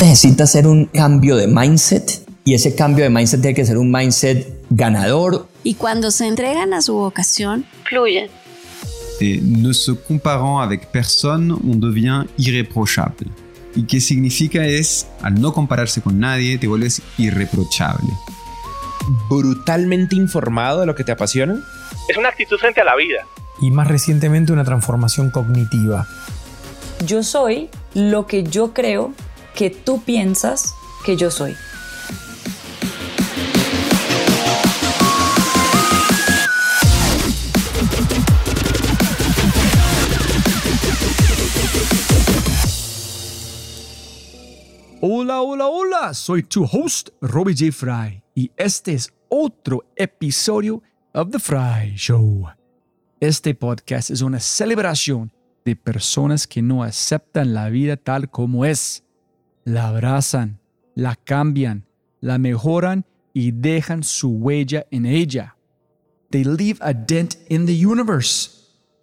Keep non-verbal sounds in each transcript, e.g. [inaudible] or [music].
Necesita hacer un cambio de mindset y ese cambio de mindset tiene que ser un mindset ganador. Y cuando se entregan a su vocación, fluyen. Et ne se comparant avec personne, on devient irréprochable. ¿Y qué significa es, al no compararse con nadie, te vuelves irreprochable? Brutalmente informado de lo que te apasiona. Es una actitud frente a la vida. Y más recientemente una transformación cognitiva. Yo soy lo que yo creo que tú piensas que yo soy. Hola, hola, hola, soy tu host, Robbie J. Fry, y este es otro episodio of The Fry Show. Este podcast es una celebración de personas que no aceptan la vida tal como es. La abrazan, la cambian, la mejoran y dejan su huella en ella. They leave a dent in the universe.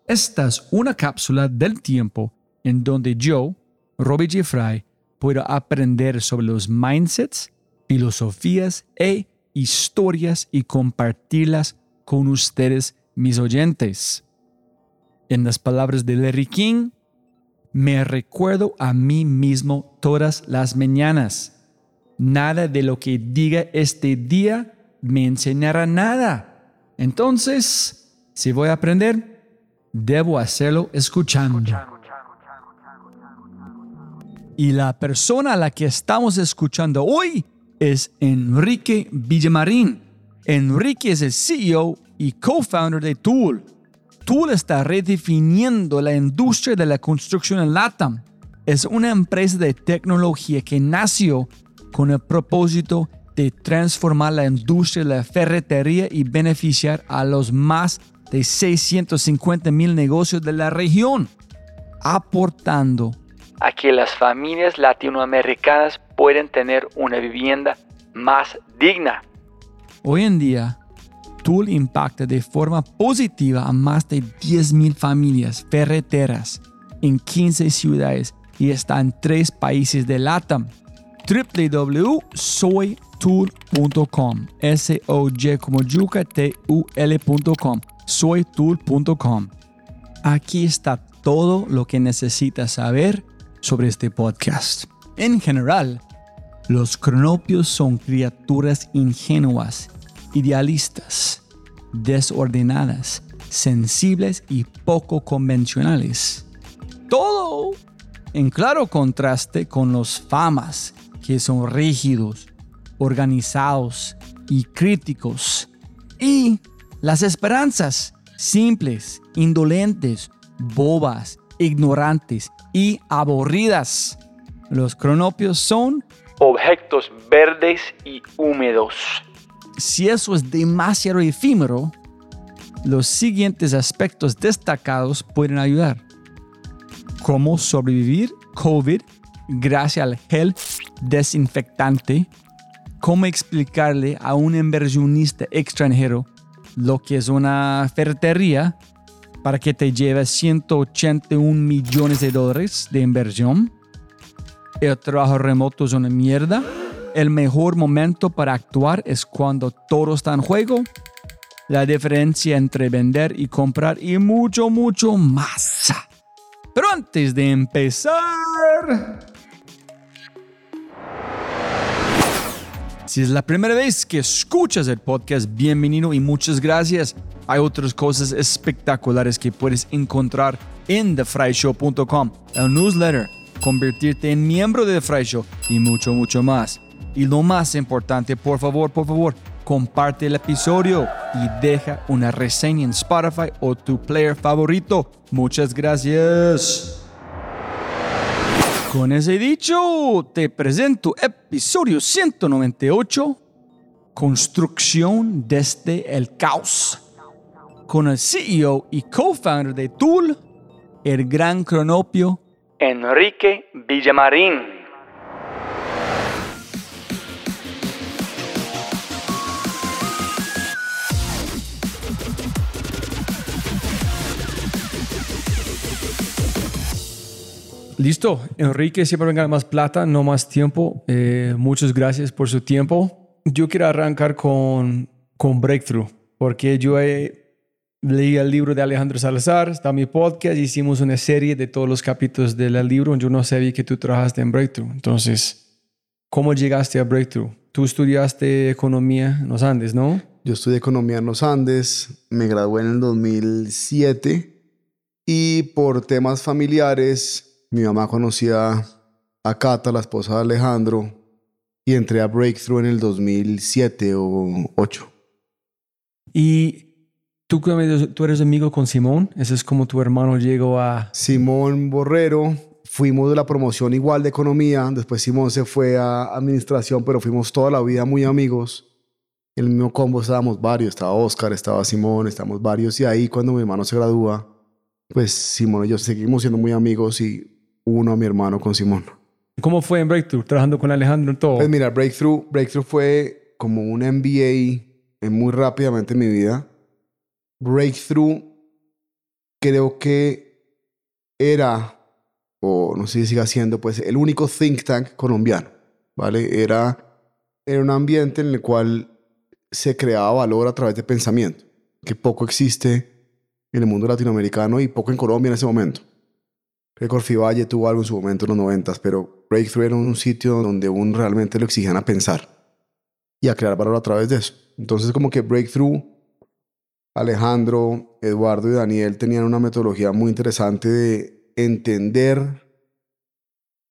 Esta es una cápsula del tiempo en donde yo, Robbie J. Fry, puedo aprender sobre los mindsets, filosofías e historias y compartirlas con ustedes, mis oyentes. En las palabras de Larry King, me recuerdo a mí mismo todas las mañanas. Nada de lo que diga este día me enseñará nada. Entonces, si voy a aprender, debo hacerlo escuchando. Y la persona a la que estamos escuchando hoy es Enrique Villamarín. Enrique es el CEO y co-founder de Tool. Tool está redefiniendo la industria de la construcción en LATAM. Es una empresa de tecnología que nació con el propósito de transformar la industria de la ferretería y beneficiar a los más de 650 mil negocios de la región, aportando a que las familias latinoamericanas pueden tener una vivienda más digna. Hoy en día, Tool impacta de forma positiva a más de 10.000 familias ferreteras en 15 ciudades y está en tres países de LATAM. www.soytool.com s o y como yuca t u l.com soytool.com Aquí está todo lo que necesitas saber sobre este podcast. En general, los cronopios son criaturas ingenuas, idealistas, desordenadas, sensibles y poco convencionales. Todo en claro contraste con los famas, que son rígidos, organizados y críticos. Y las esperanzas, simples, indolentes, bobas, ignorantes y aburridas. Los cronopios son objetos verdes y húmedos. Si eso es demasiado efímero, los siguientes aspectos destacados pueden ayudar. Cómo sobrevivir COVID gracias al gel desinfectante. Cómo explicarle a un inversionista extranjero lo que es una ferretería para que te lleve 181 millones de dólares de inversión. El trabajo remoto es una mierda. El mejor momento para actuar es cuando todo está en juego. La diferencia entre vender y comprar y mucho, mucho más. Pero antes de empezar... Si es la primera vez que escuchas el podcast, bienvenido y muchas gracias. Hay otras cosas espectaculares que puedes encontrar en thefryshow.com, el newsletter, convertirte en miembro de The Fry Show y mucho, mucho más. Y lo más importante, por favor, por favor, comparte el episodio y deja una reseña en Spotify o tu player favorito. Muchas gracias. Con ese dicho, te presento episodio 198, Construcción desde el caos, con el CEO y co-founder de Tool, el gran cronopio, Enrique Villamarín. Listo. Enrique, siempre venga más plata, no más tiempo. Eh, muchas gracias por su tiempo. Yo quiero arrancar con, con Breakthrough, porque yo he, leí el libro de Alejandro Salazar, está mi podcast, hicimos una serie de todos los capítulos del libro. Yo no sabía que tú trabajaste en Breakthrough. Entonces, ¿cómo llegaste a Breakthrough? Tú estudiaste economía en los Andes, ¿no? Yo estudié economía en los Andes, me gradué en el 2007 y por temas familiares mi mamá conocía a Cata, la esposa de Alejandro, y entré a Breakthrough en el 2007 o 8. Y tú, tú eres amigo con Simón, ese es como tu hermano llegó a... Simón Borrero, fuimos de la promoción igual de economía, después Simón se fue a administración, pero fuimos toda la vida muy amigos. En el mismo combo estábamos varios, estaba Oscar, estaba Simón, estábamos varios, y ahí cuando mi hermano se gradúa, pues Simón y yo seguimos siendo muy amigos y uno a mi hermano con Simón. ¿Cómo fue en Breakthrough, trabajando con Alejandro en todo? Pues mira, Breakthrough, Breakthrough fue como un MBA en muy rápidamente en mi vida. Breakthrough creo que era, o no sé si siga siendo, pues el único think tank colombiano, ¿vale? Era, era un ambiente en el cual se creaba valor a través de pensamiento, que poco existe en el mundo latinoamericano y poco en Colombia en ese momento. Creo Valle tuvo algo en su momento en los noventas, pero Breakthrough era un sitio donde uno realmente lo exigían a pensar y a crear valor a través de eso. Entonces como que Breakthrough, Alejandro, Eduardo y Daniel tenían una metodología muy interesante de entender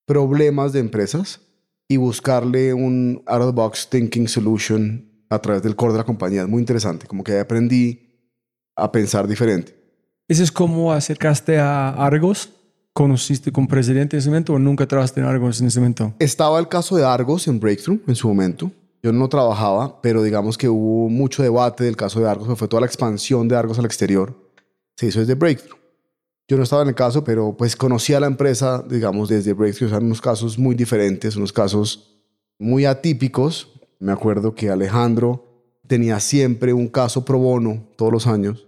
problemas de empresas y buscarle un out of the box thinking solution a través del core de la compañía. Es muy interesante, como que aprendí a pensar diferente. ¿Ese es como acercaste a Argos? ¿Conociste con presidente en ese momento o nunca trabajaste en Argos en ese momento? Estaba el caso de Argos en Breakthrough en su momento. Yo no trabajaba, pero digamos que hubo mucho debate del caso de Argos, fue toda la expansión de Argos al exterior. Se hizo desde Breakthrough. Yo no estaba en el caso, pero pues conocía la empresa, digamos, desde Breakthrough. O sea, unos casos muy diferentes, unos casos muy atípicos, me acuerdo que Alejandro tenía siempre un caso pro bono todos los años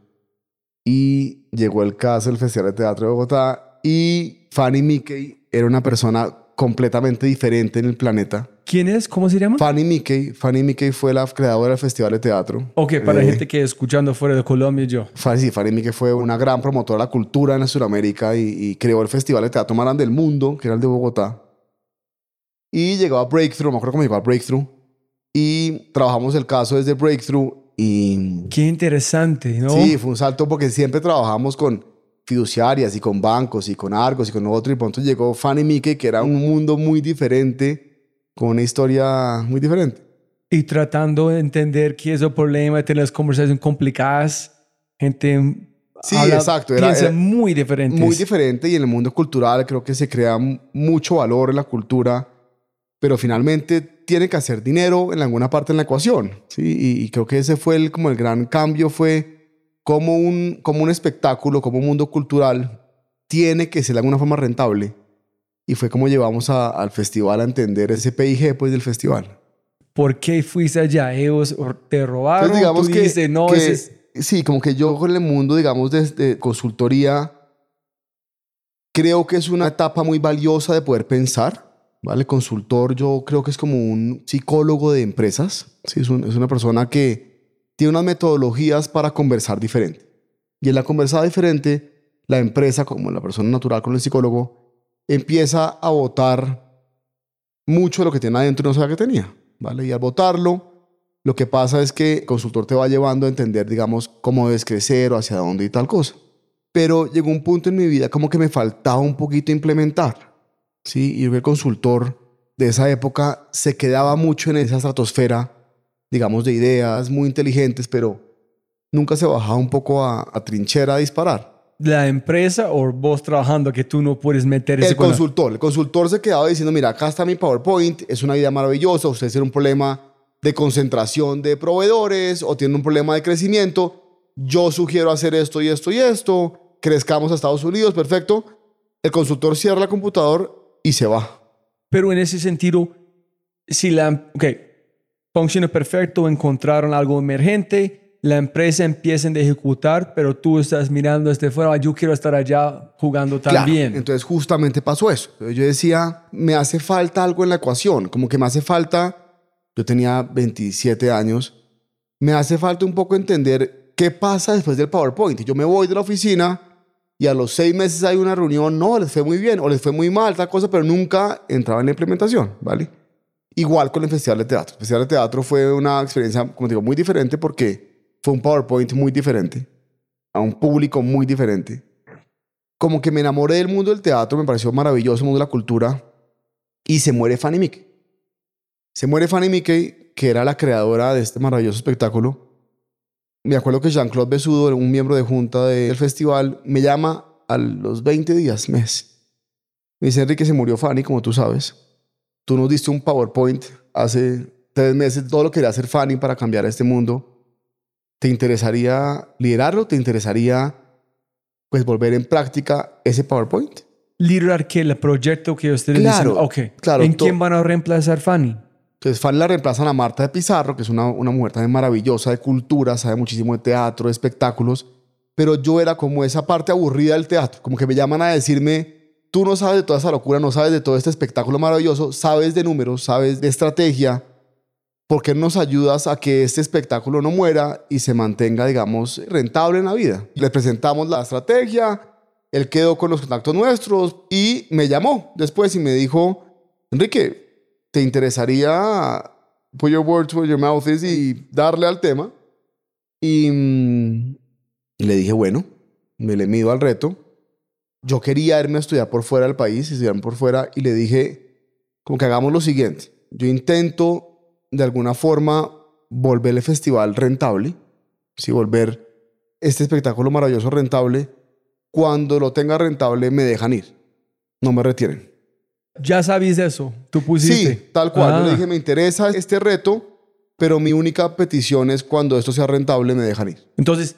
y llegó el caso del Festival de Teatro de Bogotá y Fanny Mickey era una persona completamente diferente en el planeta. ¿Quién es? ¿Cómo se llama? Fanny Mickey. Fanny Mickey fue la creadora del Festival de Teatro. Ok, para Eh, gente que escuchando fuera de Colombia, yo. Fanny, sí, Fanny Mickey fue una gran promotora de la cultura en Sudamérica y, y creó el Festival de Teatro más grande del mundo, que era el de Bogotá. Y llegó a Breakthrough, me acuerdo cómo llegó a Breakthrough. Y trabajamos el caso desde Breakthrough y Qué interesante, ¿no? Sí, fue un salto porque siempre trabajamos con fiduciarias y con bancos y con Argos y con otro y pronto llegó Fanny Mickey que era un mundo muy diferente, con una historia muy diferente. Y tratando de entender qué es el problema, de tener las conversaciones complicadas, gente Sí, habla- exacto, era- piensa era muy diferente. Muy diferente y en el mundo cultural creo que se crea mucho valor en la cultura, pero finalmente tiene que hacer dinero en alguna parte en la ecuación, ¿sí? Y, y creo que ese fue el, como el gran cambio, fue como un, como un espectáculo, como un mundo cultural tiene que ser de alguna forma rentable. Y fue como llevamos a- al festival a entender ese PIG pues, del festival. ¿Por qué fuiste allá? ¿Ellos te robaron? Entonces, digamos Tú que, dices, no, que- es- sí, como que yo con el mundo, digamos, de, consultoría, creo que es una etapa muy valiosa de poder pensar, ¿vale? Consultor yo creo que es como un psicólogo de empresas, ¿sí? es, un- es una persona que tiene unas metodologías para conversar diferente. Y en la conversada diferente, la empresa, como la persona natural con el psicólogo, empieza a votar mucho de lo que tiene adentro y no sabe que tenía, ¿vale? Y al votarlo, lo que pasa es que el consultor te va llevando a entender, digamos, cómo debes crecer o hacia dónde y tal cosa. Pero llegó un punto en mi vida como que me faltaba un poquito implementar, ¿sí? Y el consultor de esa época se quedaba mucho en esa estratosfera, digamos, de ideas muy inteligentes, pero nunca se bajaba un poco a, a trinchera a disparar. la empresa o vos trabajando que tú no puedes meter ese El con la- consultor, el consultor se quedaba diciendo, mira, acá está mi PowerPoint, es una idea maravillosa, usted tiene un problema de concentración de proveedores o tiene un problema de crecimiento, yo sugiero hacer esto y esto y esto, crezcamos a Estados Unidos, perfecto. El consultor cierra el computador y se va. Pero en ese sentido, si la, ok, funciona perfecto, encontraron algo emergente, la empresa empieza a ejecutar, pero tú estás mirando desde fuera, "Ah, yo quiero estar allá jugando Claro, también. entonces justamente pasó eso. Yo decía, me hace falta algo en la ecuación, como que me hace falta, yo tenía 27 años, me hace falta un poco entender qué pasa después del PowerPoint. Yo me voy de la oficina y a los seis meses hay una reunión, no, les fue muy bien o les fue muy mal, tal cosa, pero nunca entraba en la implementación, ¿vale? Igual con el Festival de Teatro. El Festival de Teatro fue una experiencia, como digo, muy diferente porque fue un PowerPoint muy diferente, a un público muy diferente como que me enamoré del mundo del teatro, me pareció maravilloso el mundo de la cultura, y se muere Fanny Mickey. Se muere Fanny Mickey, que era la creadora de este maravilloso espectáculo. Me acuerdo que Jean-Claude Besudo, un miembro de junta del festival, me llama a los 20 días, mes. Me dice, Enrique, se murió Fanny, como tú sabes. Tú nos diste un PowerPoint hace tres meses, todo lo que quería hacer Fanny para cambiar este mundo. ¿Te interesaría liderarlo? ¿Te interesaría pues volver en práctica ese PowerPoint. Liderar que el proyecto que ustedes Claro, dicen, ok, claro, ¿en quién van a reemplazar Fanny? Entonces Fanny la reemplazan a Marta de Pizarro, que es una, una mujer también maravillosa de cultura, sabe muchísimo de teatro, de espectáculos, pero yo era como esa parte aburrida del teatro, como que me llaman a decirme, tú no sabes de toda esa locura, no sabes de todo este espectáculo maravilloso, sabes de números, sabes de estrategia, ¿por qué no nos ayudas a que este espectáculo no muera y se mantenga, digamos, rentable en la vida? Le presentamos la estrategia, él quedó con los contactos nuestros y me llamó después y me dijo, Enrique, ¿te interesaría put your words where your mouth is y darle al tema? Y, mm, y le dije, bueno, me le mido al reto. Yo quería irme a estudiar por fuera del país, estudiar por fuera, y le dije, como que hagamos lo siguiente. Yo intento de alguna forma volver el festival rentable, si volver este espectáculo maravilloso rentable. Cuando lo tenga rentable, me dejan ir. No me retienen. Ya sabes eso, tú pusiste. Sí, tal cual. Yo Ah. le dije, me interesa este reto, pero mi única petición es cuando esto sea rentable, me dejan ir. Entonces,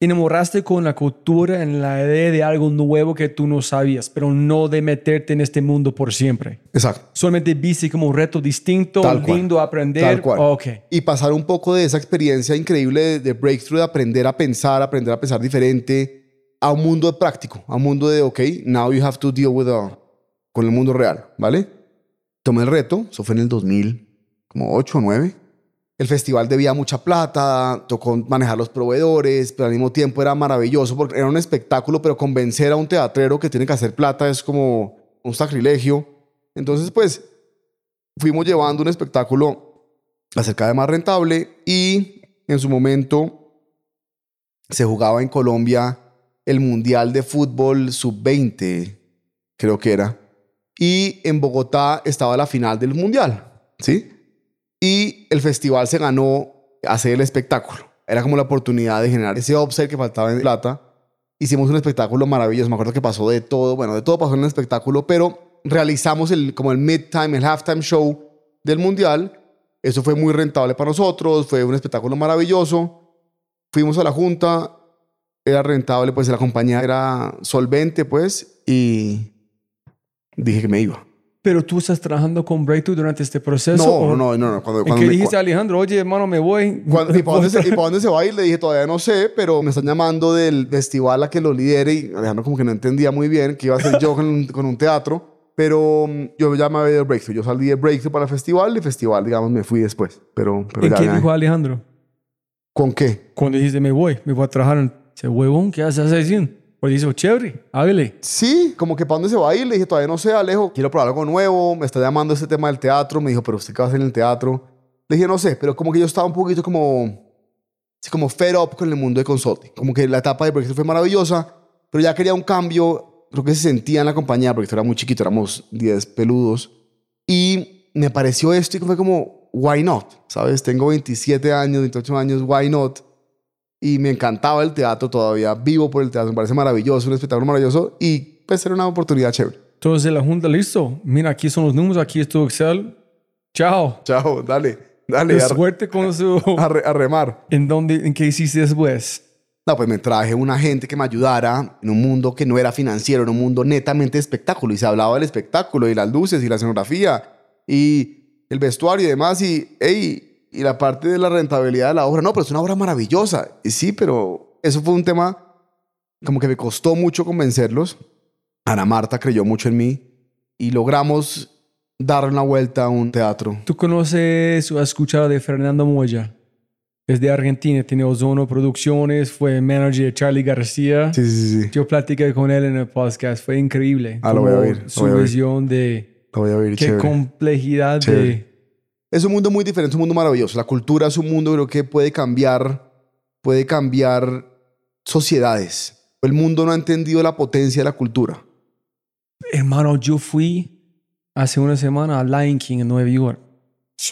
enamoraste con la cultura, en la idea de algo nuevo que tú no sabías, pero no de meterte en este mundo por siempre. Exacto. Solamente viste como un reto distinto, Tal cual. lindo aprender. Tal cual. Ok. Y pasar un poco de esa experiencia increíble de, de breakthrough, de aprender a pensar, aprender a pensar diferente, a un mundo práctico, a un mundo de, ok, now you have to deal with uh, con el mundo real, ¿vale? Tomé el reto, eso fue en el 2000, como 8 o 9. El festival debía mucha plata, tocó manejar los proveedores, pero al mismo tiempo era maravilloso porque era un espectáculo, pero convencer a un teatrero que tiene que hacer plata es como un sacrilegio. Entonces, pues, fuimos llevando un espectáculo acerca de más rentable y en su momento se jugaba en Colombia el Mundial de Fútbol Sub-20, creo que era. Y en Bogotá estaba la final del Mundial, ¿sí? Y el festival se ganó hacer el espectáculo. Era como la oportunidad de generar ese upside que faltaba en plata. Hicimos un espectáculo maravilloso. Me acuerdo que pasó de todo. Bueno, de todo pasó en el espectáculo, pero realizamos el, como el mid-time, el halftime show del Mundial. Eso fue muy rentable para nosotros. Fue un espectáculo maravilloso. Fuimos a la junta. Era rentable, pues la compañía era solvente, pues. Y dije que me iba. Pero tú estás trabajando con Breakthrough durante este proceso. No, o- no, no, no. Cuando, ¿En cuando qué dijiste a Alejandro? Oye, hermano, me voy. Cuando- ¿Y [laughs] para dónde, dónde se va a ir? Le dije, todavía no sé, pero me están llamando del festival a que lo lidere y Alejandro como que no entendía muy bien que iba a ser yo con, un- [laughs] con un teatro. Pero mm, yo ya me había ido Breakthrough. Yo salí de Breakthrough para el festival y el festival, digamos, me fui después. Pero, pero ¿En ya, qué dijo Alejandro? ¿Con qué? Cuando dijiste, me voy, me voy a trabajar en ese huevón, ¿qué haces haciendo? Pues dice, chévere, hágale. Sí, como que para dónde se va a ir. Le dije, todavía no sé, Alejo. Quiero probar algo nuevo. Me está llamando este tema del teatro. Me dijo, pero usted qué va a hacer en el teatro. Le dije, no sé, pero como que yo estaba un poquito como, sí, como fed up con el mundo de consulting. Como que la etapa de Breakthrough fue maravillosa, pero ya quería un cambio. Creo que se sentía en la compañía, porque era muy chiquito, éramos 10 peludos. Y me pareció esto y fue como, why not? ¿Sabes? Tengo 27 años, 28 años, why not? Y me encantaba el teatro todavía, vivo por el teatro, me parece maravilloso, un espectáculo maravilloso y pues era una oportunidad chévere. Entonces la junta, listo. Mira, aquí son los números, aquí es tu Excel. Chao. Chao, dale, dale, a, suerte con [laughs] su... a re- a remar. ¿En dónde, en qué hiciste después? No, pues me traje una gente que me ayudara en un mundo que no era financiero, en un mundo netamente de espectáculo. Y se hablaba del espectáculo y las luces y la escenografía y el vestuario y demás. Y, hey, y la parte de la rentabilidad de la obra, no, pero es una obra maravillosa. Y sí, pero eso fue un tema como que me costó mucho convencerlos. Ana Marta creyó mucho en mí y logramos darle una vuelta a un teatro. ¿Tú conoces o has escuchado de Fernando Moya? Es de Argentina, tiene Ozono Producciones, fue manager de Charlie García. Sí, sí, sí. Yo platiqué con él en el podcast, fue increíble. Ah, lo voy a oír, Su voy a visión de Lo voy a oír, qué chévere. complejidad Chévere. de... Es un mundo muy diferente, un mundo maravilloso. La cultura es un mundo creo que puede cambiar, puede cambiar sociedades. El mundo no ha entendido la potencia de la cultura. Hermano, yo fui hace una semana a Lion King en Nueva York.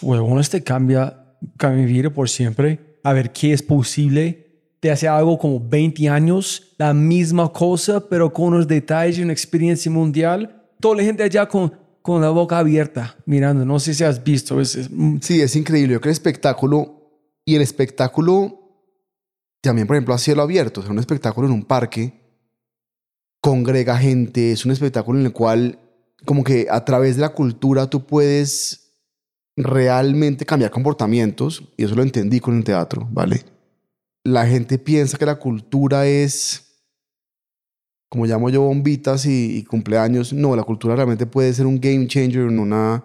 Huevón, este cambia, cambia mi vida por siempre. A ver qué es posible. Te hace algo como 20 años, la misma cosa, pero con unos detalles y una experiencia mundial. Toda la gente allá con, con la boca abierta, mirando. No sé si has visto. Es, es- Sí, es increíble. Yo creo que el espectáculo y el espectáculo también, por ejemplo, a cielo abierto, o sea, un espectáculo en un parque congrega gente, es un espectáculo en el cual como que a través de la cultura tú puedes realmente cambiar comportamientos y eso lo entendí con el teatro, ¿vale? La gente piensa que la cultura es, como llamo yo, bombitas y, y cumpleaños. No, la cultura realmente puede ser un game changer en una,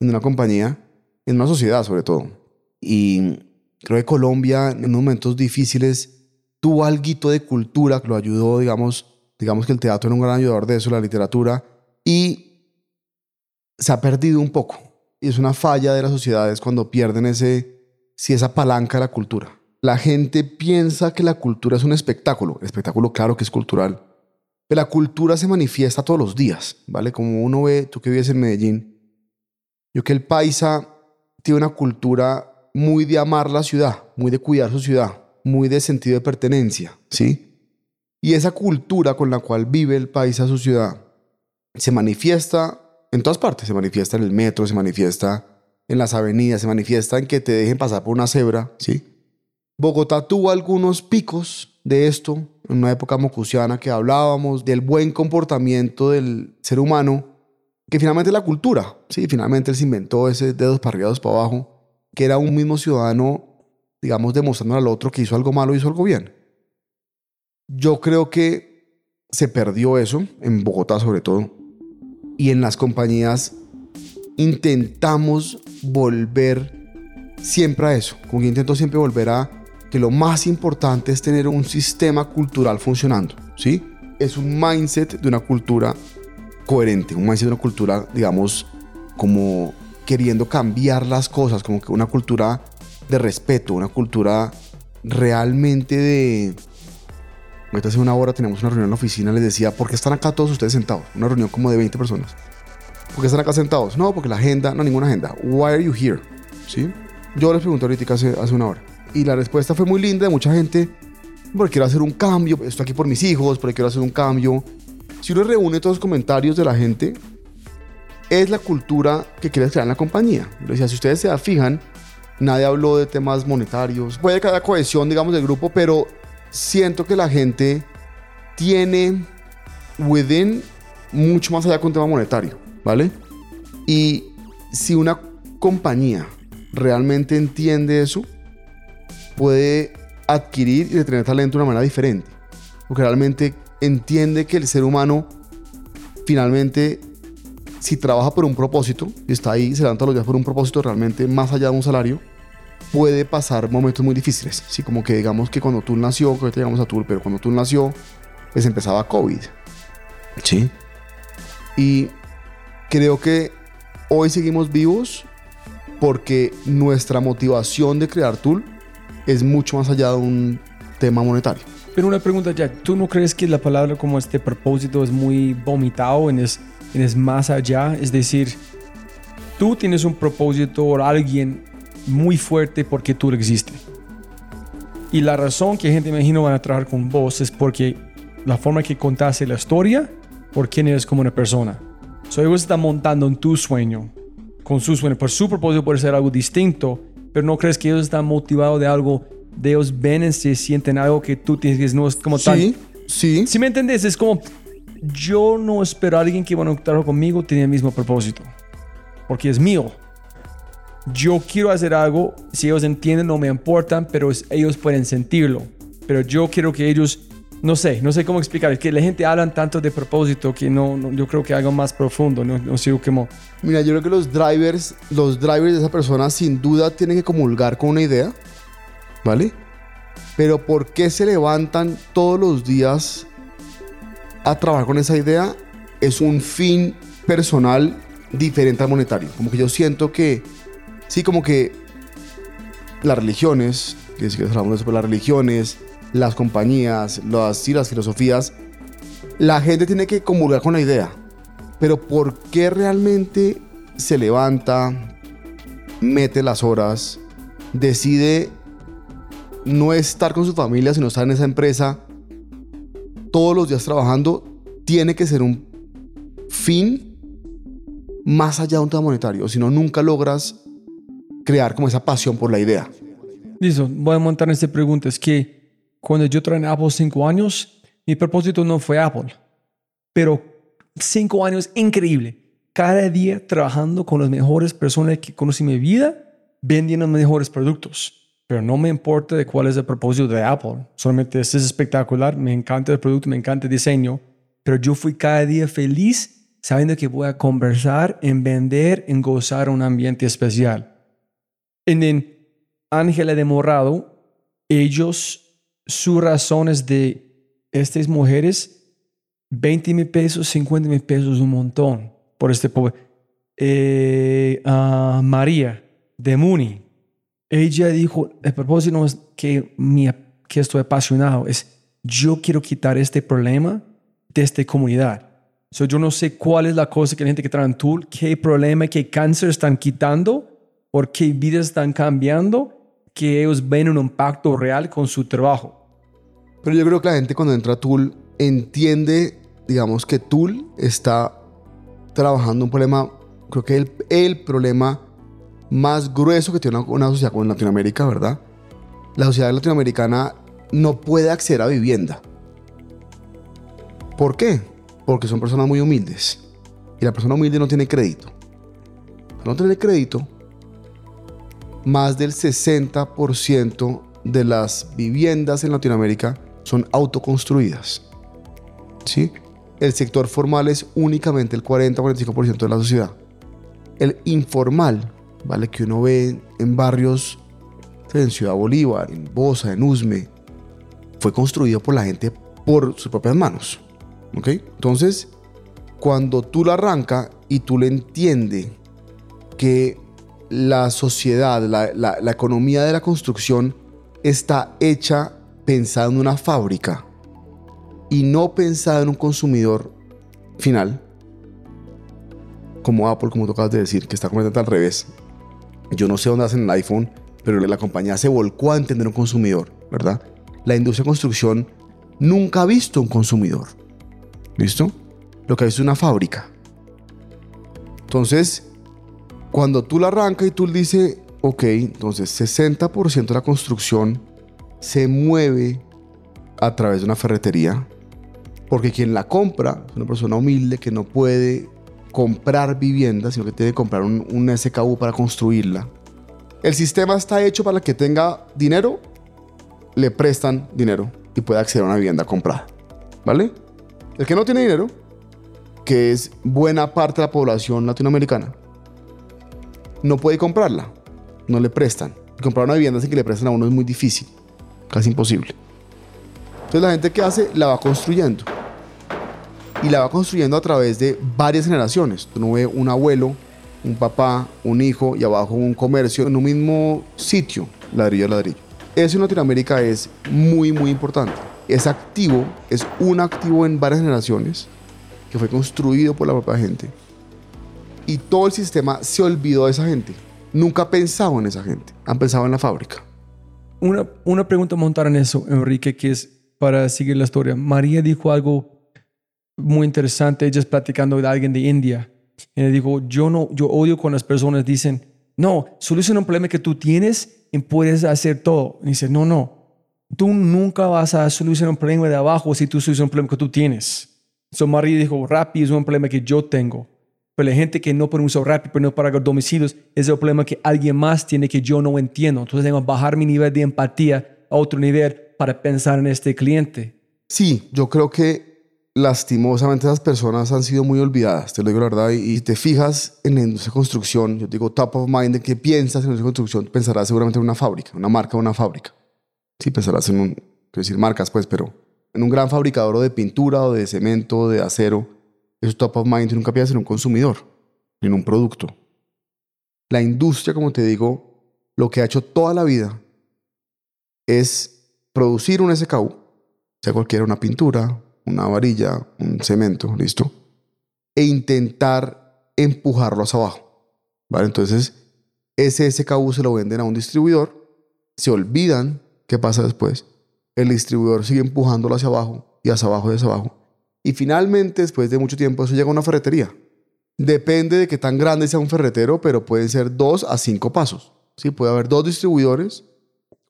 en una compañía, en una sociedad sobre todo. Y creo que Colombia en momentos difíciles tuvo algo de cultura que lo ayudó, digamos, digamos que el teatro era un gran ayudador de eso, la literatura, y se ha perdido un poco. Y es una falla de las sociedades cuando pierden ese, si esa palanca de la cultura. La gente piensa que la cultura es un espectáculo. El espectáculo, claro que es cultural. La cultura se manifiesta todos los días, ¿vale? Como uno ve, tú que vives en Medellín, yo que el paisa tiene una cultura muy de amar la ciudad, muy de cuidar su ciudad, muy de sentido de pertenencia, ¿sí? Y esa cultura con la cual vive el paisa su ciudad se manifiesta en todas partes. Se manifiesta en el metro, se manifiesta en las avenidas, se manifiesta en que te dejen pasar por una cebra, ¿sí? Bogotá tuvo algunos picos de esto en una época mocusiana que hablábamos del buen comportamiento del ser humano, que finalmente la cultura, ¿sí? Finalmente él se inventó ese dedos para arriba, dedos para abajo, que era un mismo ciudadano, digamos, demostrando al otro que hizo algo malo, hizo algo bien. Yo creo que se perdió eso, en Bogotá sobre todo, y en las compañías intentamos volver siempre a eso. Como que intento siempre volver a que lo más importante es tener un sistema cultural funcionando, ¿sí? Es un mindset de una cultura coherente, un mindset de una cultura, digamos, como queriendo cambiar las cosas, como que una cultura de respeto, una cultura realmente de... Ahorita hace una hora teníamos una reunión en la oficina, les decía, ¿por qué están acá todos ustedes sentados? Una reunión como de 20 personas. ¿Por qué están acá sentados? No, porque la agenda, no, ninguna agenda. Why are you here? ¿Sí? Yo les pregunté ahorita hace, hace una hora. Y la respuesta fue muy linda de mucha gente. Porque quiero hacer un cambio. Estoy aquí por mis hijos, porque quiero hacer un cambio. Si uno reúne todos los comentarios de la gente, es la cultura que quieres crear en la compañía. Yo decía, si ustedes se fijan, nadie habló de temas monetarios. Puede que haya cohesión, digamos, del grupo, pero siento que la gente tiene within mucho más allá con tema monetario, ¿vale? Y si una compañía realmente entiende eso, puede adquirir y retener talento de una manera diferente. Porque realmente entiende que el ser humano finalmente, si trabaja por un propósito y está ahí, se levanta los días por un propósito realmente más allá de un salario, puede pasar momentos muy difíciles. Sí, como que digamos que cuando tú nació, que ahorita llegamos a Tour, pero cuando tú nació, pues empezaba COVID. Sí. Y creo que hoy seguimos vivos porque nuestra motivación de crear Tool es mucho más allá de un tema monetario. Pero una pregunta, Jack. ¿Tú no crees que la palabra como este propósito es muy vomitado en es, en es más allá? Es decir, tú tienes un propósito o alguien muy fuerte porque tú existes. Y la razón que gente, me imagino, van a trabajar con vos es porque la forma que contaste la historia, por quién eres como una persona. So, ellos están montando en tu sueño, con su sueño, por su propósito puede ser algo distinto, pero no crees que ellos están motivados de algo, de ellos ven y se sienten algo que tú tienes que no es como tal. Sí, sí. Si me entiendes, es como yo no espero a alguien que va a trabajar conmigo tiene el mismo propósito, porque es mío. yo quiero hacer algo, si ellos entienden no me importan, pero ellos pueden sentirlo. Pero yo quiero que ellos, no sé, no sé cómo explicar, es que la gente habla tanto de propósito que no, yo creo que algo más profundo, no, no sé cómo. Mira, yo creo que los drivers, los drivers de esa persona sin duda tienen que comulgar con una idea, ¿vale? Pero ¿por qué se levantan todos los días a trabajar con esa idea? Es un fin personal diferente al monetario. Como que yo siento que, sí, como que las religiones, que si hablamos eso, pero las religiones, las compañías, las, sí, las filosofías, la gente tiene que comulgar con la idea. Pero ¿por qué realmente se levanta, mete las horas, decide no estar con su familia, sino estar en esa empresa todos los días trabajando? Tiene que ser un fin más allá de un tema monetario, si no nunca logras crear como esa pasión por la idea. Listo, voy a montar esta pregunta. Es que cuando yo trabajé en Apple cinco años, mi propósito no fue Apple, pero cinco años increíble. Cada día trabajando con las mejores personas que conocí en mi vida, vendiendo mejores productos. Pero no me importa de cuál es el propósito de Apple. Solamente este es espectacular, me encanta el producto, me encanta el diseño. Pero yo fui cada día feliz sabiendo que voy a conversar, en vender, en gozar un ambiente especial. Then, Ángela de Morado, ellos, sus razones de estas mujeres, 20 mil pesos, 50 mil pesos, un montón por este pobre. Eh, María de Muni, ella dijo, el propósito no es que, mi, que estoy apasionado, es yo quiero quitar este problema de esta comunidad. So, yo no sé cuál es la cosa que la gente que trae en Tool, qué problema, qué cáncer están quitando, por qué vidas están cambiando, que ellos ven un impacto real con su trabajo. Pero yo creo que la gente cuando entra a Tool entiende, digamos, que Tool está trabajando un problema, creo que el, el problema más grueso que tiene una, sociedad como en Latinoamérica, ¿verdad? La sociedad latinoamericana no puede acceder a vivienda. ¿Por qué? Porque son personas muy humildes. Y la persona humilde no tiene crédito. No tener crédito, más del 60% de las viviendas en Latinoamérica son autoconstruidas. ¿Sí? El sector formal es únicamente el 40-45% de la sociedad. El informal, ¿vale? Que uno ve en barrios en Ciudad Bolívar, en Bosa, en Usme, fue construido por la gente por sus propias manos. ¿Ok? Entonces, cuando tú lo arranca y tú le entiendes que la sociedad, la, la- la economía de la construcción está hecha pensada en una fábrica y no pensada en un consumidor final, como Apple, como tú acabas de decir, que está completamente al revés. Yo no sé dónde hacen el iPhone, pero la compañía se volcó a entender un consumidor, ¿verdad? La industria de construcción nunca ha visto un consumidor. ¿Listo? Lo que ha visto es una fábrica. Entonces, cuando tú la arrancas y tú le dices, ok, entonces 60% de la construcción se mueve a través de una ferretería, porque quien la compra es una persona humilde que no puede comprar vivienda, sino que tiene que comprar un, un SKU para construirla. El sistema está hecho para que tenga dinero, le prestan dinero y pueda acceder a una vivienda comprada. ¿Vale? El que no tiene dinero, que es buena parte de la población latinoamericana, no puede comprarla, no le prestan. Comprar una vivienda sin que le presten a uno es muy difícil, casi imposible. Entonces la gente que hace la va construyendo. Y la va construyendo a través de varias generaciones. Tú no ves un abuelo, un papá, un hijo y abajo un comercio en un mismo sitio, ladrillo a ladrillo. Eso en Latinoamérica es muy, muy importante. Es activo, es un activo en varias generaciones que fue construido por la propia gente. Y todo el sistema se olvidó de esa gente. Nunca ha pensado en esa gente. Han pensado en la fábrica. Una, una pregunta a montar en eso, Enrique, que es para seguir la historia. María dijo algo muy interesante, ella es platicando de alguien de India. Y le dijo, yo no, yo odio cuando las personas dicen, no, soluciona un problema que tú tienes y puedes hacer todo. Y dice, no, no, tú nunca vas a solucionar un problema de abajo si tú solucionas un problema que tú tienes. So María dijo, Rappi es un problema que yo tengo. Pero la gente que no usar rápido, no para domicilios, es el problema que alguien más tiene que yo no entiendo. Entonces tengo que bajar mi nivel de empatía a otro nivel para pensar en este cliente. Sí, yo creo que lastimosamente esas personas han sido muy olvidadas, te lo digo la verdad, y, te fijas en la industria de construcción, yo digo top of mind, ¿en qué piensas en la industria de construcción? Pensarás seguramente en una fábrica, una marca de una fábrica. Sí, pensarás en un, quiero decir marcas pues, pero en un gran fabricador de pintura o de cemento o de acero, eso top of mind nunca piensas en un consumidor, en un producto. La industria, como te digo, lo que ha hecho toda la vida es producir un SKU, sea cualquiera, una pintura, una varilla, un cemento, listo, e intentar empujarlo hacia abajo. ¿vale? Entonces, ese SKU se lo venden a un distribuidor, se olvidan qué pasa después, el distribuidor sigue empujándolo hacia abajo y hacia abajo y hacia abajo. Y finalmente, después de mucho tiempo, eso llega a una ferretería. Depende de qué tan grande sea un ferretero, pero pueden ser dos a cinco pasos. ¿sí? Puede haber dos distribuidores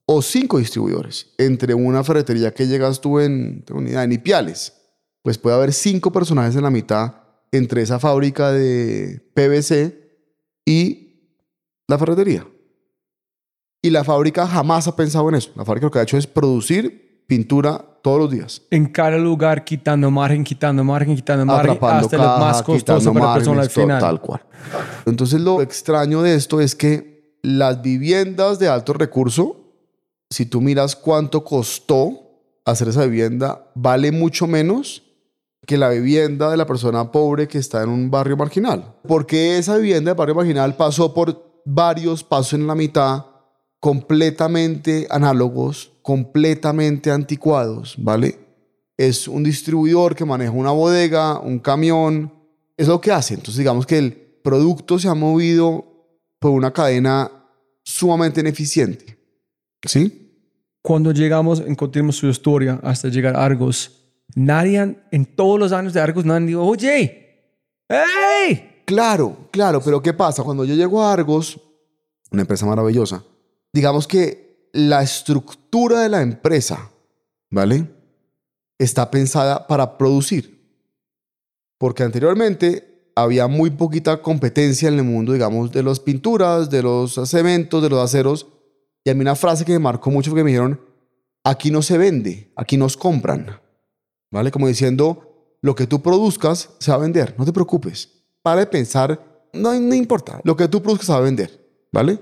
o cinco distribuidores. Entre una ferretería que llegas tú en, idea, en Ipiales, pues puede haber cinco personajes en la mitad entre esa fábrica de PVC y la ferretería. Y la fábrica jamás ha pensado en eso. La fábrica lo que ha hecho es producir pintura todos los días. En cada lugar, quitando margen, quitando margen, quitando margen, Atrapando hasta lo caja, más costoso para la persona al final. Tal cual. Entonces lo extraño de esto es que las viviendas de alto recurso, si tú miras cuánto costó hacer esa vivienda, vale mucho menos que la vivienda de la persona pobre que está en un barrio marginal. Porque esa vivienda de barrio marginal pasó por varios pasos en la mitad completamente análogos, completamente anticuados, ¿vale? Es un distribuidor que maneja una bodega, un camión, es lo que hace. Entonces digamos que el producto se ha movido por una cadena sumamente ineficiente, ¿sí? Cuando llegamos, encontramos su historia hasta llegar a Argos. Nadie, en todos los años de Argos, nadie dijo, oye, ¡hey! Claro, claro, pero ¿qué pasa? Cuando yo llego a Argos, una empresa maravillosa, digamos que la estructura de la empresa, ¿vale? Está pensada para producir. Porque anteriormente había muy poquita competencia en el mundo, digamos, de las pinturas, de los cementos, de los aceros. Y a mí una frase que me marcó mucho fue que me dijeron, aquí no se vende, aquí nos compran. ¿Vale? Como diciendo, lo que tú produzcas se va a vender, no te preocupes. Para de pensar, no, no importa, lo que tú produzcas se va a vender, ¿vale?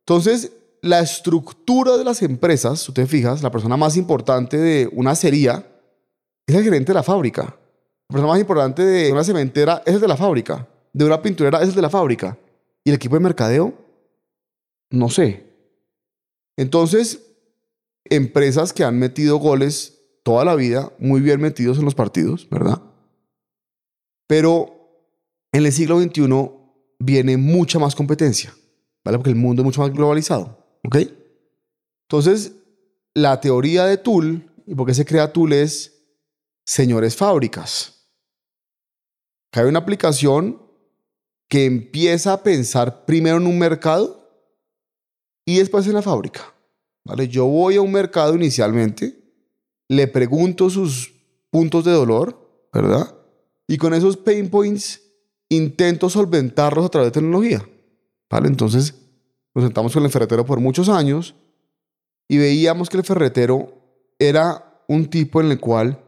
Entonces, la estructura de las empresas, tú te fijas, la persona más importante de una acería es el gerente de la fábrica. La persona más importante de una cementera es el de la fábrica. De una pinturera es el de la fábrica. Y el equipo de mercadeo, no sé. Entonces, empresas que han metido goles toda la vida, muy bien metidos en los partidos, ¿verdad? Pero en el siglo XXI viene mucha más competencia, ¿vale? Porque el mundo es mucho más globalizado, ¿ok? Entonces, la teoría de Tool, y por qué se crea Tool es, señores fábricas. Que hay una aplicación que empieza a pensar primero en un mercado y después en la fábrica, ¿vale? Yo voy a un mercado inicialmente, le pregunto sus puntos de dolor, ¿verdad? Y con esos pain points intento solventarlos a través de tecnología, ¿vale? Entonces nos sentamos con el ferretero por muchos años y veíamos que el ferretero era un tipo en el cual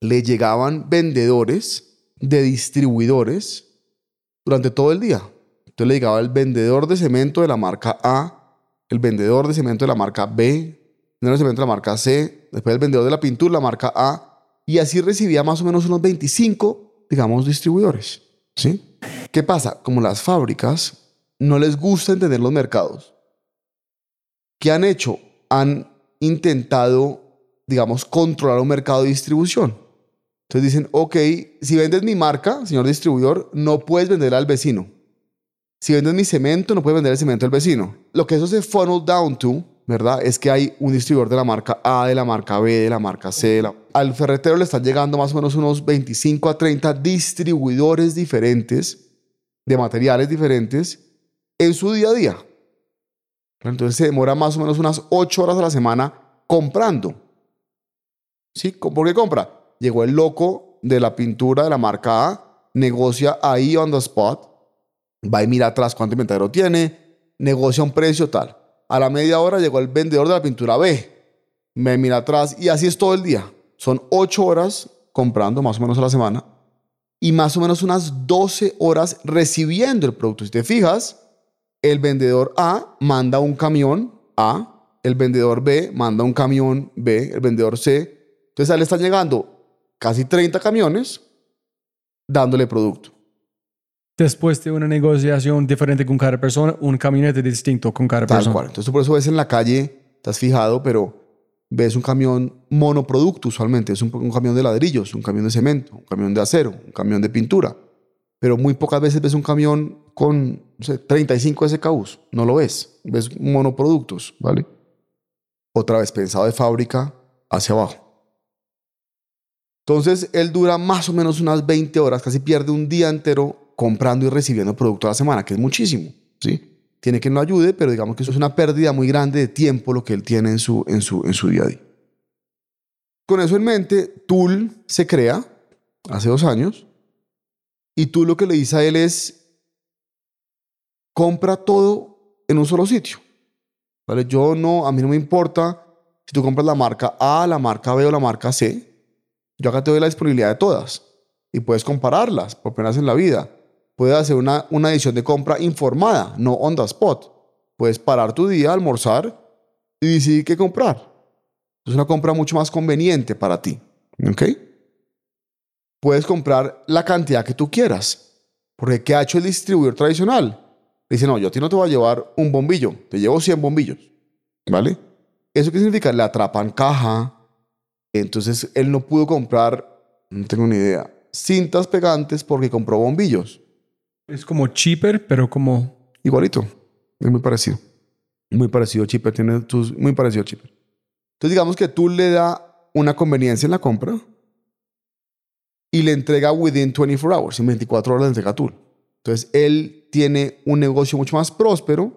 le llegaban vendedores de distribuidores durante todo el día. Entonces le llegaba el vendedor de cemento de la marca A, el vendedor de cemento de la marca B, el vendedor de cemento de la marca C, después el vendedor de la pintura, la marca A, y así recibía más o menos unos 25, digamos, distribuidores. ¿Sí? ¿Qué pasa? Como las fábricas no les gusta entender los mercados, ¿qué han hecho? Han intentado, digamos, controlar un mercado de distribución. Entonces dicen, ok, si vendes mi marca, señor distribuidor, no puedes vender al vecino. Si vendes mi cemento, no puedes vender el cemento al vecino. Lo que eso se funnel down to, ¿verdad? Es que hay un distribuidor de la marca A, de la marca B, de la marca C. de la- Al ferretero le están llegando más o menos unos 25 a 30 distribuidores diferentes, de materiales diferentes, en su día a día. Entonces se demora más o menos unas 8 horas a la semana comprando. ¿Sí? ¿Por qué compra? Llegó el loco de la pintura de la marca A negocia ahí on the spot, va y mira atrás cuánto inventario tiene, negocia un precio tal. A la media hora llegó el vendedor de la pintura B, me mira atrás y así es todo el día. Son ocho horas comprando más o menos a la semana y más o menos unas 12 horas recibiendo el producto. Si te fijas, el vendedor A manda un camión A, el vendedor B manda un camión B, el vendedor C. Entonces a él están llegando casi 30 camiones dándole producto. Después de una negociación diferente con cada persona, un camionete distinto con cada Tal persona. cual. Entonces por eso ves en la calle, has fijado, pero ves un camión monoproducto usualmente. Es un, un camión de ladrillos, un camión de cemento, un camión de acero, un camión de pintura. Pero muy pocas veces ves un camión con no sé, 35 SKUs. No lo ves. Ves monoproductos, ¿vale? Otra vez pensado de fábrica hacia abajo. Entonces él dura más o menos unas 20 horas, casi pierde un día entero comprando y recibiendo producto a la semana, que es muchísimo, ¿sí? Tiene que no ayude, pero digamos que eso es una pérdida muy grande de tiempo lo que él tiene en su, en su, en su día a día. Con eso en mente, Tool se crea hace dos años y Tool lo que le dice a él es compra todo en un solo sitio. ¿Vale? Yo no, a mí no me importa si tú compras la marca A, la marca B o la marca C. Yo acá te doy la disponibilidad de todas y puedes compararlas por primera en la vida. Puedes hacer una, una edición de compra informada, no on the spot. Puedes parar tu día, almorzar y decidir qué comprar. Es una compra mucho más conveniente para ti. ¿Ok? Puedes comprar la cantidad que tú quieras. Porque ¿qué ha hecho el distribuidor tradicional? Dice, no, yo a ti no te voy a llevar un bombillo, te llevo 100 bombillos. ¿Vale? ¿Eso qué significa? Le atrapan caja. Entonces él no pudo comprar, no tengo ni idea, cintas pegantes porque compró bombillos. Es como cheaper, pero como... Igualito. Es muy parecido. Muy parecido a Chipper. Tiene tus, muy parecido a Chipper. Entonces digamos que tú le da una conveniencia en la compra y le entrega within 24 hours. En 24 horas le entrega Tool. Entonces él tiene un negocio mucho más próspero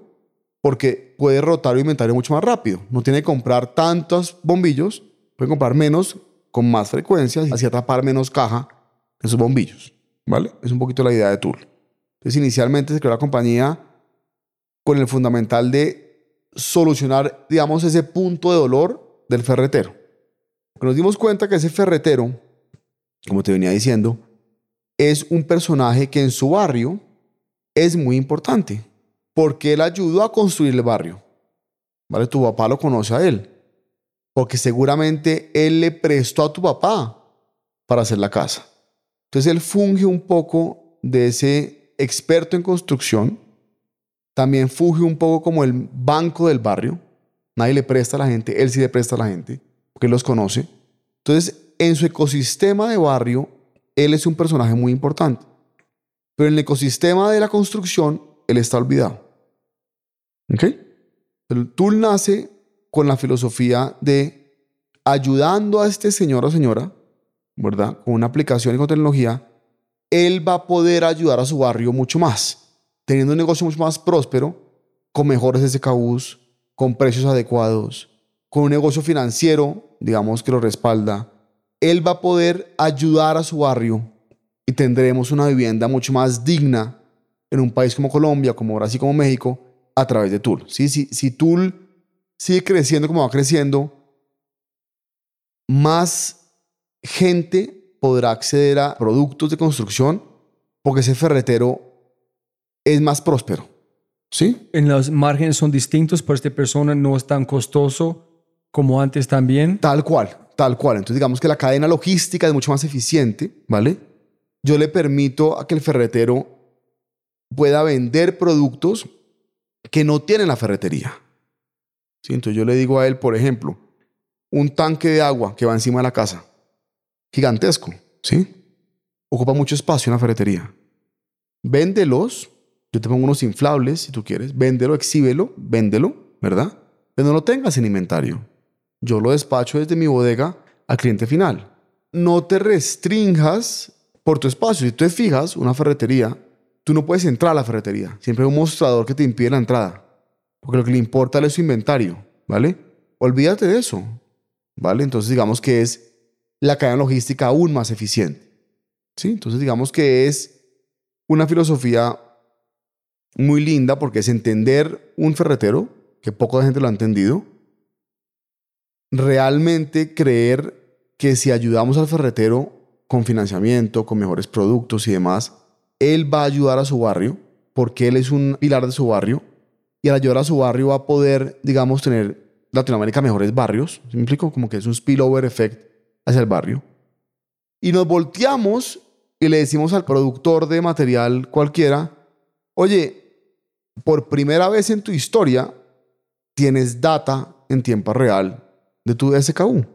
porque puede rotar el inventario mucho más rápido. No tiene que comprar tantos bombillos, puede comprar menos con más frecuencia así atrapar menos caja en sus bombillos. ¿Vale? Es un poquito la idea de Tool. Entonces inicialmente se creó la compañía con el fundamental de solucionar, digamos, ese punto de dolor del ferretero. Porque nos dimos cuenta que ese ferretero, como te venía diciendo, es un personaje que en su barrio es muy importante, porque él ayudó a construir el barrio. ¿Vale? Tu papá lo conoce a él, porque seguramente él le prestó a tu papá para hacer la casa. Entonces él funge un poco de ese experto en construcción, también funge un poco como el banco del barrio. Nadie le presta a la gente, él sí le presta a la gente, porque los conoce. Entonces, en su ecosistema de barrio, él es un personaje muy importante. Pero en el ecosistema de la construcción, él está olvidado. ¿Ok? El tool nace con la filosofía de ayudando a este señor o señora, ¿verdad? Con una aplicación y con tecnología, él va a poder ayudar a su barrio mucho más, teniendo un negocio mucho más próspero, con mejores SKUs, con precios adecuados, con un negocio financiero, digamos, que lo respalda. Él va a poder ayudar a su barrio y tendremos una vivienda mucho más digna en un país como Colombia, como Brasil, como México, a través de Tool. ¿Sí? Si, si Tool sigue creciendo como va creciendo, más gente podrá acceder a productos de construcción porque ese ferretero es más próspero. ¿Sí? En los márgenes son distintos, pero esta persona no es tan costoso como antes también. Tal cual, tal cual. Entonces digamos que la cadena logística es mucho más eficiente, ¿vale? Yo le permito a que el ferretero pueda vender productos que no tiene la ferretería. ¿Sí? Entonces yo le digo a él, por ejemplo, un tanque de agua que va encima de la casa, gigantesco, ¿sí? Ocupa mucho espacio en la ferretería. Véndelos, yo te pongo unos inflables si tú quieres, véndelo, exhíbelo, véndelo, ¿verdad? Pero no lo tengas en inventario. Yo lo despacho desde mi bodega al cliente final. No te restringas por tu espacio. Si tú te fijas, una ferretería, tú no puedes entrar a la ferretería. Siempre hay un mostrador que te impide la entrada. Porque lo que le importa es su inventario, ¿vale? Olvídate de eso, ¿vale? Entonces digamos que es la cadena logística aún más eficiente. ¿Sí? Entonces digamos que es una filosofía muy linda porque es entender un ferretero, que poca gente lo ha entendido, realmente creer que si ayudamos al ferretero con financiamiento, con mejores productos y demás, él va a ayudar a su barrio porque él es un pilar de su barrio y al ayudar a su barrio va a poder, digamos, tener Latinoamérica mejores barrios. ¿Sí me explico? Como que es un spillover effect hacia el barrio. Y nos volteamos y le decimos al productor de material cualquiera, oye, por primera vez en tu historia tienes data en tiempo real de tu SKU,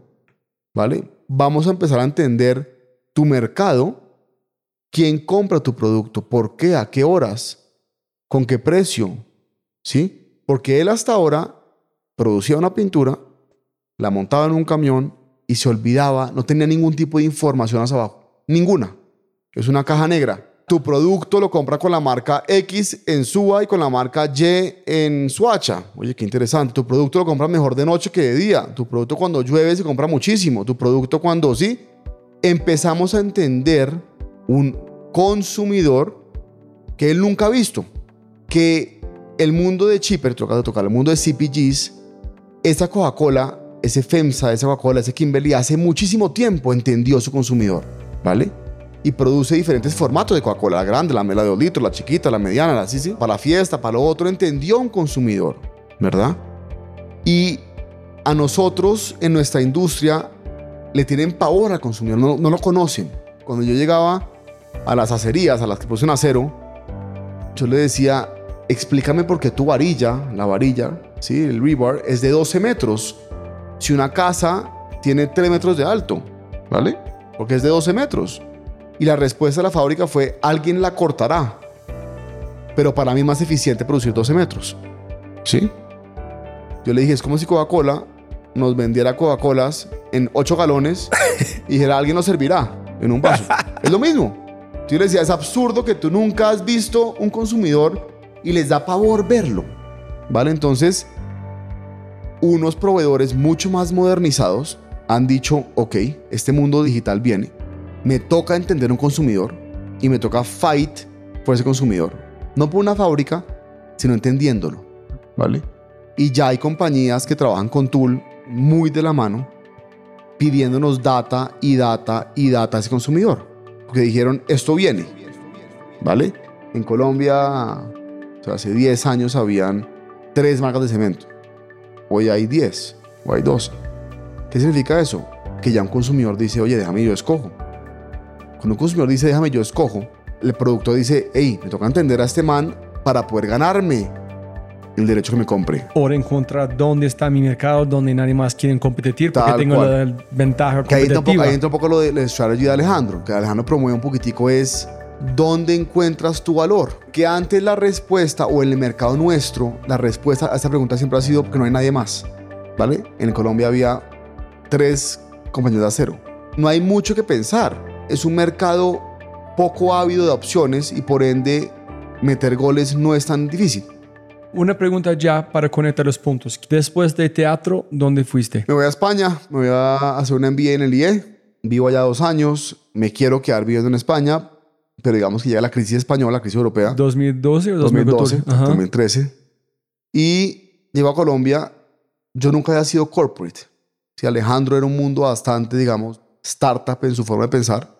¿vale? Vamos a empezar a entender tu mercado, quién compra tu producto, por qué, a qué horas, con qué precio, ¿sí? Porque él hasta ahora producía una pintura, la montaba en un camión y se olvidaba, no tenía ningún tipo de información hacia abajo, ninguna. Es una caja negra. Tu producto lo compra con la marca X en SUA y con la marca Y en Suacha. Oye, qué interesante. Tu producto lo compra mejor de noche que de día. Tu producto cuando llueve se compra muchísimo. Tu producto cuando sí. Empezamos a entender un consumidor que él nunca ha visto. Que el mundo de Chipper, toca tocar el mundo de CPGs, esa Coca-Cola, ese FEMSA, esa Coca-Cola, ese Kimberly, hace muchísimo tiempo entendió su consumidor, ¿vale? Y produce diferentes formatos de Coca-Cola, la grande, la mela de 2 litros, la chiquita, la mediana, la así, sí, para la fiesta, para lo otro, entendió un consumidor, ¿verdad? Y a nosotros en nuestra industria le tienen pavor al consumidor, no, no lo conocen. Cuando yo llegaba a las acerías, a las que producen acero, yo le decía, explícame por qué tu varilla, la varilla, ¿sí? el rebar, es de 12 metros. Si una casa tiene 3 metros de alto, ¿vale? Porque es de 12 metros. Y la respuesta de la fábrica fue, alguien la cortará. Pero para mí es más eficiente producir 12 metros. ¿Sí? Yo le dije, es como si Coca-Cola nos vendiera Coca-Colas en 8 galones y dijera, alguien nos servirá en un vaso. [laughs] es lo mismo. Yo le decía, es absurdo que tú nunca has visto un consumidor y les da pavor verlo. ¿Vale? Entonces, unos proveedores mucho más modernizados han dicho, ok, este mundo digital viene, me toca entender un consumidor y me toca fight por ese consumidor. No por una fábrica, sino entendiéndolo. ¿Vale? Y ya hay compañías que trabajan con Tool muy de la mano, pidiéndonos data y data y data a ese consumidor. Porque dijeron, esto viene. ¿Vale? En Colombia hace 10 años habían tres marcas de cemento. Hoy hay 10 o hay 12. ¿Qué significa eso? Que ya un consumidor dice, oye, déjame yo escojo. Cuando un consumidor dice, déjame yo escojo, el productor dice, hey, me toca entender a este man para poder ganarme el derecho que me compre. O encontrar dónde está mi mercado, donde nadie más quiere competir, porque Tal tengo cual. la ventaja Que ahí competitiva. ahí entra un poco lo de la strategy de Alejandro, que Alejandro promueve un poquitico es dónde encuentras tu valor. Que antes la respuesta, o en el mercado nuestro, la respuesta a esta pregunta siempre ha sido que no hay nadie más. ¿Vale? En Colombia había tres compañías de acero. No hay mucho que pensar. Es un mercado poco ávido de opciones y por ende meter goles no es tan difícil. Una pregunta ya para conectar los puntos. Después de teatro, ¿dónde fuiste? Me voy a España, me voy a hacer una MBA en el IE. Vivo allá dos años, me quiero quedar viviendo en España, pero digamos que llega la crisis española, la crisis europea. ¿2012 o 2012, 2014? Ajá. 2013. Y llego a Colombia. Yo nunca había sido corporate. Si Alejandro era un mundo bastante, digamos, startup en su forma de pensar.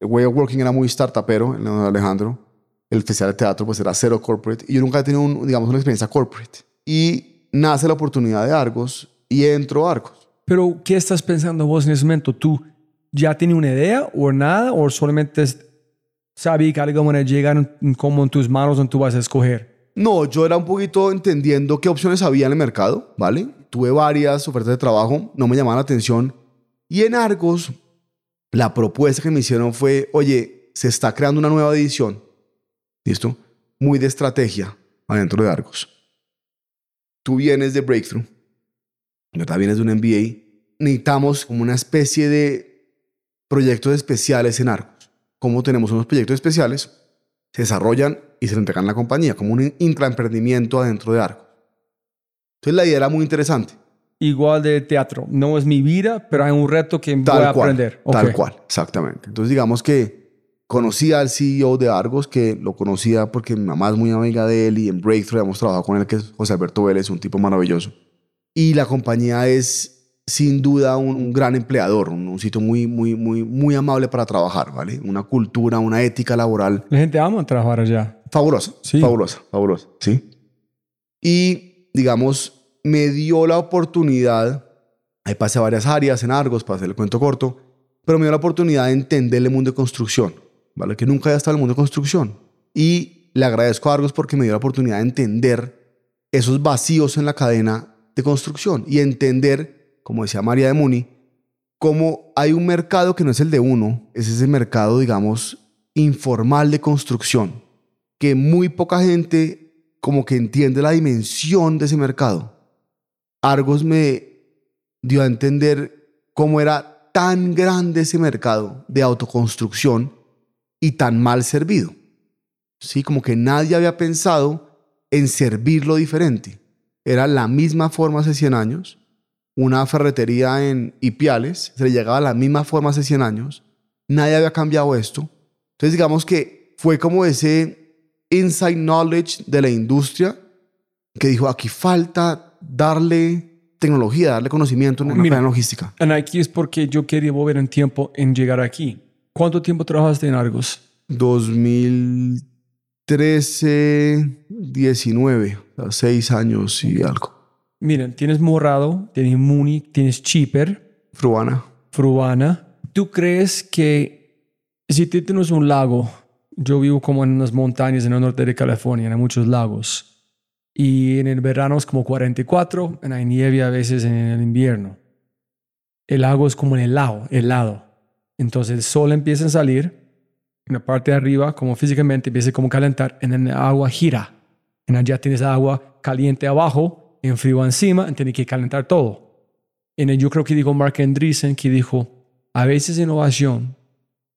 El way of working era muy startupero, el de Alejandro. El festival de teatro pues era cero corporate. Y yo nunca he tenido, un, digamos, una experiencia corporate. Y nace la oportunidad de Argos y entro a Argos. Pero, ¿qué estás pensando vos en ese momento? ¿Tú ya tienes una idea o nada? ¿O solamente sabías que algo van a llegar en- como en tus manos donde tú vas a escoger? No, yo era un poquito entendiendo qué opciones había en el mercado, ¿vale? Tuve varias ofertas de trabajo, no me llamaban la atención. Y en Argos, la propuesta que me hicieron fue, oye, se está creando una nueva edición, ¿listo? Muy de estrategia adentro de Argos. Tú vienes de Breakthrough, yo también vienes de un MBA. Necesitamos como una especie de proyectos especiales en Argos. ¿Cómo tenemos unos proyectos especiales? se desarrollan y se le entregan a la compañía, como un intraemprendimiento adentro de Argos. Entonces la idea era muy interesante. Igual de teatro. No es mi vida, pero hay un reto que voy a Tal cual, aprender. tal Ok. cual, exactamente. Entonces digamos que conocía al CEO de Argos, que lo conocía porque mi mamá es muy amiga de él y en Breakthrough hemos trabajado con él, que es José Alberto Vélez, un tipo maravilloso. Y la compañía es sin duda un, un gran empleador, un, un sitio muy, muy, muy, muy amable para trabajar, ¿vale? Una cultura, una ética laboral La gente ama trabajar allá. fabulosa, Sí. fabulosa, fabulosa, ¿sí? Y, digamos, me dio la oportunidad, ahí pasé a varias áreas en Argos, para hacer el cuento corto, pero me dio la oportunidad de entender el mundo de construcción, ¿vale? Que nunca había estado en el mundo de construcción. Y le agradezco a Argos porque me dio la oportunidad de entender esos vacíos en la cadena de construcción y entender, como decía María de Muni, cómo hay un mercado que no es el de uno, es ese mercado, digamos, informal de construcción, que muy poca gente como que entiende la dimensión de ese mercado. Argos me dio a entender cómo era tan grande ese mercado de autoconstrucción y tan mal servido. Sí, como que nadie había pensado en servirlo diferente. Era la misma forma hace 100 años. Una ferretería en Ipiales se le llegaba a la misma forma hace 100 años. Nadie había cambiado esto. Entonces, digamos que fue como ese inside knowledge de la industria que dijo: aquí falta darle tecnología, darle conocimiento en la logística. Y aquí es porque yo quería volver en tiempo en llegar aquí. ¿Cuánto tiempo trabajaste en Argos? 2013, 19, o sea, seis años y algo. Miren, tienes Morado, tienes Muni, tienes Cheaper, Fruana. Fruana. ¿Tú crees que si tú tienes un lago, yo vivo como en unas montañas en el norte de California, hay muchos lagos, y en el verano es como 44, y hay nieve a veces en el invierno. El lago es como en el lado, helado. Entonces el sol empieza a salir, en la parte de arriba, como físicamente, empieza como a calentar, en el agua gira. En allá tienes agua caliente abajo, en frío encima, y tienes que calentar todo. En el, yo creo que dijo Mark Andreessen que dijo, a veces innovación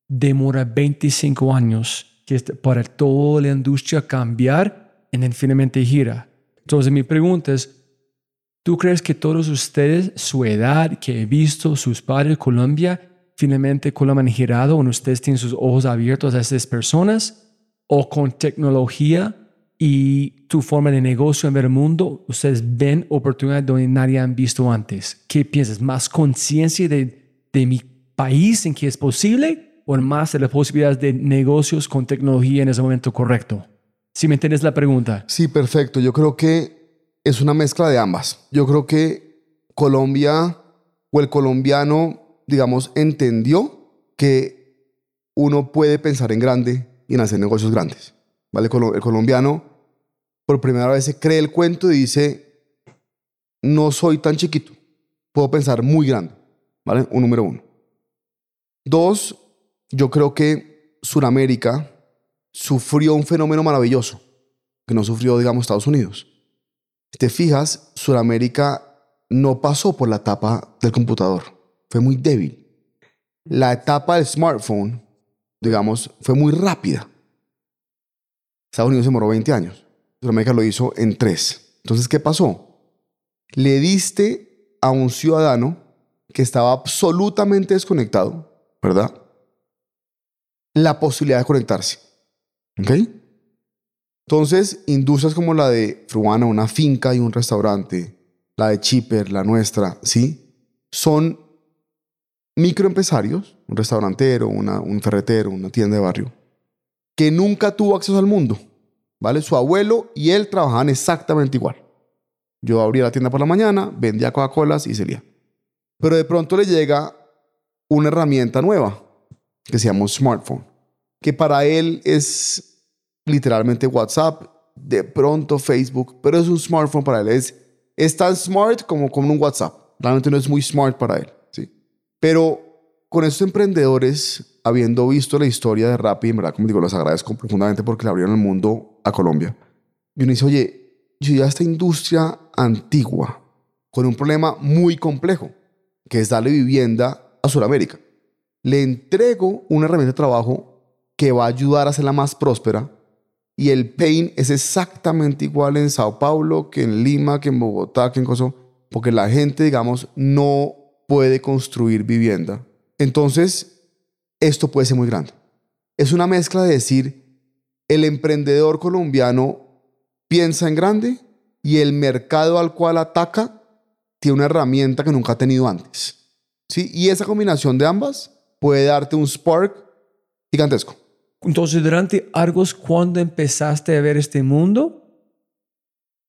demora 25 años que es para toda la industria cambiar y finalmente gira. Entonces mi pregunta es, ¿tú crees que todos ustedes, su edad, que he visto, sus padres, Colombia, finalmente Colombia han girado o ustedes tienen sus ojos abiertos a estas personas? ¿O con tecnología y tu forma de negocio en ver el mundo, ustedes ven oportunidades donde nadie han visto antes? ¿Qué piensas? ¿Más conciencia de, de mi país en que es posible o más de las posibilidades de negocios con tecnología en ese momento correcto? Si me entiendes la pregunta. Sí, perfecto. Yo creo que es una mezcla de ambas. Yo creo que Colombia o el colombiano, digamos, entendió que uno puede pensar en grande y en hacer negocios grandes. ¿Vale? El colombiano por primera vez se cree el cuento y dice, no soy tan chiquito, puedo pensar muy grande. ¿Vale? Un número uno. Dos, yo creo que Sudamérica sufrió un fenómeno maravilloso que no sufrió, digamos, Estados Unidos. Te fijas, Sudamérica no pasó por la etapa del computador. Fue muy débil. La etapa del smartphone, digamos, fue muy rápida. Estados Unidos se demoró 20 años. Sudamérica lo hizo en 3. Entonces, ¿qué pasó? Le diste a un ciudadano que estaba absolutamente desconectado, ¿verdad? La posibilidad de conectarse. ¿Ok? Entonces, industrias como la de Fruana, una finca y un restaurante, la de Chipper, la nuestra, ¿sí? Son microempresarios, un restaurantero, un ferretero, una tienda de barrio, que nunca tuvo acceso al mundo, ¿vale? Su abuelo y él trabajaban exactamente igual. Yo abría la tienda por la mañana, vendía Coca-Colas y salía. Pero de pronto le llega una herramienta nueva que se llama un smartphone, que para él es literalmente WhatsApp, de pronto Facebook, pero es un smartphone para él. Es, es tan smart como, como un WhatsApp. Realmente no es muy smart para él. Pero con estos emprendedores, habiendo visto la historia de Rappi, en verdad, como digo, los agradezco profundamente porque le abrieron el mundo a Colombia. Y uno dice, oye, yo ya esta industria antigua, con un problema muy complejo, que es darle vivienda a Sudamérica. Le entrego una herramienta de trabajo que va a ayudar a hacerla más próspera y el pain es exactamente igual en Sao Paulo que en Lima, que en Bogotá, que en Kosovo, porque la gente, digamos, no puede construir vivienda. Entonces, esto puede ser muy grande. es una mezcla de decir, el emprendedor colombiano piensa en grande y el mercado al cual ataca tiene una herramienta que nunca ha tenido antes. ¿Sí? Y esa combinación de ambas puede darte un spark gigantesco. Entonces, durante Argos, cuando empezaste a ver este mundo,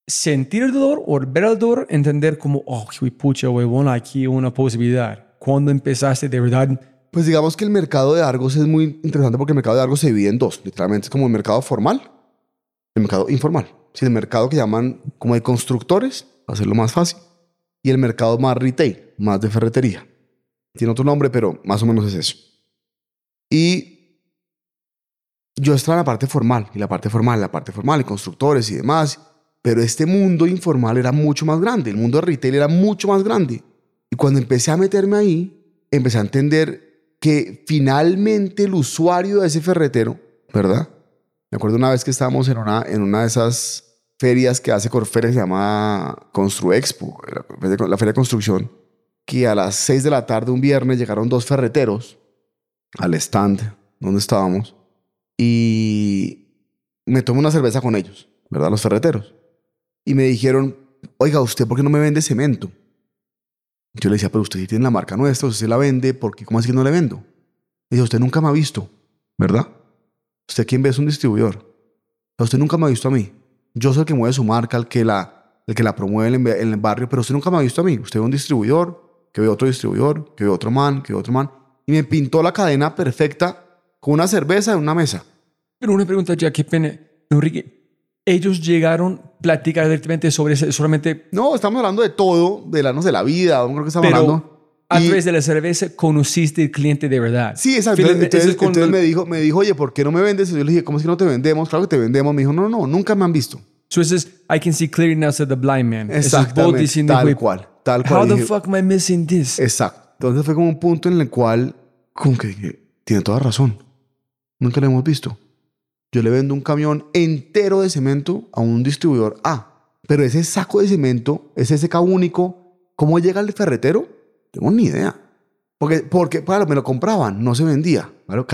sentir el dolor o ver el dolor, entender como, oh, pucha, huevón, aquí una posibilidad. Cuando empezaste de verdad pues digamos que el mercado de Argos es muy interesante porque el mercado de Argos se divide en dos. Literalmente es como el mercado formal, el mercado informal. Sí, el mercado que llaman como de constructores, para hacerlo más fácil, y el mercado más retail, más de ferretería. Tiene otro nombre, pero más o menos es eso. Y yo estaba en la parte formal, y la parte formal, la parte formal, y constructores y demás. Pero este mundo informal era mucho más grande, el mundo de retail era mucho más grande. Y cuando empecé a meterme ahí, empecé a entender que finalmente el usuario de ese ferretero, ¿verdad? Me acuerdo una vez que estábamos en una, en una de esas ferias que hace Corfera, se llama Construexpo, la feria de construcción, que a las 6 de la tarde un viernes llegaron dos ferreteros al stand donde estábamos y me tomé una cerveza con ellos, ¿verdad? Los ferreteros. Y me dijeron, oiga, ¿usted por qué no me vende cemento? Yo le decía, pero usted sí tiene la marca nuestra, usted la vende, ¿por qué? ¿Cómo así que no le vendo? Y dice, usted nunca me ha visto, ¿verdad? Usted quién ve es un distribuidor. Usted nunca me ha visto a mí. Yo soy el que mueve su marca, el que la, el que la promueve en el, barrio, pero usted nunca me ha visto a mí. Usted ve un distribuidor, que ve otro distribuidor, que ve otro man, que ve otro man. Y me pintó la cadena perfecta con una cerveza en una mesa. Pero una pregunta ya, qué pena. Enrique, ellos llegaron a platicar directamente sobre eso, solamente... No, estamos hablando de todo, de la, no de la vida, creo que estamos hablando. A través de la cerveza conociste el cliente de verdad. Sí, exacto. Entonces, me, dijo, me dijo, oye, ¿por qué no me vendes? Y yo le dije, ¿cómo es que no te vendemos? Claro que te vendemos. Me dijo, no, no, nunca me han visto. So I can see clearly now, said the blind man. Exactamente, tal cual, tal cual. How the fuck am I missing this? Exacto. Entonces fue como un punto en el cual, como que dije, tiene toda razón. Nunca lo hemos visto. Yo le vendo un camión entero de cemento a un distribuidor A. Pero ese saco de cemento, ese SK único, ¿cómo llega al ferretero? Tengo ni idea. Porque, porque claro, me lo compraban, no se vendía.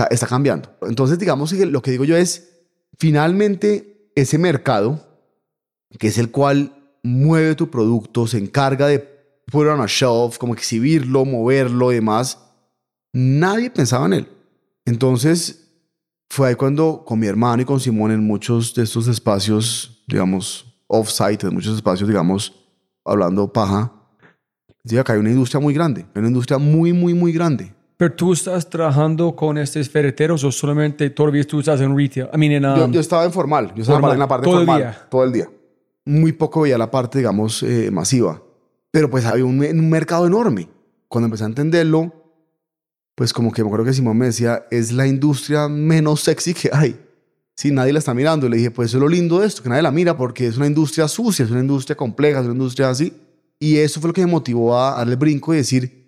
está cambiando. Entonces, digamos que lo que digo yo es, finalmente, ese mercado, que es el cual mueve tu producto, se encarga de poner on a shelf, como exhibirlo, moverlo y demás, nadie pensaba en él. Entonces, fue ahí cuando con mi hermano y con Simón en muchos de estos espacios, digamos, off-site, en muchos espacios, digamos, hablando paja, digo, acá hay una industria muy grande, una industria muy, muy, muy grande. ¿Pero tú estás trabajando con estos ferreteros o solamente todavía tú estás en retail? I mean, yo, um, estaba en formal, yo estaba en la parte todo formal. El día. Todo el día. Muy poco veía la parte, digamos, eh, masiva. Pero pues había un, un mercado enorme. Cuando empecé a entenderlo, pues como que me acuerdo que Simón me decía, es la industria menos sexy que hay. Si nadie la está mirando. Y le dije, pues eso es lo lindo de esto, que nadie la mira porque es una industria sucia, es una industria compleja, es una industria así. Y eso fue lo que me motivó a darle brinco y decir,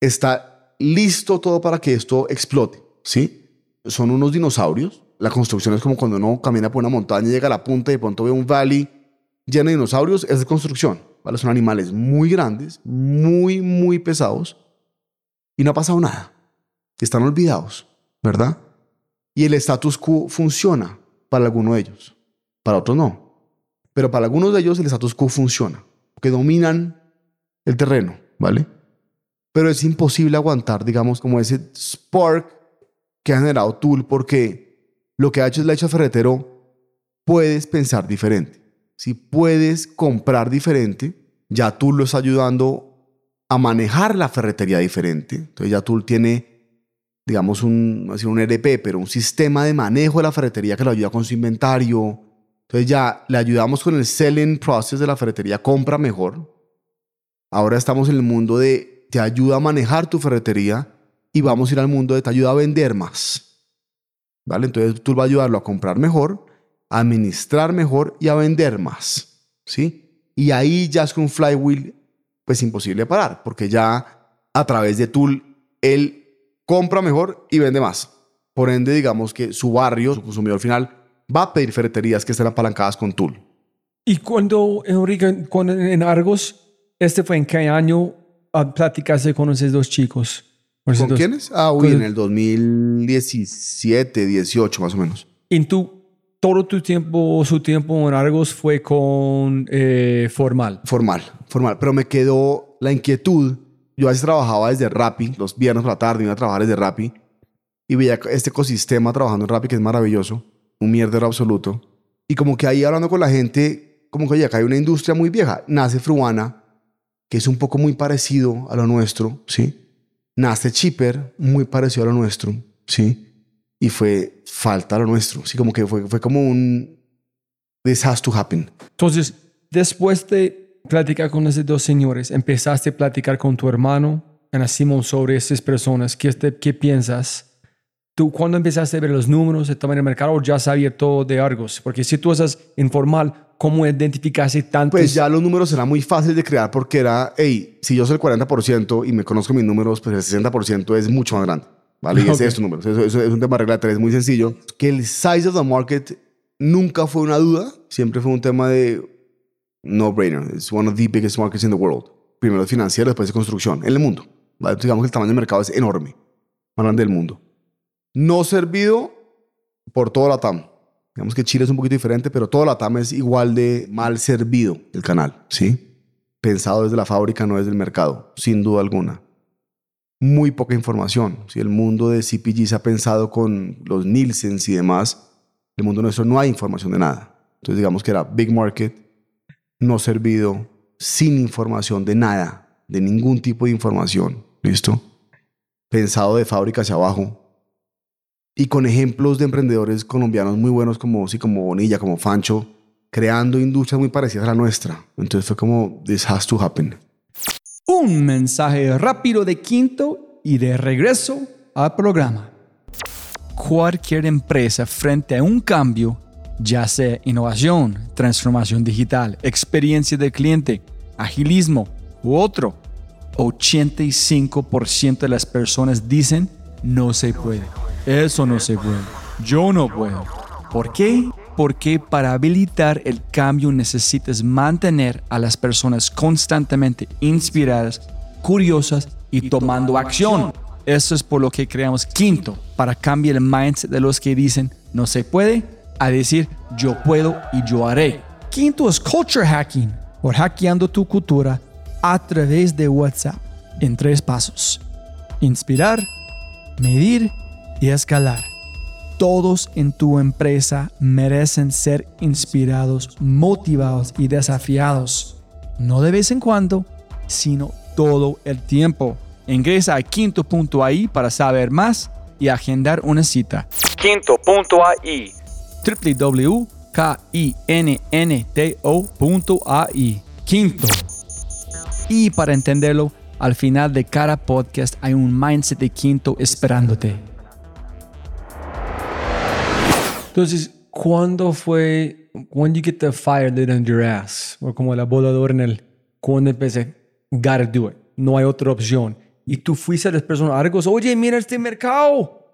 está listo todo para que esto explote. ¿Sí? Son unos dinosaurios. La construcción es como cuando uno camina por una montaña, llega a la punta y de pronto ve un valley lleno de dinosaurios. Es de construcción. ¿vale? Son animales muy grandes, muy, muy pesados y no ha pasado nada. Están olvidados, ¿verdad? Y el status quo funciona para algunos de ellos, para otros no. Pero para algunos de ellos el status quo funciona, porque dominan el terreno, ¿vale? Pero es imposible aguantar, digamos, como ese spark que ha generado Tool, porque lo que ha hecho es la hecho ferretero, puedes pensar diferente. Si puedes comprar diferente, ya Tool lo está ayudando a manejar la ferretería diferente. Entonces ya Tool tiene, digamos, un, así un ERP, pero un sistema de manejo de la ferretería que lo ayuda con su inventario. Entonces ya le ayudamos con el selling process de la ferretería, compra mejor. Ahora estamos en el mundo de te ayuda a manejar tu ferretería y vamos a ir al mundo de te ayuda a vender más. ¿Vale? Entonces tú va a ayudarlo a comprar mejor, a administrar mejor y a vender más. ¿Sí? Y ahí ya es con un flywheel pues imposible parar, porque ya a través de Tool él compra mejor y vende más. Por ende, digamos que su barrio, su consumidor final, va a pedir ferreterías que estén apalancadas con Tool. Y cuando, Enrique, cuando en Argos, este fue en qué año platicaste con esos dos chicos? Por ¿Con cierto, quiénes? Ah, uy, con- en el 2017, 18 más o menos. En tu, todo tu tiempo, su tiempo en Argos fue con eh, formal. Formal, formal. Pero me quedó la inquietud. Yo a veces trabajaba desde Rappi, los viernes por la tarde iba a trabajar desde Rappi y veía este ecosistema trabajando en Rappi que es maravilloso, un mierdero absoluto. Y como que ahí hablando con la gente, como que oye, acá hay una industria muy vieja. Nace Fruana, que es un poco muy parecido a lo nuestro, ¿sí? Nace Chipper, muy parecido a lo nuestro, ¿sí? Y fue falta a lo nuestro, ¿sí? Como que fue, fue como un... This has to happen. Entonces, después de platicar con esos dos señores, empezaste a platicar con tu hermano, Ana Simón, sobre esas personas. ¿Qué, te- qué piensas? ¿Tú cuándo empezaste a ver los números de tomar el mercado o ya sabías todo de Argos? Porque si tú estás informal, ¿cómo identificaste tantos? Pues ya los números eran muy fáciles de crear porque era, hey, si yo soy el 40% y me conozco mis números, pues el 60% es mucho más grande. ¿Vale? Y Ok. es estos números. Eso, eso es un tema de regla de tres muy sencillo. Que el size of the market nunca fue una duda, siempre fue un tema de no brainer. It's one of the biggest markets in the world. Primero es financiero, después es construcción en el mundo. ¿vale? Digamos que el tamaño del mercado es enorme, más grande del mundo. No servido por todo la TAM. Digamos que Chile es un poquito diferente, pero todo la TAM es igual de mal servido el canal, ¿sí? Pensado desde la fábrica, no desde el mercado, sin duda alguna. Muy poca información. Si el mundo de CPG se ha pensado con los Nielsen y demás, el mundo nuestro no hay información de nada. Entonces digamos que era big market, no servido, sin información de nada, de ningún tipo de información. ¿Listo? Pensado de fábrica hacia abajo, y con ejemplos de emprendedores colombianos muy buenos como, sí, como Bonilla, como Fancho, creando industrias muy parecidas a la nuestra. Entonces fue como, this has to happen. Un mensaje rápido de quinto y de regreso al programa. Cualquier empresa frente a un cambio, ya sea innovación, transformación digital, experiencia del cliente, agilismo u otro, 85% de las personas dicen no se puede. Eso no se puede. Yo no puedo. ¿Por qué? Porque para habilitar el cambio necesitas mantener a las personas constantemente inspiradas, curiosas y tomando acción. Eso es por lo que creamos Quinto, para cambiar el mindset de los que dicen no se puede a decir yo puedo y yo haré. Quinto es culture hacking, por hackeando tu cultura a través de WhatsApp en tres pasos. Inspirar, medir y escalar. Todos en tu empresa merecen ser inspirados, motivados y desafiados. No de vez en cuando, sino todo el tiempo. Ingresa a quinto.ai para saber más y agendar una cita. Quinto.ai. www.kinnto.ai. Quinto. Y para entenderlo, al final de cada podcast hay un mindset de quinto esperándote. Entonces, ¿cuándo fue, when you get the fire lit under your ass? O como la voladora en el, cuando empecé, gotta do it. No hay otra opción. Y tú fuiste a las personas argos, oye, mira este mercado.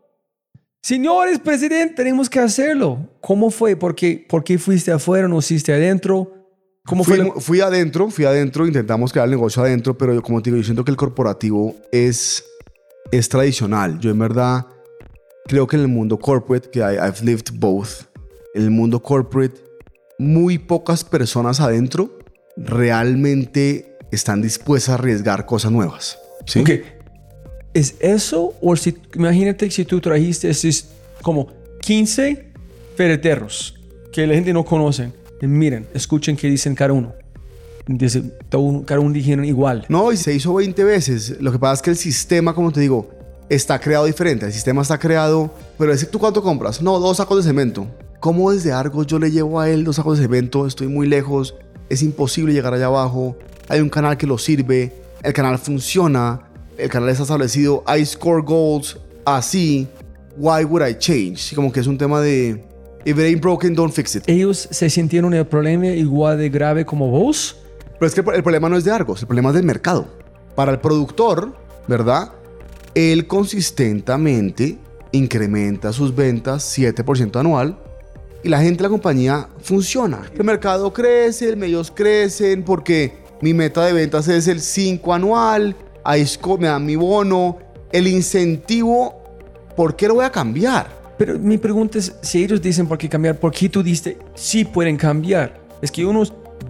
Señores, presidente, tenemos que hacerlo. ¿Cómo fue? ¿Por qué, por qué fuiste afuera, no hiciste adentro? ¿Cómo fui, fue? fui adentro, fui adentro, intentamos crear el negocio adentro, pero yo, como te digo, yo siento que el corporativo es, es tradicional. Yo en verdad creo que en el mundo corporate, que I- I've lived both, en el mundo corporate, muy pocas personas adentro realmente están dispuestas a arriesgar cosas nuevas. ¿sí? ¿Es eso? O si, imagínate si tú trajiste esos como 15 ferreteros que la gente no conoce. Y miren, escuchen qué dicen cada uno. Dice, cada uno dijeron igual. No, y se hizo 20 veces. Lo que pasa es que el sistema, como te digo, está creado diferente. El sistema está creado, pero es tú cuánto compras. No, dos sacos de cemento. ¿Cómo desde Argos yo le llevo a él dos sacos de cemento? Estoy muy lejos. Es imposible llegar allá abajo. Hay un canal que lo sirve. El canal funciona. El canal está establecido. I score goals así. Why would I change? Como que es un tema de if it ain't broken, don't fix it. Ellos se sintieron el problema igual de grave como vos. Pero es que el problema no es de Argos, el problema es del mercado. Para el productor, ¿verdad? Él consistentemente incrementa sus ventas 7% anual y la gente de la compañía funciona. El mercado crece, los medios crecen porque mi meta de ventas es el 5 anual, ahí es co- me dan mi bono, el incentivo, ¿por qué lo voy a cambiar? Pero mi pregunta es, si ellos dicen por qué cambiar, ¿por qué tú dices sí pueden cambiar? Es que uno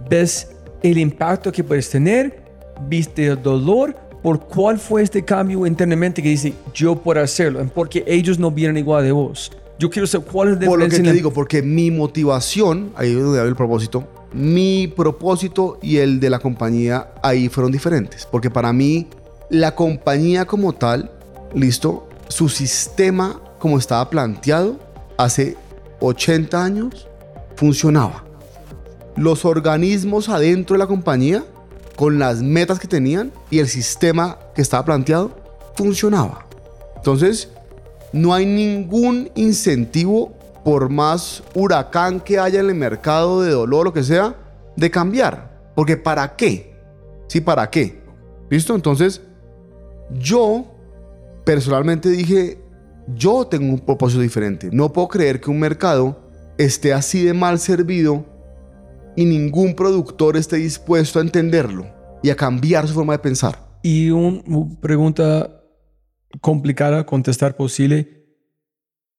ves el impacto que puedes tener, viste el dolor, por cuál fue este cambio internamente que dice yo puedo hacerlo, porque ellos no vienen igual de vos. Yo quiero saber cuál es la Por lo que te digo, porque mi motivación, ahí es donde hablo el propósito, mi propósito y el de la compañía ahí fueron diferentes. Porque para mí, la compañía como tal, listo, su sistema como estaba planteado hace 80 años, funcionaba. Los organismos adentro de la compañía, con las metas que tenían y el sistema que estaba planteado, funcionaba. Entonces, no hay ningún incentivo, por más huracán que haya en el mercado de dolor, lo que sea, de cambiar. Porque ¿para qué? Sí, ¿para qué? ¿Listo? Entonces, yo personalmente dije, yo tengo un propósito diferente. No puedo creer que un mercado esté así de mal servido y ningún productor esté dispuesto a entenderlo y a cambiar su forma de pensar. Y una pregunta complicada contestar posible.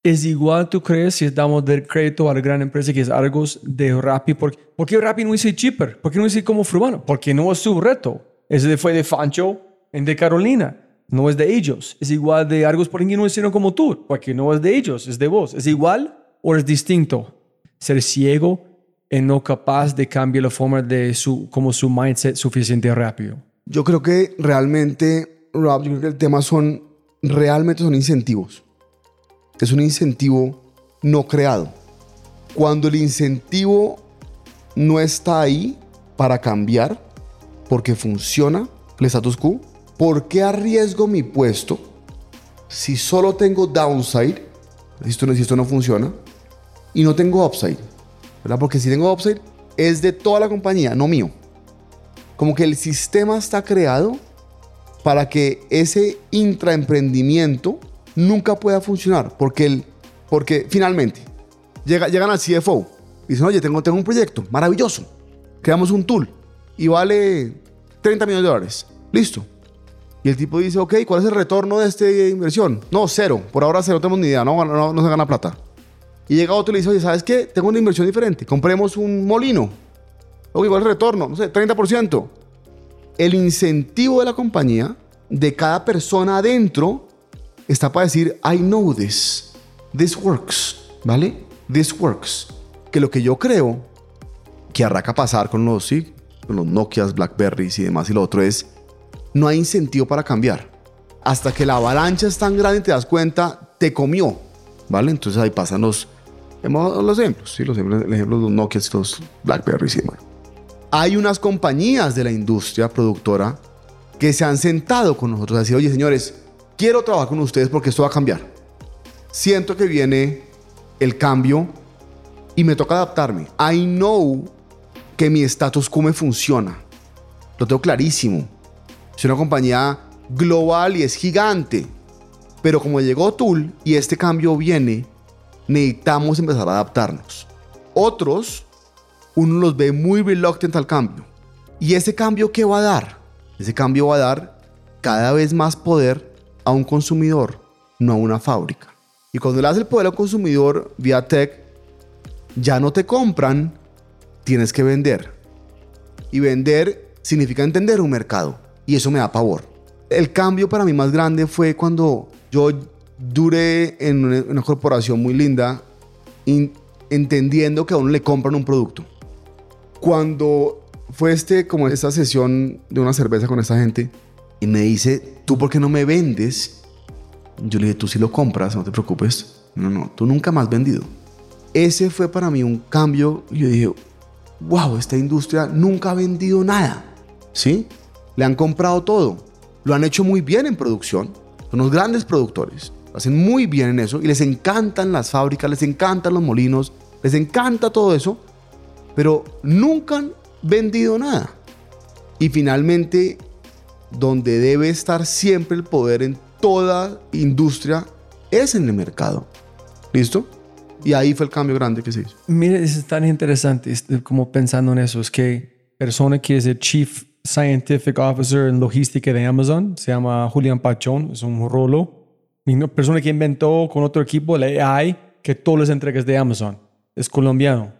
¿Es igual, tú crees, si damos del crédito a la gran empresa que es algo de Rappi? ¿Por, ¿por qué Rappi no dice cheaper? ¿Por qué no dice como Frubano? Porque no es su reto. Ese fue de Fancho en de Carolina. No es de ellos. Es igual de Argos, ¿por qué no hicieron como tú? Porque no es de ellos, es de vos. ¿Es igual o es distinto? Ser ciego y no capaz de cambiar la forma de su, como su mindset suficiente rápido. Yo creo que realmente, Rob, yo creo que el tema son, realmente son incentivos. Es un incentivo no creado. Cuando el incentivo no está ahí para cambiar, porque funciona el status quo, ¿por qué arriesgo mi puesto si solo tengo downside, si esto no, funciona, y no tengo upside? Porque si tengo upside, es de toda la compañía, no mío como que el sistema está creado para que ese intraemprendimiento nunca pueda funcionar. Porque, el, porque finalmente llega, llegan al CFO y dicen, oye, tengo, tengo un proyecto maravilloso. Creamos un tool y vale 30 millones de dólares. Listo. Y el tipo dice, ok, ¿cuál es el retorno de esta inversión? No, cero. Por ahora cero, no tenemos ni idea. No, no, no se gana plata. Y llega otro y le dice, oye, ¿sabes qué? Tengo una inversión diferente. Compremos un molino. ¿cuál es el retorno? No sé, 30%. El incentivo de la compañía, de cada persona adentro, está para decir, I know this. This works. ¿Vale? This works. Que lo que yo creo que arranca pasar con los, sí, con los Nokias, Blackberries y demás y lo otro es, no hay incentivo para cambiar. Hasta que la avalancha es tan grande y te das cuenta, te comió. ¿Vale? Entonces ahí pasan los, los ejemplos. Sí, los ejemplos, de los Nokias y los Blackberries y demás hay unas compañías de la industria productora que se han sentado con nosotros a decir, oye señores, quiero trabajar con ustedes porque esto va a cambiar. Siento que viene el cambio y me toca adaptarme. I know que mi status quo me funciona. Lo tengo clarísimo. Es una compañía global y es gigante. Pero como llegó Tool y este cambio viene, necesitamos empezar a adaptarnos. Otros uno los ve muy reluctant al cambio. ¿Y ese cambio qué va a dar? Ese cambio va a dar cada vez más poder a un consumidor, no a una fábrica. Y cuando le das el poder al consumidor vía tech, ya no te compran, tienes que vender. Y vender significa entender un mercado. Y eso me da pavor. El cambio para mí más grande fue cuando yo duré en una, una corporación muy linda, in- entendiendo que a uno le compran un producto cuando fue este, como esta sesión de una cerveza con esta gente y me dice, ¿tú por qué no me vendes? Yo le dije, tú sí lo compras, no te preocupes. No, no, tú nunca más vendido. Ese fue para mí un cambio. Yo dije, wow, esta industria nunca ha vendido nada. ¿Sí? Le han comprado todo. Lo han hecho muy bien en producción. Son los grandes productores. Lo hacen muy bien en eso y les encantan las fábricas, les encantan los molinos, les encanta todo eso pero nunca han vendido nada. Y finalmente, donde debe estar siempre el poder en toda industria es en el mercado. ¿Listo? Y ahí fue el cambio grande que se hizo. Mire, es tan interesante, es como pensando en eso, es que persona que es el chief Scientific Officer en logística de Amazon. Se llama Julián Pachón. Es un rolo. Una persona que inventó con otro equipo la AI que todas las entregas de Amazon. Es colombiano.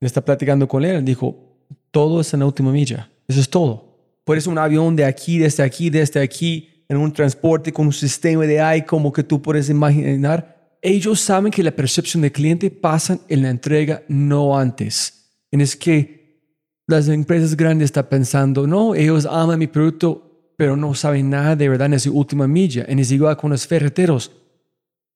Está platicando con él. Dijo, todo es en la última milla. Eso es todo. Puedes un avión de aquí, desde aquí, desde aquí, en un transporte con un sistema de AI como que tú puedes imaginar. Ellos saben que la percepción del cliente pasa en la entrega, no antes. Y es que las empresas grandes están pensando, no, ellos aman mi producto, pero no saben nada de verdad en esa última milla. Y es igual con los ferreteros.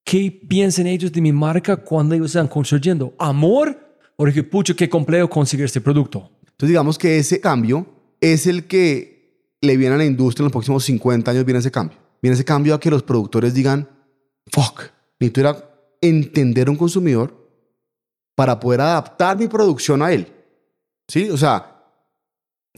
¿Qué piensan ellos de mi marca cuando ellos están construyendo? ¿Amor? ¿O que pucho, qué complejo conseguir este producto? Entonces digamos que ese cambio es el que le viene a la industria en los próximos 50 años, viene ese cambio. Viene ese cambio a que los productores digan, fuck, necesito ir a entender a un consumidor para poder adaptar mi producción a él. ¿Sí? O sea,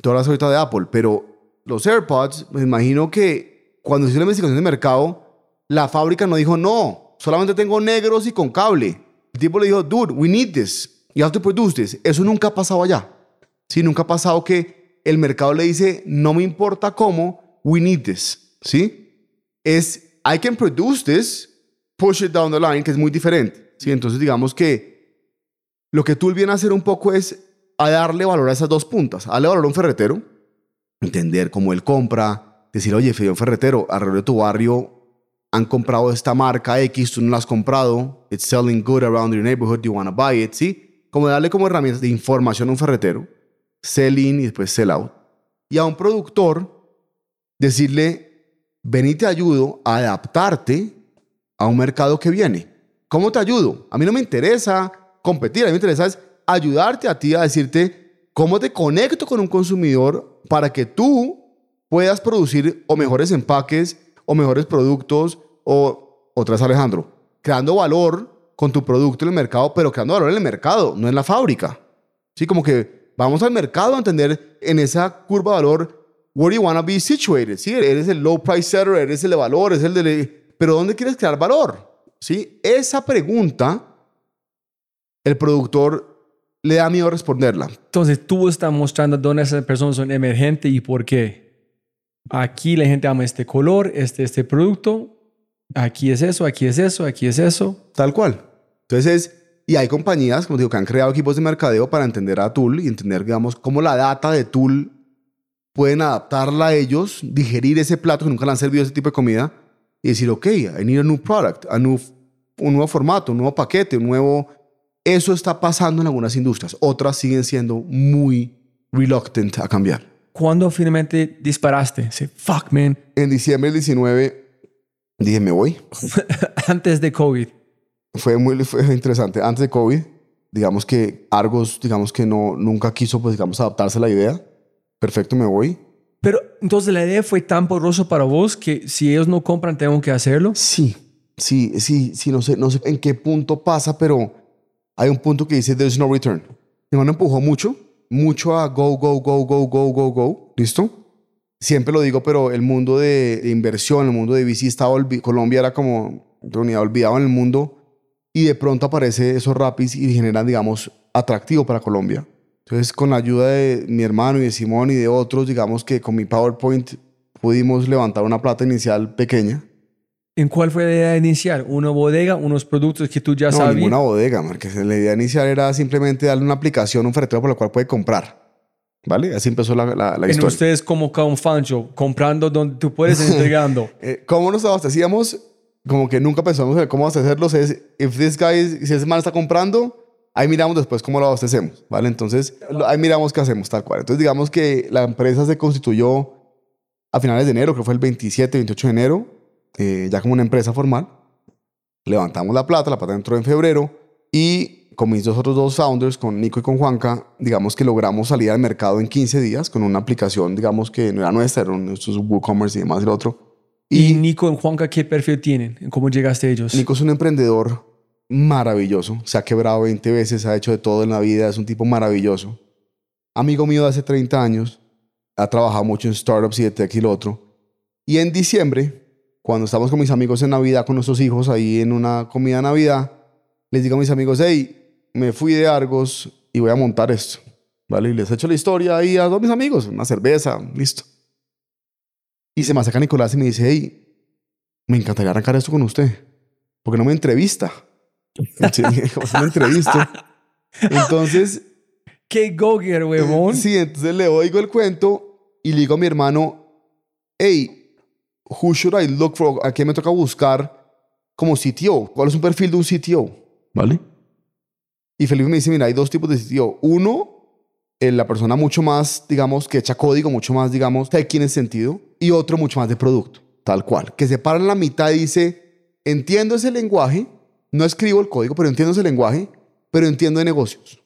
tú hablas ahorita de Apple, pero los AirPods, me imagino que cuando se hizo la investigación de mercado, la fábrica no dijo, no, solamente tengo negros y con cable. El tipo le dijo, dude, we need this. You have to produce this. Eso nunca ha pasado allá. Sí, nunca ha pasado que el mercado le dice, no me importa cómo, we need this. ¿Sí? Es, I can produce this, push it down the line, que es muy diferente. ¿Sí? Entonces, digamos que lo que tú a hacer un poco es a darle valor a esas dos puntas. A darle valor a un ferretero, entender cómo él compra, decir, oye, un ferretero, alrededor de tu barrio han comprado esta marca X, tú no la has comprado, it's selling good around your neighborhood, you want to buy it, ¿sí? Como darle como herramientas de información a un ferretero, sell in y después sell out. Y a un productor, decirle, ven y te ayudo a adaptarte a un mercado que viene. ¿Cómo te ayudo? A mí no me interesa competir, a mí me interesa es ayudarte a ti a decirte cómo te conecto con un consumidor para que tú puedas producir o mejores empaques o mejores productos o otras Alejandro, creando valor con tu producto en el mercado, pero creando valor en el mercado, no en la fábrica. Sí, como que vamos al mercado a entender en esa curva de valor where you want to be situated. Sí, eres el low price setter, eres el de valor, es el de pero ¿dónde quieres crear valor? ¿Sí? Esa pregunta el productor le da miedo responderla. Entonces tú estás mostrando dónde esas personas son emergentes y por qué. Aquí la gente ama este color, este, este producto. Aquí es eso, aquí es eso, aquí es eso. Tal cual. Entonces, y hay compañías, como digo, que han creado equipos de mercadeo para entender a Tool y entender, digamos, cómo la data de Tool pueden adaptarla a ellos, digerir ese plato que nunca le han servido ese tipo de comida y decir, ok, I need a new product, a new, un nuevo formato, un nuevo paquete, un nuevo... Eso está pasando en algunas industrias. Otras siguen siendo muy reluctant a cambiar. ¿Cuándo finalmente disparaste? Sí, fuck, man. En diciembre del 19 dije, me voy. [laughs] Antes de COVID. Fue muy fue interesante. Antes de COVID, digamos que Argos, digamos que no, nunca quiso, pues, digamos, adaptarse a la idea. Perfecto, me voy. Pero entonces la idea fue tan poderosa para vos que si ellos no compran, tengo que hacerlo. Sí, sí, sí, sí, no sé, no sé en qué punto pasa, pero hay un punto que dice there's no return. Mi hermano empujó mucho, mucho a go, go, go, go, go, go, go. ¿Listo? Siempre lo digo, pero el mundo de, inversión, el mundo de VC estaba Colombia era como unidad olvidado en el mundo y de pronto aparece esos rapis y generan, digamos, atractivo para Colombia. Entonces, con la ayuda de mi hermano y de Simón y de otros, digamos que con mi PowerPoint pudimos levantar una plata inicial pequeña. ¿En cuál fue la idea inicial? ¿Una bodega? ¿Unos productos que tú ya no, sabías? No, ninguna bodega, porque la idea inicial era simplemente darle una aplicación, un ferretero por la cual puede comprar. ¿Vale? Así empezó la, la, la historia. ustedes como un fancho, comprando donde tú puedes [laughs] entregando. eh, ¿Cómo nos abastecíamos? Como que nunca pensamos en cómo abastecerlos. Es, if this guy, si ese man está comprando, ahí miramos después cómo lo abastecemos, ¿vale? Entonces, ahí miramos qué hacemos, tal cual. Entonces, digamos que la empresa se constituyó a finales de enero, creo que fue el 27, 28 de enero, eh, ya como una empresa formal. Levantamos la plata, la plata entró en febrero y con mis dos otros dos founders, con Nico y con Juanca, digamos que logramos salir al mercado en 15 días con una aplicación, digamos que no era nuestra, era nuestros WooCommerce y demás, el otro. ¿Y, Nico y Juanca qué perfil tienen? ¿Cómo llegaste a ellos? Nico es un emprendedor maravilloso. Se ha quebrado 20 veces, ha hecho de todo en la vida, es un tipo maravilloso. Amigo mío de hace 30 años, ha trabajado mucho en startups y de tech y lo otro. Y en diciembre, cuando estamos con mis amigos en Navidad, con nuestros hijos ahí en una comida de Navidad, les digo a mis amigos, hey, me fui de Argos y voy a montar esto. ¿vale? Y les echo la historia ahí a todos mis amigos, una cerveza, listo. Y se me acerca Nicolás y me dice, hey, me encantaría arrancar esto con usted. porque no me entrevista? [laughs] Sí, ¿Cómo se me entrevista? Entonces, [laughs] Qué go-getter, huevón. sí, entonces le oigo el cuento y le digo a mi hermano, hey, who should I look for? ¿A quién me toca buscar como CTO? ¿Cuál es un perfil de un CTO? ¿Vale? Y Felipe me dice, mira, hay dos tipos de CTO. Uno, eh, la persona mucho más, digamos, que echa código, mucho más, digamos, tech en ese sentido. Y otro mucho más de producto, tal cual. Que se para en la mitad y dice, entiendo ese lenguaje, no escribo el código, pero entiendo ese lenguaje, pero entiendo de negocios.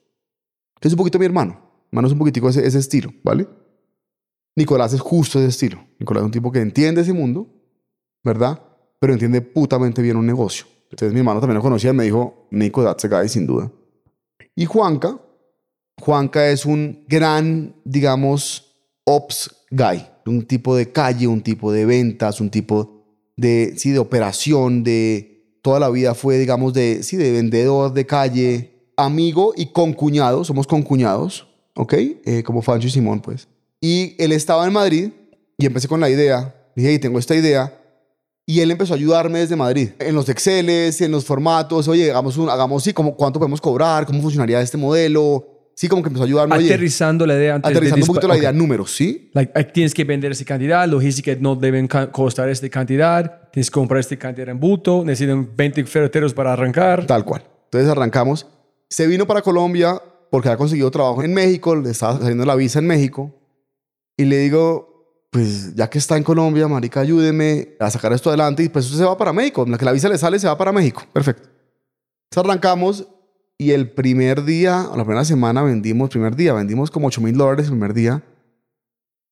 Que es un poquito mi hermano. Mi hermano es un poquitico ese, ese estilo, ¿vale? Nicolás es justo ese estilo. Nicolás es un tipo que entiende ese mundo, ¿verdad? Pero entiende putamente bien un negocio. Entonces mi hermano también lo conocía y me dijo, Nico, that's a guy, sin duda. Y Juanca, Juanca es un gran, digamos, ops guy. Un tipo de calle, un tipo de ventas, un tipo de, sí, de operación, de toda la vida fue, digamos, de, sí, de vendedor de calle, amigo y concuñado, somos concuñados, ¿ok? Eh, como Fancho y Simón, pues. Y él estaba en Madrid y empecé con la idea. Dije, hey, tengo esta idea. Y él empezó a ayudarme desde Madrid. En los Exceles, en los formatos. Oye, hagamos, un, hagamos sí, como, cuánto podemos cobrar, cómo funcionaría este modelo. Sí, como que empezó a ayudarme. oye, Aterrizando la idea antes de aterrizando un poquito la dispa- idea, números, ¿sí? Like, tienes que vender esa cantidad, logística no deben costar esta cantidad, tienes que comprar esta cantidad en buto, necesitan 20 ferreteros para arrancar. Tal cual. Entonces arrancamos. Se vino para Colombia porque había conseguido trabajo en México, le estaba saliendo la visa en México. Y le digo, pues ya que está en Colombia, marica, ayúdeme a sacar esto adelante. Y pues usted se va para México. La que la visa le sale, se va para México. Perfecto. Entonces arrancamos y el primer día, o la primera semana vendimos, primer día, vendimos como 8 mil dólares el primer día.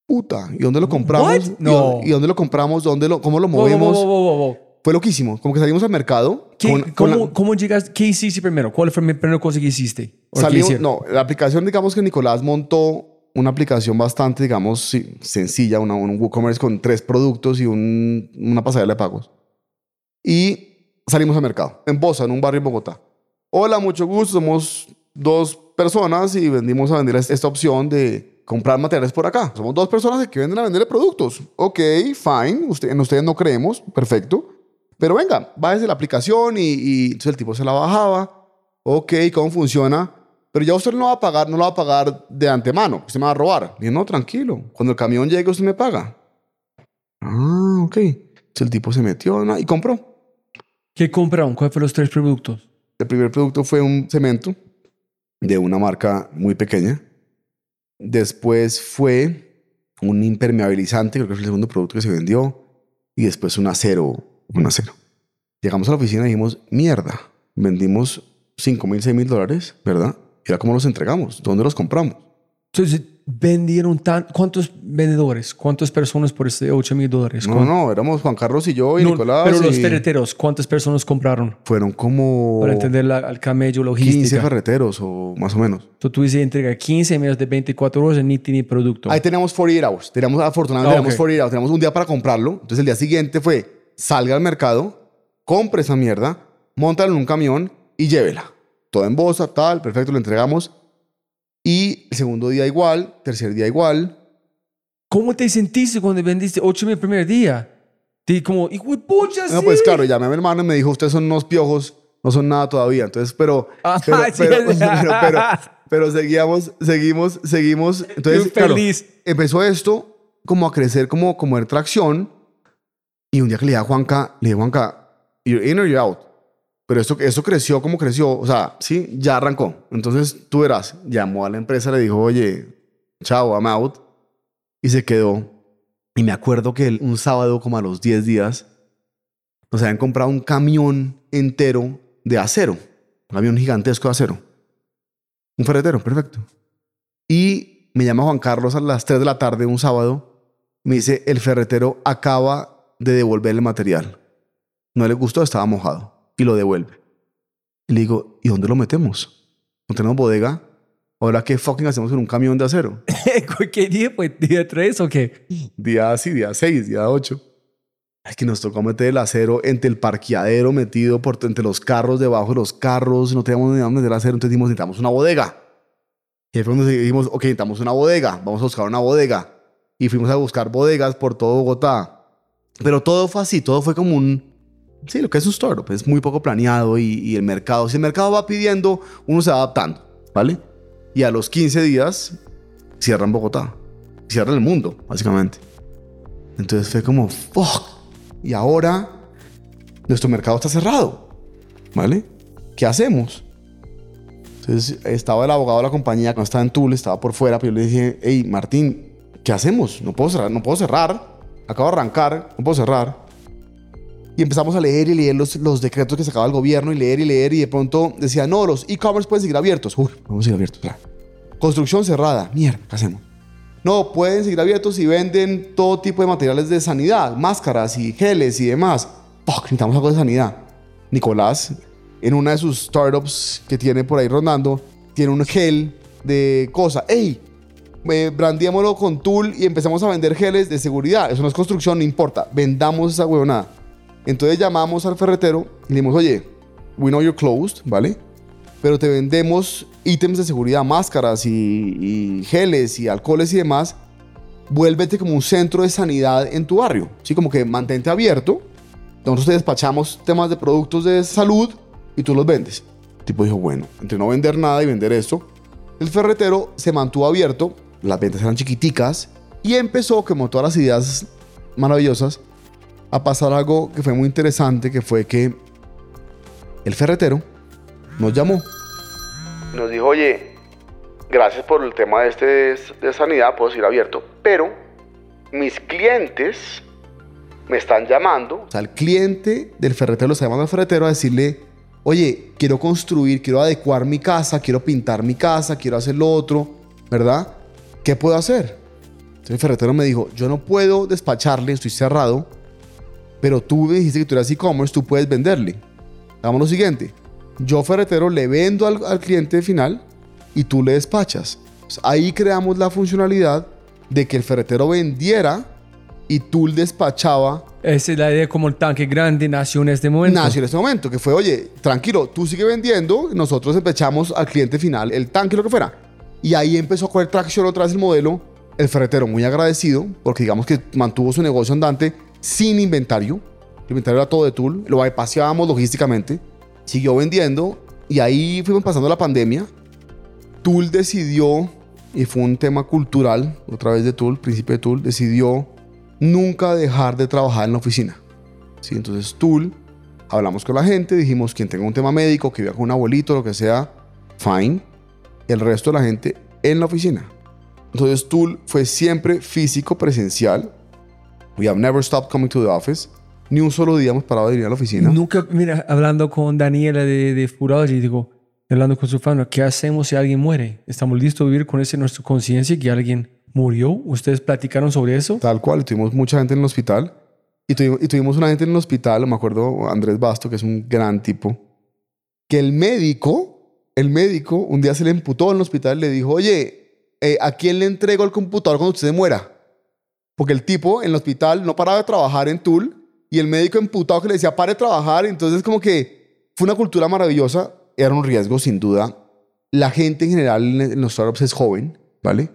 Puta, ¿y dónde lo compramos? What? ¿Y No. dónde- ¿Y dónde lo compramos? ¿Dónde lo, ¿Cómo lo Wow, wow, wow, wow. Fue loquísimo. Como que salimos al mercado. ¿Qué- con- con cómo, la- cómo llegaste? ¿Qué hiciste primero? ¿Cuál fue la primera cosa que hiciste? ¿O qué Salimos, no, la aplicación, digamos que Nicolás montó una aplicación bastante, digamos, sencilla, una, un WooCommerce con tres productos y un- una pasarela de pagos. Y salimos al mercado, en Bosa, en un barrio en Bogotá. Hola, mucho gusto, somos dos personas y vendimos a vender esta opción de comprar materiales por acá. Somos dos personas que venden a venderle productos. Ok, fine, usted, en ustedes no creemos, perfecto. Pero venga, bájese la aplicación y, y entonces el tipo se la bajaba. Ok, ¿cómo funciona? Pero ya usted no lo va a pagar, no lo va a pagar de antemano, usted me va a robar. Y yo, no, tranquilo, cuando el camión llegue usted me paga. Ah, ok. Entonces el tipo se metió ¿no? y compró. ¿Qué compraron? ¿Cuáles fueron los tres productos? El primer producto fue un cemento de una marca muy pequeña. Después fue un impermeabilizante, creo que fue el segundo producto que se vendió. Y después un acero, un acero. Llegamos a la oficina y dijimos, mierda, vendimos 5 mil, 6 mil dólares, ¿verdad? Y ahora cómo los entregamos, ¿dónde los compramos? Entonces, vendieron tan... ¿Cuántos vendedores? ¿Cuántas personas por este 8 mil dólares? No, ¿Cuán- no, éramos Juan Carlos y yo y No, Nicolás. Pero los y ferreteros, ¿cuántas personas compraron? Fueron como Para entender la, al camello 15 logística. ferreteros o más o menos. Entonces, tú dices entrega 15 en menos de 24 horas ni tiene producto. Ahí teníamos 48 hours. Teníamos, afortunadamente, Ah, teníamos ok. 48 hours. Teníamos un día para comprarlo. Entonces, el día siguiente fue, salga al mercado, compre esa mierda, montala en un camión y llévela. Todo en bolsa, tal, perfecto, lo entregamos. Y el segundo día igual, tercer día igual. ¿Cómo te sentiste cuando vendiste 8 mil el primer día? Te como, hijo de pucha, No, sí". pues claro, llamé a mi hermano y me dijo, ustedes son unos piojos, no son nada todavía. Entonces, pero... Ah, [laughs] pero, sí, pero, sí. [laughs] pero, pero, pero seguíamos, seguimos, seguimos. Entonces, claro, feliz. empezó esto como a crecer, como, como en tracción. Y un día que le dije a Juanca, le dije, Juanca, you're in or you're out. Pero esto, esto creció como creció. O sea, sí, ya arrancó. Entonces, tú verás, llamó a la empresa, le dijo, oye, chao, I'm out. Y se quedó. Y me acuerdo que un sábado, como a los 10 días, nos habían comprado un camión entero de acero. Un camión gigantesco de acero. Un ferretero, perfecto. Y me llama Juan Carlos a las 3 de la tarde un sábado. Me dice, el ferretero acaba de devolver el material. No le gustó, estaba mojado. Y lo devuelve. Y le digo, ¿y dónde lo metemos? ¿No tenemos bodega? Ahora, ¿qué fucking hacemos con un camión de acero? [laughs] ¿Qué día fue? ¿Día 3 o qué? Día sí, día 6, día 8. Es que nos tocó meter el acero entre el parqueadero metido por entre los carros, debajo de los carros. No teníamos ni dónde meter el acero. Entonces dijimos, necesitamos una bodega. Y ahí fue donde dijimos, ok, necesitamos una bodega, vamos a buscar una bodega. Y fuimos a buscar bodegas por todo Bogotá. Pero todo fue así, todo fue como un... Sí, lo que es un startup, es muy poco planeado y, y el mercado, si el mercado va pidiendo, uno se va adaptando, ¿vale? Y a los 15 días cierran Bogotá, cierran el mundo, básicamente. Entonces fue como, fuck. Y ahora nuestro mercado está cerrado, ¿vale? ¿Qué hacemos? Entonces estaba el abogado de la compañía, cuando estaba en Tool, estaba por fuera, pero yo le dije, hey, Martín, ¿qué hacemos? No puedo cerrar, no puedo cerrar. Acabo de arrancar, no puedo cerrar. Y empezamos a leer y leer los, los decretos que sacaba el gobierno y leer y leer y de pronto decía, no, los e-commerce pueden seguir abiertos. Uy, vamos a seguir abiertos. Construcción cerrada. Mierda, ¿qué hacemos? No, pueden seguir abiertos y venden todo tipo de materiales de sanidad, máscaras y geles y demás. Fuck, necesitamos algo de sanidad. Nicolás, en una de sus startups que tiene por ahí rondando, tiene un gel de cosa. ¡Ey! Eh, brandiémoslo con Tool y empezamos a vender geles de seguridad. Eso no es construcción, no importa. Vendamos esa huevonada. Entonces llamamos al ferretero y le dijimos, oye, we know you're closed, ¿vale? Pero te vendemos ítems de seguridad, máscaras y, y geles y alcoholes y demás. Vuélvete como un centro de sanidad en tu barrio. Sí, como que mantente abierto. Nosotros te despachamos temas de productos de salud y tú los vendes. El tipo dijo, bueno, entre no vender nada y vender esto, el ferretero se mantuvo abierto, las ventas eran chiquiticas y empezó, como todas las ideas maravillosas, a pasar algo que fue muy interesante, que fue que el ferretero nos llamó. Nos dijo, oye, gracias por el tema de este de sanidad, puedo seguir abierto, pero mis clientes me están llamando. O sea, el cliente del ferretero lo está llamando al ferretero a decirle, oye, quiero construir, quiero adecuar mi casa, quiero pintar mi casa, quiero hacer lo otro, ¿verdad? ¿Qué puedo hacer? Entonces el ferretero me dijo, yo no puedo despacharle, estoy cerrado, pero tú dijiste que tú eras e-commerce, tú puedes venderle. Hagamos lo siguiente, yo ferretero le vendo al, al cliente final y tú le despachas. Ahí creamos la funcionalidad de que el ferretero vendiera y tú despachaba Esa es la idea como el tanque grande nació en este momento. nació en este momento, que fue, oye, tranquilo, tú sigue vendiendo, nosotros despachamos al cliente final el tanque, lo que fuera. Y ahí empezó a coger tracción otra vez el modelo, el ferretero muy agradecido, porque digamos que mantuvo su negocio andante sin inventario. El inventario era todo de Tool, lo bypaseábamos logísticamente, siguió vendiendo y ahí fuimos pasando la pandemia. Tool decidió, y fue un tema cultural, otra vez de Tool, principio de Tool, decidió nunca dejar de trabajar en la oficina. ¿sí? Entonces Tool, hablamos con la gente, dijimos quien tenga un tema médico, que viva con un abuelito, lo que sea, fine. El resto de la gente en la oficina. Entonces Tool fue siempre físico, presencial. We have never stopped coming to the office. Ni un solo día hemos parado de ir a la oficina. Nunca, mira, hablando con Daniela de, de Furology, digo, hablando con su familia, ¿qué hacemos si alguien muere? ¿Estamos listos a vivir con ese nuestra conciencia que alguien murió? ¿Ustedes platicaron sobre eso? Tal cual, tuvimos mucha gente en el hospital. Y tuvimos, y tuvimos una gente en el hospital, me acuerdo Andrés Basto, que es un gran tipo, que el médico, el médico, un día se le emputó en el hospital y le dijo, oye, eh, ¿a quién le entrego el computador cuando usted se muera? Porque el tipo en el hospital no paraba de trabajar en Tool y el médico emputado que le decía, pare de trabajar. Entonces como que fue una cultura maravillosa, era un riesgo sin duda. La gente en general en los startups es joven, ¿vale?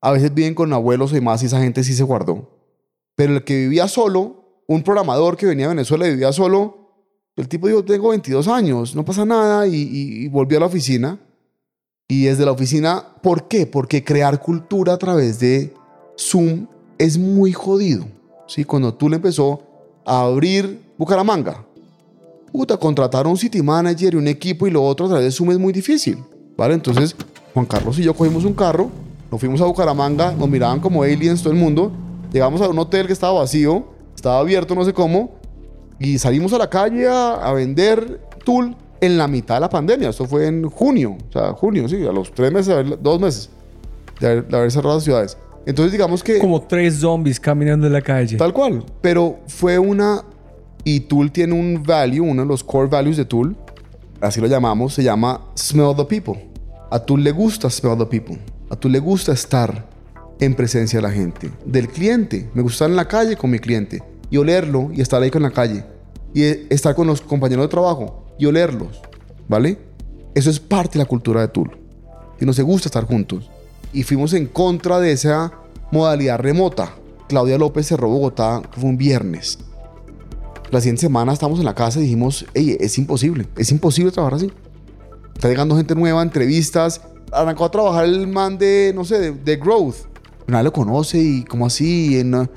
A veces viven con abuelos y demás y esa gente sí se guardó. Pero el que vivía solo, un programador que venía de Venezuela y vivía solo, el tipo dijo, tengo 22 años, no pasa nada, y, y- y volvió a la oficina. Y desde la oficina, ¿por qué? Porque crear cultura a través de Zoom es muy jodido. ¿sí? Cuando tú empezó a abrir Bucaramanga, puta, contratar un city manager y un equipo y lo otro a través de Zoom es muy difícil. ¿Vale? Entonces, Juan Carlos y yo cogimos un carro, nos fuimos a Bucaramanga, nos miraban como aliens todo el mundo, llegamos a un hotel que estaba vacío, estaba abierto no sé cómo, y salimos a la calle a, vender Tool en la mitad de la pandemia. Esto fue en junio, o sea, junio, sí, a los tres meses, dos meses de haber, de haber cerrado las ciudades. Entonces, digamos que... Como tres zombies caminando en la calle. Tal cual. Pero fue una. Y Tool tiene un value, uno de los core values de Tool, así lo llamamos, se llama Smell the People. A Tool le gusta Smell the People. A Tool le gusta estar en presencia de la gente, del cliente. Me gusta estar en la calle con mi cliente y olerlo y estar ahí con la calle. Y estar con los compañeros de trabajo y olerlos. ¿Vale? Eso es parte de la cultura de Tool. y nos gusta estar juntos. Y fuimos en contra de esa modalidad remota. Claudia López cerró Bogotá, fue un viernes. La siguiente semana estamos en la casa y dijimos, hey, es imposible, es imposible trabajar así. Está llegando gente nueva, entrevistas. Arrancó a trabajar el man de, no sé, de, de Growth. Nadie lo conoce y como así, en,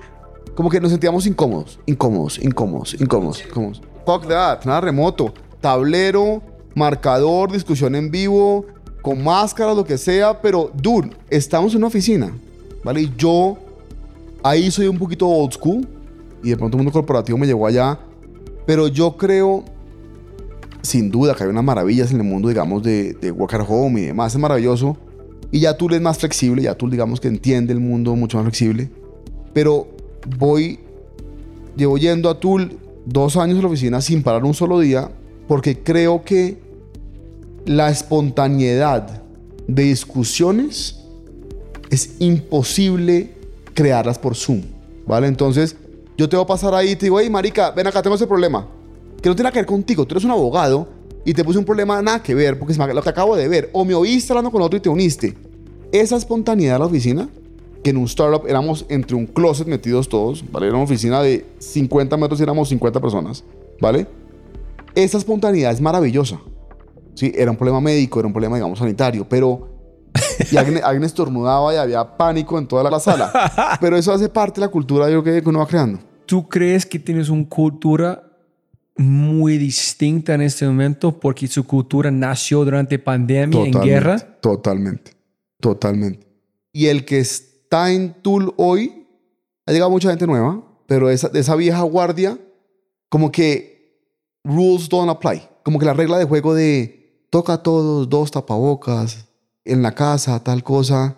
como que nos sentíamos incómodos, incómodos, incómodos, incómodos, incómodos. Fuck that, nada remoto. Tablero, marcador, discusión en vivo, con máscara, lo que sea, pero dude, estamos en una oficina, ¿vale? Y yo ahí soy un poquito old school y de pronto el mundo corporativo me llevó allá, pero yo creo sin duda que hay unas maravillas en el mundo, digamos, de, de work at home y demás, es maravilloso. Y ya tú es más flexible, ya tú digamos que entiende el mundo mucho más flexible. Pero voy, llevo yendo a Tool dos años en la oficina sin parar un solo día porque creo que la espontaneidad de discusiones es imposible crearlas por Zoom, ¿vale? Entonces, yo te voy a pasar ahí y te digo, hey, marica, ven acá, tengo ese problema. Que no tiene que ver contigo, tú eres un abogado y te puse un problema nada que ver, porque es lo que acabo de ver. O me oíste hablando con otro y te uniste. Esa espontaneidad de la oficina, que en un startup éramos entre un closet metidos todos, ¿vale? Era una oficina de 50 metros y éramos 50 personas, ¿vale? Esa espontaneidad es maravillosa. Sí, era un problema médico, era un problema, digamos, sanitario, pero... Y alguien, [laughs] alguien estornudaba y había pánico en toda la sala. Pero eso hace parte de la cultura, yo creo que uno va creando. ¿Tú crees que tienes una cultura muy distinta en este momento porque su cultura nació durante pandemia, en guerra? Totalmente, totalmente. Y el que está en Tool hoy, ha llegado mucha gente nueva, pero esa, esa vieja guardia, como que rules don't apply. Como que la regla de juego de toca a todos, dos tapabocas, en la casa, tal cosa.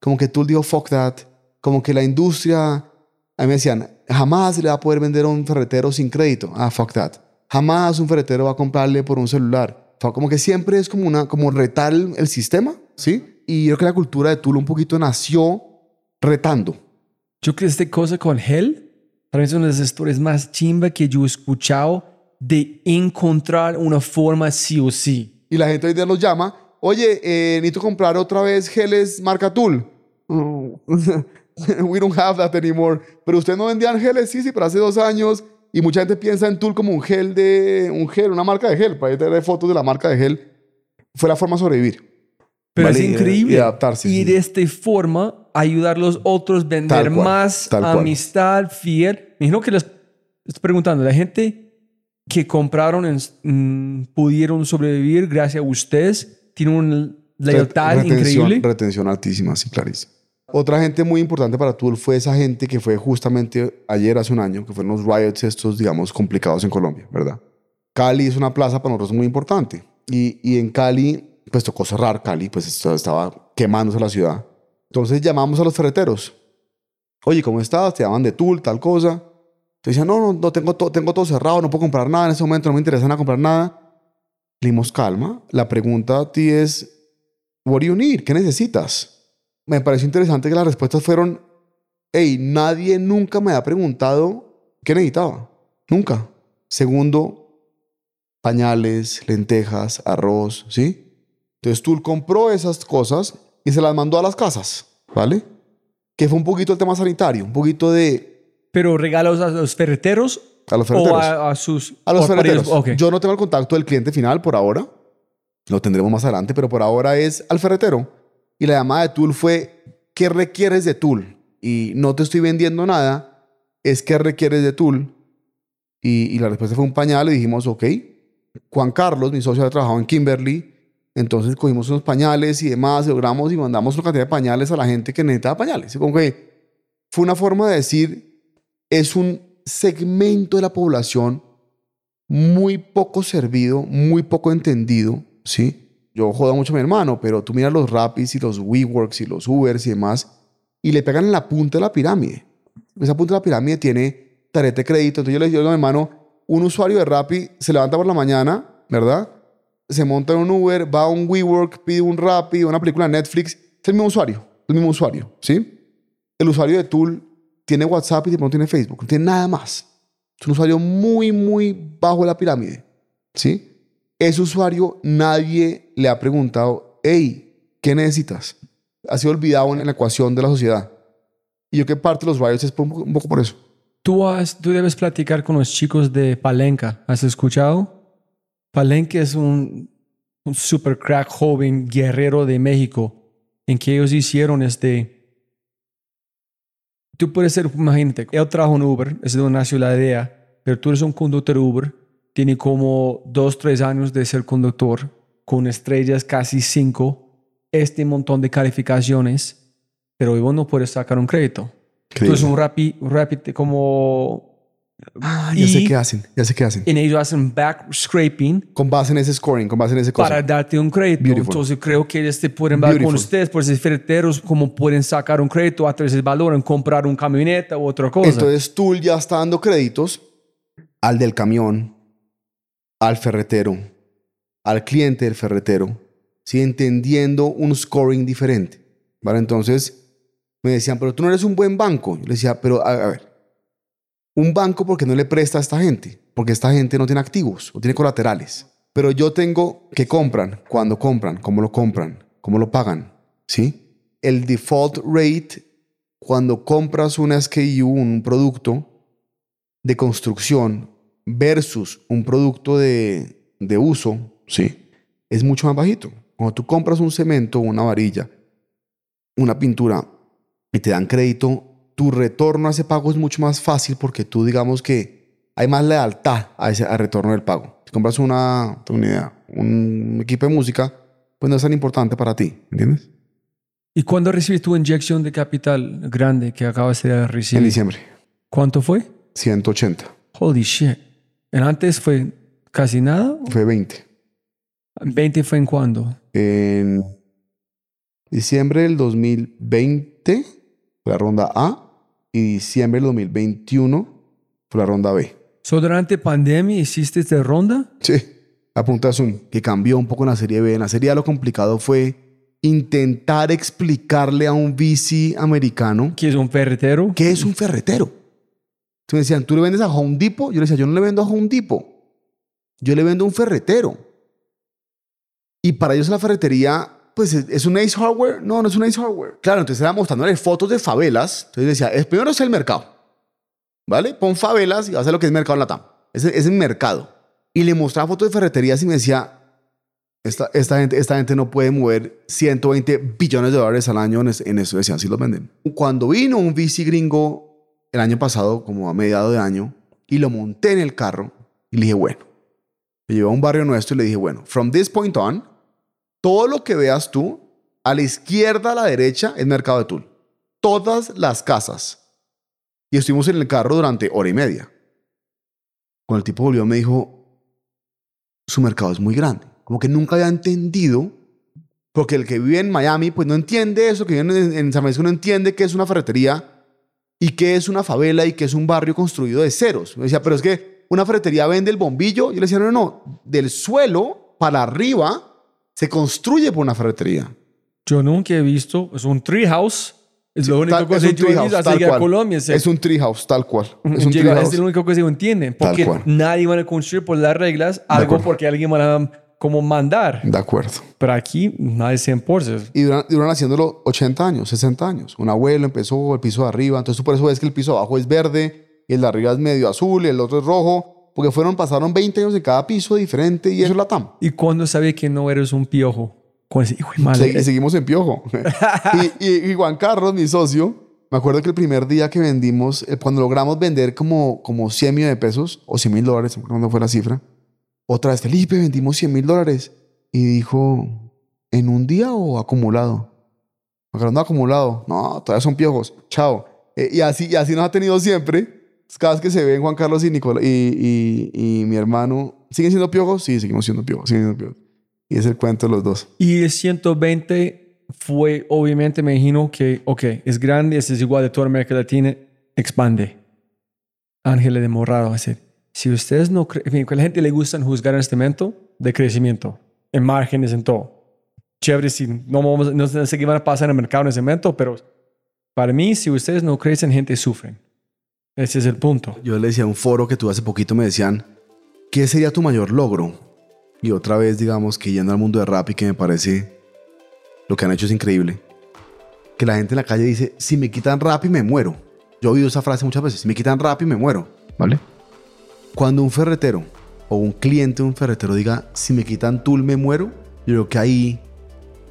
Como que Tool dijo fuck that. Como que la industria, a mí me decían, jamás le va a poder vender a un ferretero sin crédito. Ah, fuck that. Jamás un ferretero va a comprarle por un celular. Como que siempre es como, una, como retar el, sistema, ¿sí? Y yo creo que la cultura de Tula un poquito nació retando. Yo creo que esta cosa con Hell, mí es una de las historias más chimba que yo he escuchado de encontrar una forma sí o sí. Y la gente hoy día los llama, oye, eh, necesito comprar otra vez geles marca Tool. [laughs] We don't have that anymore. Pero usted no vendían geles, sí, sí, pero hace dos años. Y mucha gente piensa en Tool como un gel de. Un gel, una marca de gel. Para ahí tener fotos de la marca de gel. Fue la forma de sobrevivir. Pero ¿vale? es increíble. Y adaptarse. Y de esta forma ayudar a los otros vender cual, más amistad, fiel. Me imagino que les estoy preguntando, la gente que compraron en- mm, pudieron sobrevivir gracias a ustedes, tienen una lealtad Retención- increíble. Retención altísima, sí, clarísimo. Otra gente muy importante para Tool fue esa gente que fue justamente ayer, hace un año, que fueron los riots estos, digamos, complicados en Colombia, ¿verdad? Cali es una plaza para nosotros muy importante. Y, y en Cali, pues tocó cerrar Cali, pues estaba quemándose la ciudad. Entonces llamamos a los ferreteros. Oye, ¿cómo estás? Te llaman de Tool, tal cosa. Te decían, no, no, no tengo, to- tengo todo cerrado, no puedo comprar nada en ese momento, no me interesa nada comprar nada. Le dimos calma. La pregunta a ti es, what do you? ¿Qué necesitas? Me pareció interesante que las respuestas fueron, hey, nadie nunca me ha preguntado qué necesitaba. Nunca. Segundo, pañales, lentejas, arroz, ¿sí? Entonces Tool compró esas cosas y se las mandó a las casas, ¿vale? Que fue un poquito el tema sanitario, un poquito de Pero regalos a los ferreteros a los o ferreteros. a, a sus... A los o ferreteros. Ok. Yo no tengo el contacto del cliente final por ahora. Lo tendremos más adelante, pero por ahora es al ferretero. Y la llamada de Tool fue, ¿qué requieres de Tool? Y no te estoy vendiendo nada, es ¿qué requieres de Tool? Y, y la respuesta fue un pañal y dijimos, ok. Juan Carlos, mi socio, había trabajado en Kimberly. Entonces cogimos unos pañales y demás, logramos y mandamos una cantidad de pañales a la gente que necesitaba pañales. Y como que fue una forma de decir, es un segmento de la población muy poco servido, muy poco entendido, ¿sí? Yo jodo mucho a mi hermano, pero tú miras los Rapis y los WeWorks y los Ubers y demás, y le pegan en la punta de la pirámide. Esa punta de la pirámide tiene tarjeta de crédito. Entonces yo le digo a mi hermano, un usuario de Rappi se levanta por la mañana, ¿verdad? Se monta en un Uber, va a un WeWork, pide un Rappi, una película Netflix. Es el mismo usuario, el mismo usuario, ¿sí? El usuario de Tool tiene WhatsApp y de tiene Facebook, no tiene nada más. Es un usuario muy, muy bajo la pirámide, ¿sí? Ese usuario nadie le ha preguntado, hey, ¿qué necesitas? Ha sido olvidado en la ecuación de la sociedad. Y yo que parte los riots es un poco, por eso. Tú, has- tú debes platicar con los chicos de Palenca. ¿Has escuchado? Palenca es un super crack joven guerrero de México. En que ellos hicieron este... Tú puedes ser, imagínate, él trabaja en Uber, es de una ciudad idea, pero tú eres un conductor Uber, tiene como dos, tres años de ser conductor, con estrellas casi cinco, este montón de calificaciones, pero vos no puedes sacar un crédito. Eres un rapi, rapi como... Ah, ya sé qué hacen, ya sé qué hacen. en ellos hacen back scraping Con base en ese scoring, con base en ese cosa. para darte un crédito. Beautiful. Entonces creo que ellos te pueden hablar con ustedes, por ser ferreteros, como pueden sacar un crédito a través del valor en comprar un camioneta u otra cosa. Entonces Tool ya está dando créditos al del camión, al ferretero, al cliente del ferretero, ¿sí? entendiendo un scoring diferente. ¿vale? Entonces me decían, pero tú no eres un buen banco. Yo le decía, pero a, a ver, un banco porque no le presta a esta gente, porque esta gente no tiene activos o tiene colaterales. Pero yo tengo que compran, cuando compran, cómo lo compran, cómo lo pagan, ¿sí? El default rate cuando compras una SKU, un producto de construcción versus un producto de, de uso, ¿sí? Es mucho más bajito. Cuando tú compras un cemento, una varilla, una pintura y te dan crédito, tu retorno a ese pago es mucho más fácil porque tú digamos que hay más lealtad a ese al retorno del pago. Si compras una, idea, un equipo de música, pues no es tan importante para ti, ¿entiendes? ¿Y cuándo recibes tu inyección de capital grande que acabas de En recibir? diciembre, ¿Cuánto fue? 180, Holy shit. ¿En antes fue casi nada? fue 20. ¿20 fue en cuándo? En diciembre del 2020 fue la ronda A y diciembre del 2021 fue la ronda B. ¿So durante pandemia hiciste esta ronda? Sí, a punta de Zoom, que cambió un poco en la serie B. En la serie A lo complicado fue intentar explicarle a un VC americano ¿Que es un ferretero? qué es un ferretero. Entonces me decían, ¿tú le vendes a Home Depot? Yo le decía, yo no le vendo a Home Depot. Yo le vendo a un ferretero. Y para ellos la ferretería, pues es, un Ace Hardware. No, no es un Ace Hardware. Claro, entonces era mostrándole fotos de favelas. Entonces decía, es, primero es el mercado. ¿Vale? Pon favelas y vas a ver lo que es mercado en la TAM. Es, es el mercado. Y le mostraba fotos de ferreterías y me decía, esta, esta, gente, esta gente no puede mover 120 billones de dólares al año en, en eso. Decían, sí los venden. Cuando vino un VC gringo el año pasado, como a mediado de año, y lo monté en el carro y le dije, bueno, me llevé a un barrio nuestro y le dije, bueno, from this point on, todo lo que veas tú, a la izquierda, a la derecha, es mercado de Tool. Todas las casas. Y estuvimos en el carro durante hora y media. Cuando el tipo volvió me dijo, su mercado es muy grande. Como que nunca había entendido, porque el que vive en Miami, pues no entiende eso, que vive en San Francisco no entiende qué es una ferretería y qué es una favela y qué es un barrio construido de ceros. Me decía, pero es que una ferretería vende el bombillo. Yo le decía, no, no, no, del suelo para arriba se construye por una ferretería. Yo nunca he visto. Es un treehouse. Es lo único Tal- que Así a. Colombia se- Es un treehouse, tal cual. Es un Llega- es lo único que se entiende. Porque nadie va a construir por las reglas algo porque alguien va a como mandar. De acuerdo. Pero aquí nadie se importa. Y duran, duran haciéndolo 80 años, 60 años. Un abuelo empezó el piso de arriba, entonces tú por eso ves que el piso de abajo es verde y el de arriba es medio azul y el otro es rojo, porque fueron, pasaron 20 años en cada piso diferente y eso es la TAM. ¿Y cuando sabes que no eres un piojo? Cuando de madre, Segui- seguimos en piojo. [laughs] y, y- y Juan Carlos, mi socio, me acuerdo que el primer día que vendimos, eh, cuando logramos vender como, como 100 millones de pesos o 100 mil dólares, cuándo fue la cifra, otra vez, Felipe, vendimos 100 mil dólares. Y dijo, ¿en un día o acumulado? Juan Carlos, no acumulado. No, todavía son piojos. Chao. Eh, y, así, y así nos ha tenido siempre. Cada vez que se ven Juan Carlos y, Nicola, y, y, y mi hermano, ¿siguen siendo piojos? Sí, seguimos siendo piojos. siguen siendo piojos. Y es el cuento de los dos. Y el 120 fue, obviamente, me imagino que, ok, es grande, es igual de toda América Latina, expande. Ángeles de Morado, así. Si ustedes no creen, a la gente le gusta juzgar en este momento de crecimiento, en márgenes, en todo. Chévere, si no, vamos, no sé qué van a pasar en el mercado en ese momento, pero para mí, si ustedes no crecen, gente sufren. Ese es el punto. Yo le decía a un foro que tuve hace poquito, me decían, ¿qué sería tu mayor logro? Y otra vez, digamos, que yendo al mundo de rap y que me parece lo que han hecho es increíble. Que la gente en la calle dice, si me quitan rap y me muero. Yo he oído esa frase muchas veces, si me quitan rap y me muero, ¿vale? Cuando un ferretero o un cliente de un ferretero diga, si me quitan tul me muero, yo creo que ahí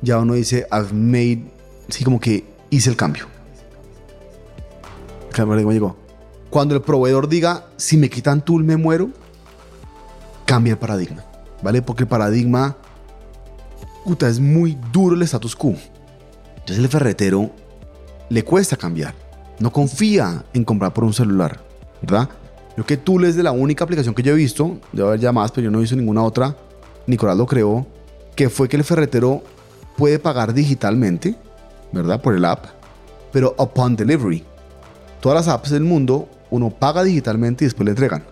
ya uno dice, I've made, sí, como que hice el cambio. Claro, ¿cómo llegó? Cuando el proveedor diga, si me quitan tul me muero, cambia el paradigma, ¿vale? Porque el paradigma, puta, es muy duro el status quo. Entonces el ferretero le cuesta cambiar. No confía en comprar por un celular, ¿verdad? Creo que Tool es de la única aplicación que yo he visto, debe haber ya más, pero yo no he visto ninguna otra. Nicolás lo creó, que fue que el ferretero puede pagar digitalmente, ¿verdad? Por el app, pero upon delivery. Todas las apps del mundo, uno paga digitalmente y después le entregan,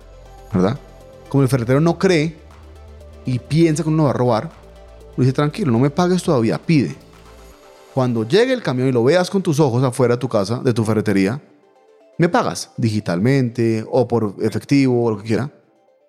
¿verdad? Como el ferretero no cree y piensa que uno va a robar, uno dice, tranquilo, no me pagues todavía, pide. Cuando llegue el camión y lo veas con tus ojos afuera de tu casa, de tu ferretería, me pagas digitalmente o por efectivo o lo que quiera.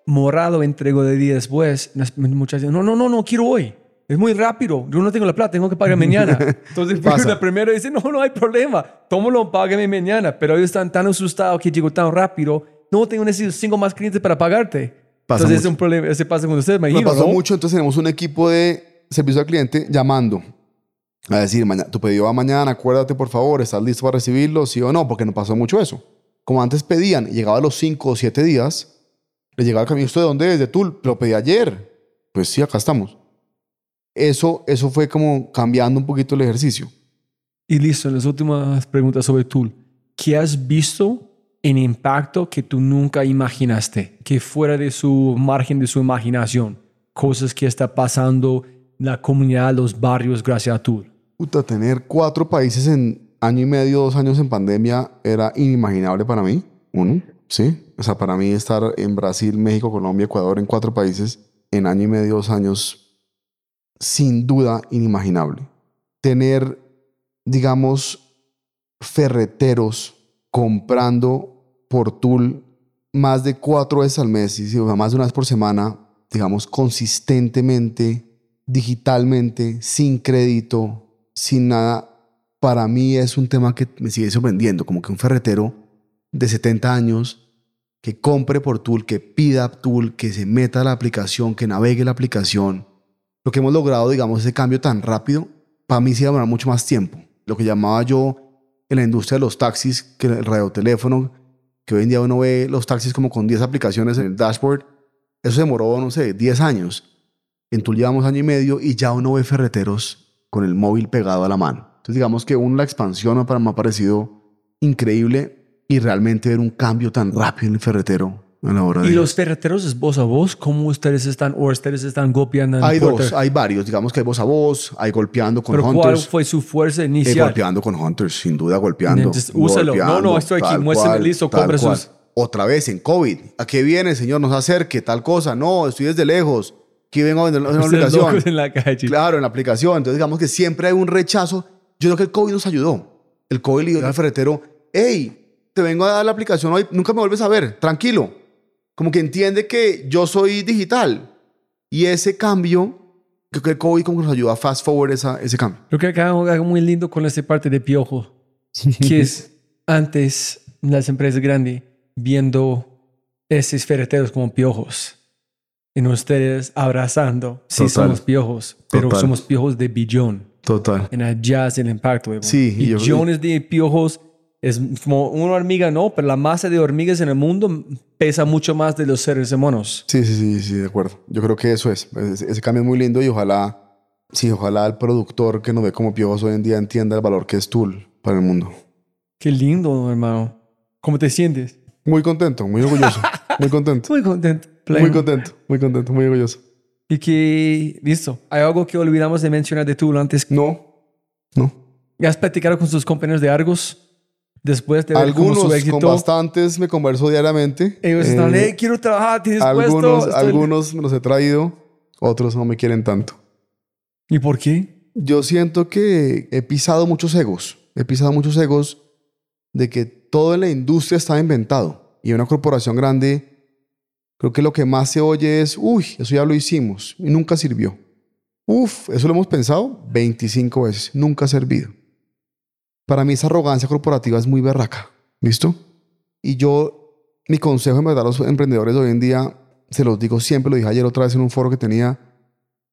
Morado entrego de día después. Las muchachas, no, no, no, no, quiero hoy. Es muy rápido. Yo no tengo la plata, tengo que pagar [laughs] mañana. Entonces, [laughs] Pasa. la primera dice, no, no hay problema. Tómalo, págame mañana. Pero ellos están tan asustados que llegó tan rápido. No tengo necesito cinco más clientes para pagarte. Pasa Entonces, es un problema. Ese pasa con ustedes, me Me imagino, pasó ¿no? mucho, entonces tenemos un equipo de servicio al cliente llamando a decir, "Maña- tu pedido va mañana, acuérdate por favor, ¿estás listo para recibirlo? Sí o no, porque no pasó mucho eso. Como antes pedían llegaba a los 5 o 7 días, le llegaba el camión, ¿esto de dónde es? De Tul, lo pedí ayer. Pues sí, acá estamos. Eso, eso fue como cambiando un poquito el ejercicio. Y listo, las últimas preguntas sobre Tool. ¿Qué has visto en impacto que tú nunca imaginaste? Que fuera de su margen de su imaginación. Cosas que está pasando en la comunidad, los barrios, gracias a Tool. Puta, tener cuatro países en año y medio, dos años en pandemia era inimaginable para mí. Uno, sí. O sea, para mí estar en Brasil, México, Colombia, Ecuador, en cuatro países en año y medio, dos años, sin duda inimaginable. Tener, digamos, ferreteros comprando por Tool más de cuatro veces al mes, y, más de una vez por semana, digamos, consistentemente, digitalmente, sin crédito, sin nada, para mí es un tema que me sigue sorprendiendo, como que un ferretero de 70 años que compre por Tool, que pida Tool, que se meta a la aplicación, que navegue la aplicación. Lo que hemos logrado, digamos, ese cambio tan rápido, para mí sí va mucho más tiempo. Lo que llamaba yo en la industria de los taxis, que el radioteléfono, que hoy en día uno ve los taxis como con 10 aplicaciones en el dashboard, eso demoró, no sé, 10 años. En llevamos año y medio y ya uno ve ferreteros con el móvil pegado a la mano. Entonces digamos que uno la expansión para me ha parecido increíble y realmente ver un cambio tan rápido en el ferretero a la hora de... ¿Y los ferreteros es voz a voz? ¿Cómo ustedes están o ustedes están golpeando? en Hay dos, hay varios, digamos que hay voz a voz, hay golpeando con ¿Pero cuál hunters. fue su fuerza Eh, inicial? golpeando con hunters, sin duda golpeando. Entonces, úsalo. No, no, estoy aquí, muéstrame, listo, compra sus- Otra vez en COVID. ¿A qué viene, señor? Nos acerque, tal cosa. No, estoy desde lejos. Aquí vengo a vender una [laughs] aplicación. en la calle. Claro, en la aplicación. Entonces, digamos que siempre hay un rechazo. Yo creo que el COVID nos ayudó. El COVID le dijo al ferretero, hey, te vengo a dar la aplicación hoy, nunca me vuelves a ver, tranquilo. Como que entiende que yo soy digital. Y ese cambio, creo que el COVID como que nos ayuda a fast forward esa, ese cambio. Creo que acá hay algo muy lindo con esta parte de piojo, [laughs] que es antes las empresas grandes viendo esos ferreteros como piojos. Y ustedes abrazando, sí Total. somos piojos, pero Total. somos piojos de billón. Total. En allá es el impacto. Sí, y yo- Billones de piojos es como una hormiga, no, pero la masa de hormigas en el mundo pesa mucho más de los seres humanos. Sí, sí, sí, sí, de acuerdo. Yo creo que eso es. Ese, ese cambio es muy lindo y ojalá, sí, ojalá el productor que nos ve como piojos hoy en día entienda el valor que es Tool para el mundo. Qué lindo, hermano. ¿Cómo te sientes? Muy contento, muy orgulloso, [laughs] muy contento. Muy contento. Muy contento, muy contento, muy orgulloso. Y que, listo, hay algo que olvidamos de mencionar de tú antes. No, no. ¿Has platicado con sus compañeros de Argos después de ver cómo Algunos, su con éxito? bastantes me converso diariamente. Ellos Eh, están, "Hey, quiero trabajar, ¿tienes puesto? algunos, Estoy- algunos me los he traído, otros no me quieren tanto. ¿Y por qué? Yo siento que he pisado muchos egos. He pisado muchos egos de que todo en la industria está inventado. Y una corporación grande, creo que lo que más se oye es, uy, eso ya lo hicimos. Y nunca sirvió. Uf, eso lo hemos pensado 25 veces. Nunca ha servido. Para mí esa arrogancia corporativa es muy berraca. ¿Listo? Y yo, mi consejo en verdad a los emprendedores de hoy en día, se los digo siempre, lo dije ayer otra vez en un foro que tenía.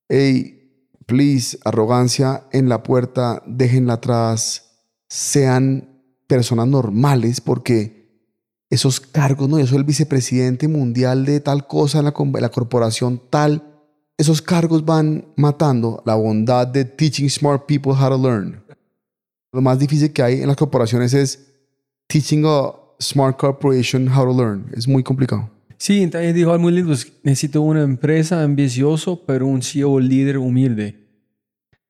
Hey, please, arrogancia en la puerta, déjenla atrás, sean personas normales porque esos cargos, ¿no? Yo soy el vicepresidente mundial de tal cosa en com- la corporación tal. Esos cargos van matando la bondad de teaching smart people how to learn. Lo más difícil que hay en las corporaciones es teaching a smart corporation how to learn. Es muy complicado. Sí, también dijo algo muy lindo. es, Necesito una empresa ambicioso, pero un CEO líder humilde.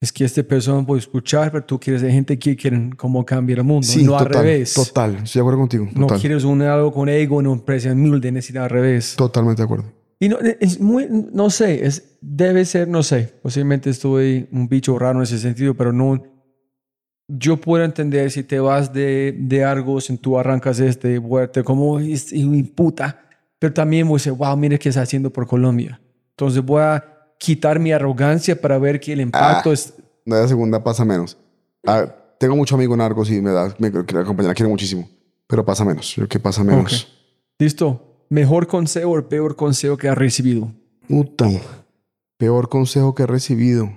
Es que esta persona puede escuchar, pero tú quieres de gente que quieren cómo cambiar el mundo, Sí, no al total, revés. Total, estoy de acuerdo contigo. No Total, quieres un algo con ego, una empresa humilde, necesitas al revés. totalmente de acuerdo. Y no, es muy, no sé, es, debe ser, no sé, posiblemente estoy un bicho raro en ese sentido, pero no, yo puedo entender si te vas de, de Argos, en tú arrancas este vuelta como es puta, pero también voy a decir, wow, mira qué está haciendo por Colombia. Entonces voy a quitar mi arrogancia para ver que el impacto Ah. es... La segunda pasa menos. Tengo mucho amigo en Argos y me da, me, la compañera quiere muchísimo, pero pasa menos. Yo que pasa menos. Ok. Listo. Mejor consejo o peor consejo que has recibido. Puta. Peor consejo que he recibido.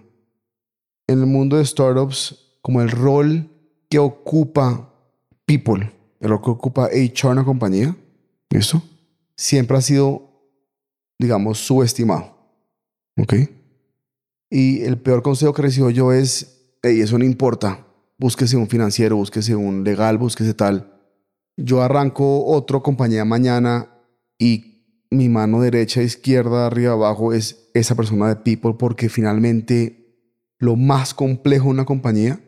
En el mundo de startups, como el rol que ocupa people, el rol que ocupa HR en una compañía, ¿listo? Siempre ha sido, digamos, subestimado. ¿Ok? Y el peor consejo que recibo yo es, hey, eso no importa. Búsquese un financiero, búsquese un legal, búsquese tal. Yo arranco otro compañía mañana y mi mano derecha, izquierda, arriba, abajo es esa persona de people porque finalmente lo más complejo de una compañía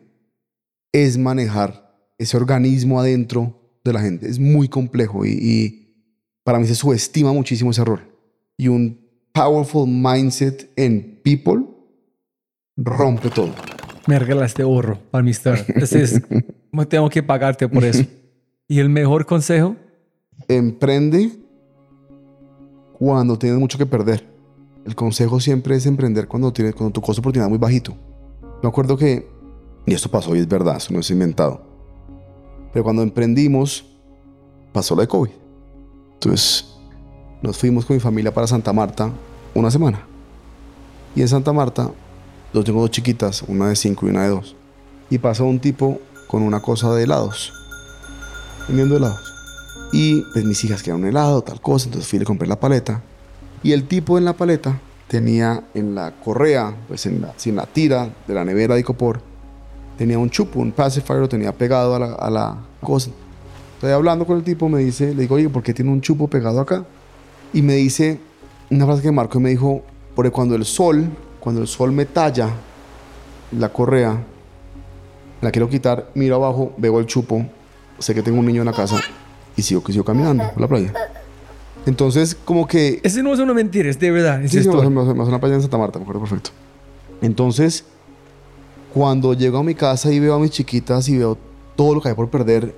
es manejar ese organismo adentro de la gente. Es muy complejo y, y para mí se subestima muchísimo ese rol. Y un powerful mindset en people rompe todo. Me regalaste oro para mi startup. Este es, [laughs] tengo que pagarte por eso. ¿Y el mejor consejo? Emprende cuando tienes mucho que perder. El consejo siempre es emprender cuando, tienes, cuando tu costo de oportunidad es muy bajito. Me acuerdo que, y esto pasó y es verdad, eso no es inventado, pero cuando emprendimos, pasó lo de COVID. Entonces, nos fuimos con mi familia para Santa Marta una semana. Y en Santa Marta, yo tengo dos chiquitas, una de cinco y una de dos. Y pasó un tipo con una cosa de helados, vendiendo helados. Y pues mis hijas querían un helado, tal cosa, entonces fui y le compré la paleta. Y el tipo en la paleta tenía en la correa, pues en la, en la tira de la nevera de Icopor, tenía un chupo, un pacifier, lo tenía pegado a la, a la cosa. Estoy hablando con el tipo, me dice, le digo, oye, ¿por qué tiene un chupo pegado acá? Y me dice una frase que marcó y me dijo, porque cuando el sol, cuando el sol me talla la correa, la quiero quitar, miro abajo, veo el chupo, sé que tengo un niño en la casa y sigo, sigo caminando por la playa. Entonces, como que Ese no es una mentira, es de verdad. Es Sí, sí, me hace- me hace una playa en Santa Marta, me acuerdo perfecto. Entonces, cuando llego a mi casa y veo a mis chiquitas y veo todo lo que hay por perder,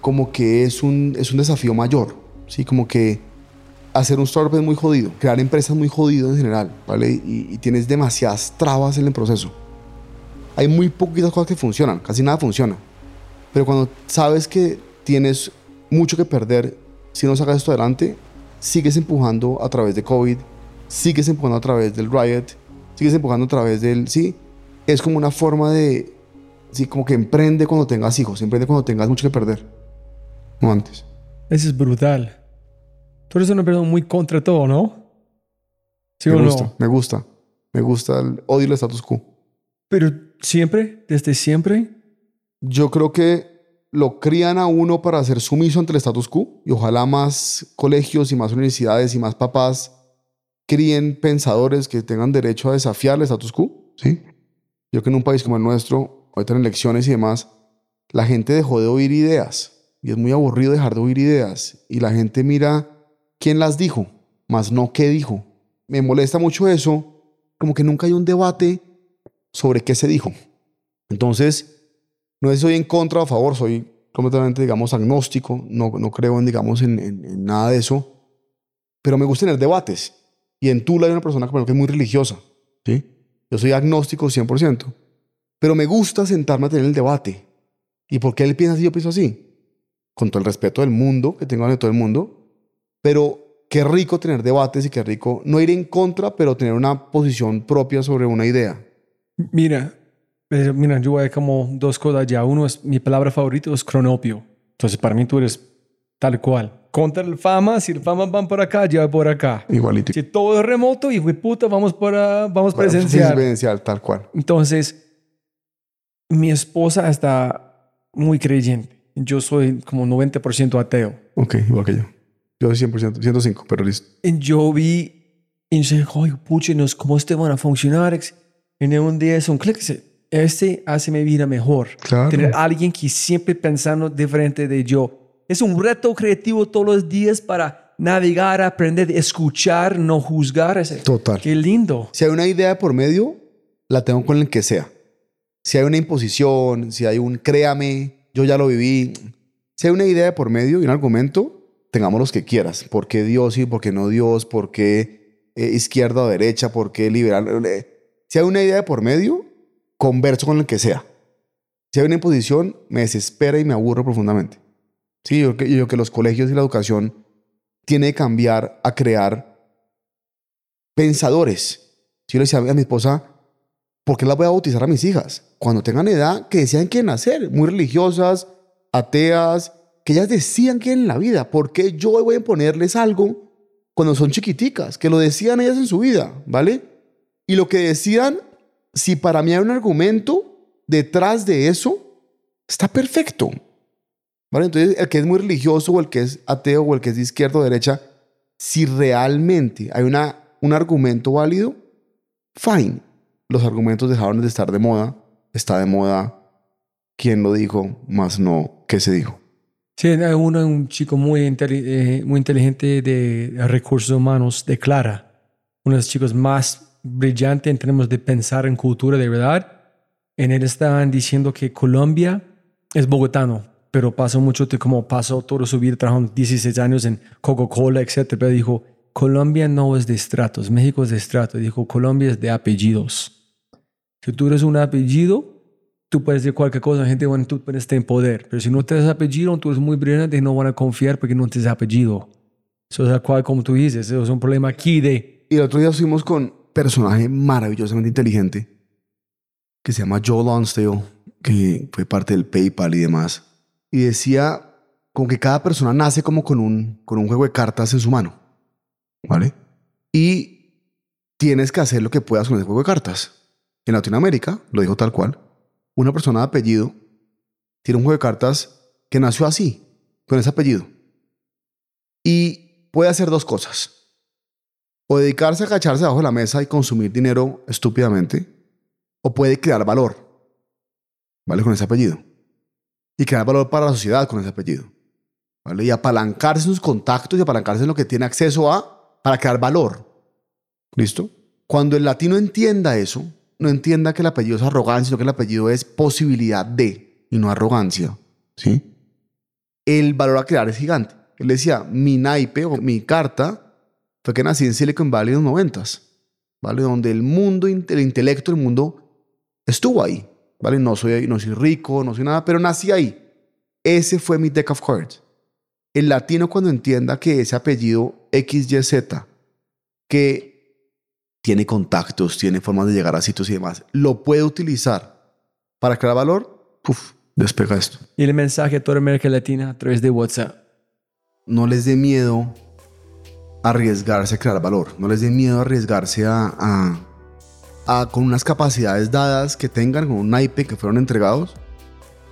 como que es un, es un desafío mayor, ¿sí? Como que hacer un startup es muy jodido, crear empresas es muy jodido en general, ¿vale? Y, y tienes demasiadas trabas en el proceso. Hay muy poquitas cosas que funcionan, casi nada funciona. Pero cuando sabes que tienes mucho que perder, si no sacas esto adelante, sigues empujando a través de COVID, sigues empujando a través del riot, sigues empujando a través del... Sí, es como una forma de... Sí, como que emprende cuando tengas hijos, emprende cuando tengas mucho que perder. No antes. Eso es brutal. Tú eres una persona muy contra todo, ¿no? ¿Sí me o gusta, no? me gusta. Me gusta el odio el status quo. Pero siempre, desde siempre, Yo creo que lo crían a uno para ser sumiso ante el status quo y ojalá más colegios y más universidades y más papás críen pensadores que tengan derecho a desafiar el status quo. ¿sí? Yo que en un país como el nuestro, ahorita en elecciones y demás, la gente dejó de oír ideas y es muy aburrido dejar de oír ideas y la gente mira quién las dijo, más no qué dijo. Me molesta mucho eso, como que nunca hay un debate sobre qué se dijo. Entonces, no si soy en contra o a favor, soy completamente, digamos, agnóstico, no, no creo en, digamos, en, en- en nada de eso, pero me gusta tener debates. Y en Tula hay una persona que es muy religiosa, ¿sí? Yo soy agnóstico 100%. Pero me gusta sentarme a tener el debate. ¿Y por qué él piensa así? Yo pienso así. Con todo el respeto del mundo, que tengo de todo el mundo. Pero qué rico tener debates y qué rico no ir en contra, pero tener una posición propia sobre una idea. Mira, eh, mira, yo hay como dos cosas ya. Uno es, mi palabra favorita es cronopio. Entonces, para mí tú eres tal cual. Contra el fama, si el fama van por acá, voy por acá. Igualito. Si todo es remoto, hijo de puta, vamos para, vamos Bueno, presencial. Presencial, tal cual. Entonces, mi esposa está muy creyente. Yo soy como 90% ateo. Ok, igual que yo. Yo soy 100%, 105, pero listo. Yo vi y dije, oye, puchenos, ¿cómo este van a funcionar? En un día es un clic. Este hace mi vida mejor. Claro. Tener alguien que siempre pensando diferente de yo. Es un reto creativo todos los días para navegar, aprender, escuchar, no juzgar. Ese- Total. Qué lindo. Si hay una idea por medio, la tengo con el que sea. Si hay una imposición, si hay un créame, yo ya lo viví. Si hay una idea de por medio y un argumento, tengamos los que quieras. ¿Por qué Dios y por qué no Dios? ¿Por qué eh, izquierda o derecha? ¿Por qué liberal? Eh, Si hay una idea de por medio, converso con el que sea. Si hay una imposición, me desespera y me aburro profundamente. Sí, yo, que- yo que los colegios y la educación tiene que cambiar a crear pensadores. Yo le decía a mi esposa, ¿por qué las voy a bautizar a mis hijas? Cuando tengan edad, que decían quieren nacer, muy religiosas, ateas, que ellas decían quieren la vida. ¿Por qué yo voy a imponerles algo cuando son chiquiticas? Que lo decían ellas en su vida, ¿vale? Y lo que decían, si para mí hay un argumento detrás de eso, está perfecto. ¿Vale? Entonces, el que es muy religioso o el que es ateo o el que es de izquierda o derecha, si realmente hay una, un argumento válido, fine. Los argumentos dejaron de estar de moda. Está de moda quién lo dijo, más no qué se dijo. Sí, uno, un chico muy, eh, muy inteligente de recursos humanos de Clara, uno de los chicos más brillantes en términos de pensar en cultura de verdad. En él estaban diciendo que Colombia es bogotano, pero pasó mucho, de como pasó toda su vida trabajando 16 años en Coca-Cola, etc. Pero dijo, Colombia no es de estratos, México es de estratos. Dijo, Colombia es de apellidos. Si tú eres un apellido, tú puedes decir cualquier cosa, la gente bueno, tú puedes estar en poder. Pero si no tienes apellido, tú eres muy brillante y no van a confiar porque no tienes apellido. Eso es cual, como tú dices, eso es un problema aquí de... Y el otro día fuimos con personaje maravillosamente inteligente que se llama Joe Lonsdale, que fue parte del PayPal y demás. Y decía como que cada persona nace como con un, con un juego de cartas en su mano. ¿Vale? Y tienes que hacer lo que puedas con ese juego de cartas. En Latinoamérica, lo dijo tal cual, una persona de apellido tiene un juego de cartas que nació así, con ese apellido. Y puede hacer dos cosas. O dedicarse a agacharse debajo de la mesa y consumir dinero estúpidamente, o puede crear valor, ¿vale? Con ese apellido. Y crear valor para la sociedad con ese apellido, ¿vale? Y apalancarse en sus contactos y apalancarse en lo que tiene acceso a para crear valor. ¿Listo? Cuando el latino entienda eso, no entienda que el apellido es arrogancia, sino que el apellido es posibilidad de y no arrogancia, ¿sí? El valor a crear es gigante. Él decía, mi naipe o mi carta fue que nací en Silicon Valley en los noventas, ¿vale? Donde el mundo, el intelecto, el mundo estuvo ahí, ¿vale? No soy, no soy rico, no soy nada, pero nací ahí. Ese fue mi deck of cards. El latino cuando entienda que ese apellido XYZ, que tiene contactos, tiene formas de llegar a sitios y demás, lo puede utilizar para crear valor, despega esto. Y el mensaje a toda América Latina a través de WhatsApp. No les dé miedo arriesgarse a crear valor, no les dé miedo arriesgarse a, a- con unas capacidades dadas que tengan, con un naipe que fueron entregados,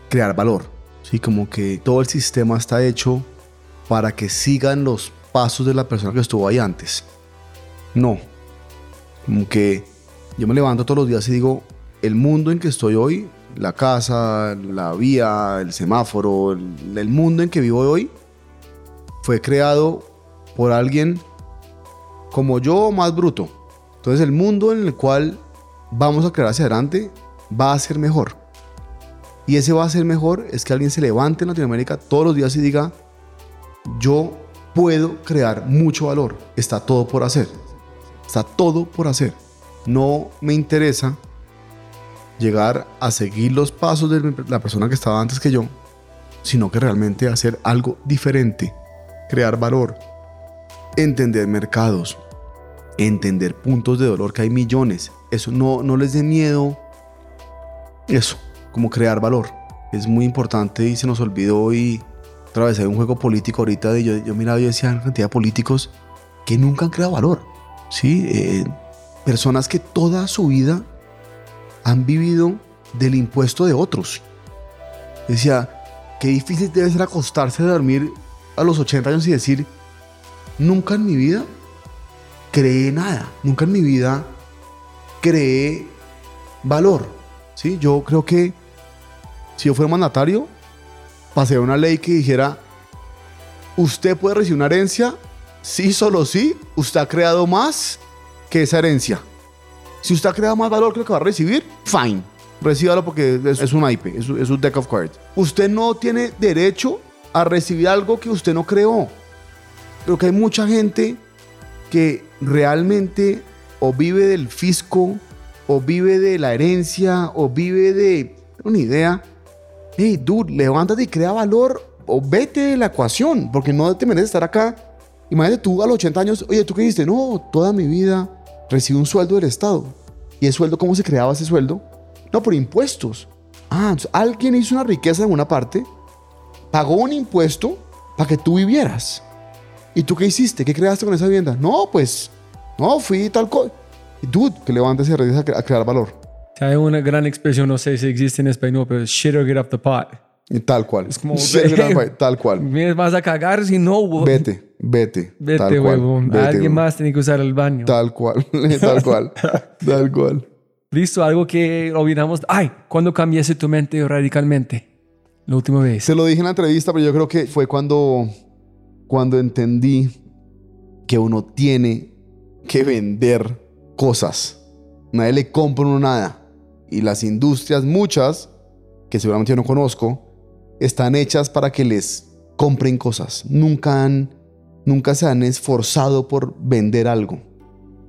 crear valor. Sí, como que todo el sistema está hecho para que sigan los pasos de la persona que estuvo ahí antes. No. Como que yo me levanto todos los días y digo, el mundo en que estoy hoy, la casa, la vía, el semáforo, el, el mundo en que vivo hoy, fue creado por alguien como yo más bruto. Entonces el mundo en el cual vamos a crear hacia adelante va a ser mejor. Y ese va a ser mejor es que alguien se levante en Latinoamérica todos los días y diga, yo puedo crear mucho valor. Está todo por hacer. Está todo por hacer. no me interesa llegar a seguir los pasos de la persona que estaba antes que yo, sino que realmente hacer algo diferente, crear valor, entender mercados, entender puntos de dolor que hay millones. Eso no, no les dé miedo. Eso, como crear valor. Es muy importante y se nos olvidó y otra vez hay un juego político ahorita de yo, yo miraba y decía cantidad de políticos que nunca han creado valor. ¿sí? Eh, personas que toda su vida han vivido del impuesto de otros. Decía, qué difícil debe ser acostarse a dormir a los 80 años y decir, nunca en mi vida creé nada, nunca en mi vida creé valor. ¿sí? Yo creo que si yo fuera mandatario, pasé una ley que dijera, usted puede recibir una herencia, sí, solo sí, usted ha creado más que esa herencia. Si usted ha creado más valor que lo que va a recibir, fine. Recíbalo porque es, un IP, es un deck of cards. Usted no tiene derecho a recibir algo que usted no creó. Creo que hay mucha gente que realmente o vive del fisco, o vive de la herencia, o vive de una idea. Hey, dude, levántate y crea valor o vete de la ecuación, porque no te mereces estar acá. Imagínate tú a los 80 años, oye, ¿tú qué dijiste? No, toda mi vida recibí un sueldo del Estado. ¿Y el sueldo cómo se creaba ese sueldo? No, por impuestos. Ah, alguien hizo una riqueza en una parte, pagó un impuesto para que tú vivieras. ¿Y tú qué hiciste? ¿Qué creaste con esa vivienda? No, pues, no, fui tal cosa. Dude, que levantes y regresa a crear valor. Hay una gran expresión, no sé si existe en español, pero shit or get off the pot. Y tal cual. Es como, [laughs] tal cual. Me vas a cagar si no, Vete, vete. Vete, tal huevón. Alguien más tiene que usar el baño. Tal cual, [laughs] tal cual, [laughs] tal cual. Listo, algo que olvidamos. Ay, ¿cuándo cambiaste tu mente radicalmente? La última vez. Se lo dije en la entrevista, pero yo creo que fue cuando, cuando entendí que uno tiene que vender cosas. Nadie le compra uno nada. Y las industrias, muchas, que seguramente yo no conozco, están hechas para que les compren cosas. Nunca han, nunca se han esforzado por vender algo.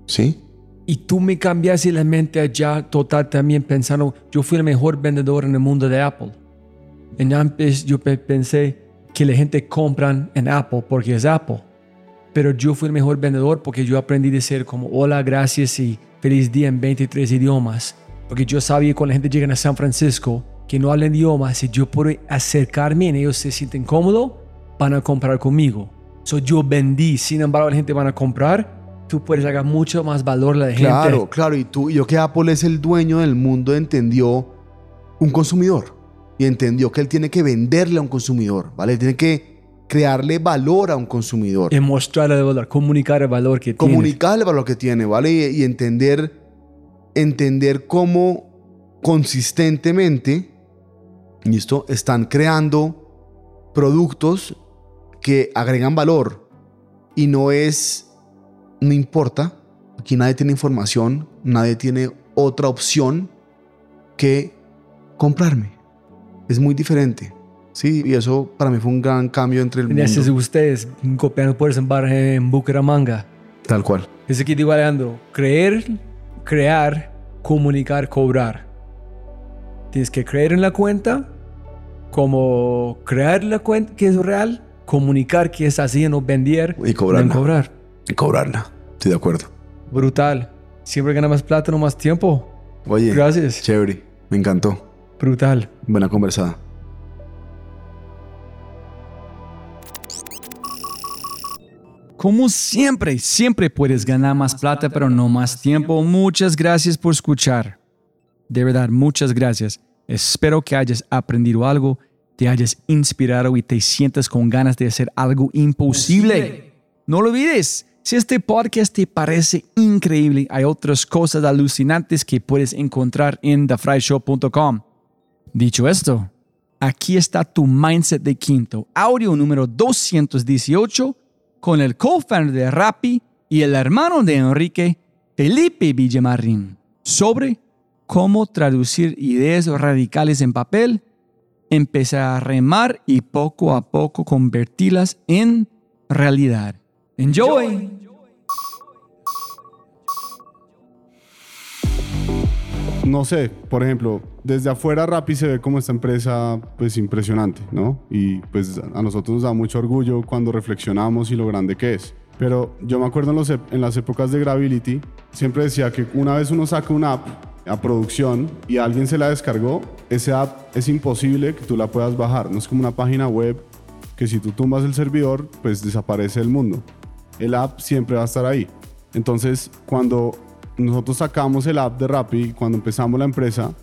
¿Sí? Y tú me cambiaste la mente allá total también pensando, yo fui el mejor vendedor en el mundo de Apple. En antes yo pensé que la gente compran en Apple porque es Apple. Pero yo fui el mejor vendedor porque yo aprendí de ser como hola, gracias y feliz día en 23 idiomas. Porque yo sabía que cuando la gente llega a San Francisco, que no hablan idiomas, si yo puedo acercarme y ellos se sienten cómodos, van a comprar conmigo. So yo vendí, sin embargo la gente van a comprar tú puedes sacar mucho más valor a la gente. Claro, claro. Y tú, yo que Apple es el dueño del mundo, entendió un consumidor. Y entendió que él tiene que venderle a un consumidor, ¿vale? tiene que crearle valor a un consumidor. Y mostrarle el valor, comunicar el valor que tiene. Comunicarle el valor que tiene, ¿vale? Y, y entender, entender cómo consistentemente, ¿listo? Están creando productos que agregan valor. Y no es no importa, aquí nadie tiene información, nadie tiene otra opción que comprarme. Es muy diferente. Sí, y eso para mí fue un gran cambio entre el mundo. Gracias a ustedes, copiando por bar en Bucaramanga. Tal cual. Es aquí digo Alejandro, creer, crear, comunicar, cobrar. Tienes que creer en la cuenta, como crear la cuenta que es real, comunicar que es así, no vender y cobrar. cobrar y cobrarla. Estoy de acuerdo. Brutal. Siempre gana más plata, no más tiempo. Oye. Gracias. Chévere. Me encantó. Brutal. Buena conversada. Como siempre, siempre puedes ganar más plata, pero no más tiempo. Muchas gracias por escuchar. De verdad, muchas gracias. Espero que hayas aprendido algo, te hayas inspirado y te sientas con ganas de hacer algo imposible. No lo olvides. Si este podcast te parece increíble, hay otras cosas alucinantes que puedes encontrar en thefryshow.com. Dicho esto, aquí está tu mindset de quinto, audio número 218, con el co-founder de Rappi y el hermano de Enrique, Felipe Villamarín, sobre cómo traducir ideas radicales en papel, empezar a remar y poco a poco convertirlas en realidad. Enjoy. No sé, por ejemplo, desde afuera Rappi se ve como esta empresa pues impresionante, ¿no? Y pues a nosotros nos da mucho orgullo cuando reflexionamos y lo grande que es. Pero yo me acuerdo en, en las épocas de Gravity, siempre decía que una vez uno saca una app a producción y alguien se la descargó, esa app es imposible que tú la puedas bajar. No es como una página web que si tú tumbas el servidor, pues desaparece el mundo. El app siempre va a estar ahí. Entonces, cuando nosotros sacamos el app de Rappi, cuando empezamos la empresa,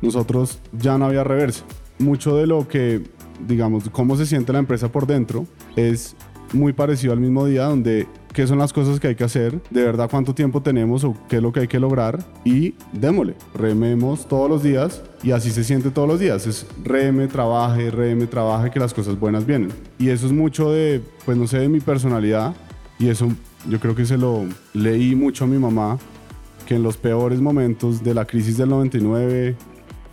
nosotros ya no había reversa. Mucho de lo que, digamos, cómo se siente la empresa por dentro es muy parecido al mismo día donde qué son las cosas que hay que hacer, de verdad cuánto tiempo tenemos o qué es lo que hay que lograr y démosle, rememos todos los días y así se siente todos los días, es reme, trabaje, reme, trabaje, que las cosas buenas vienen. Y eso es mucho de, pues no sé, de mi personalidad y eso yo creo que se lo leí mucho a mi mamá, que en los peores momentos de la crisis del 99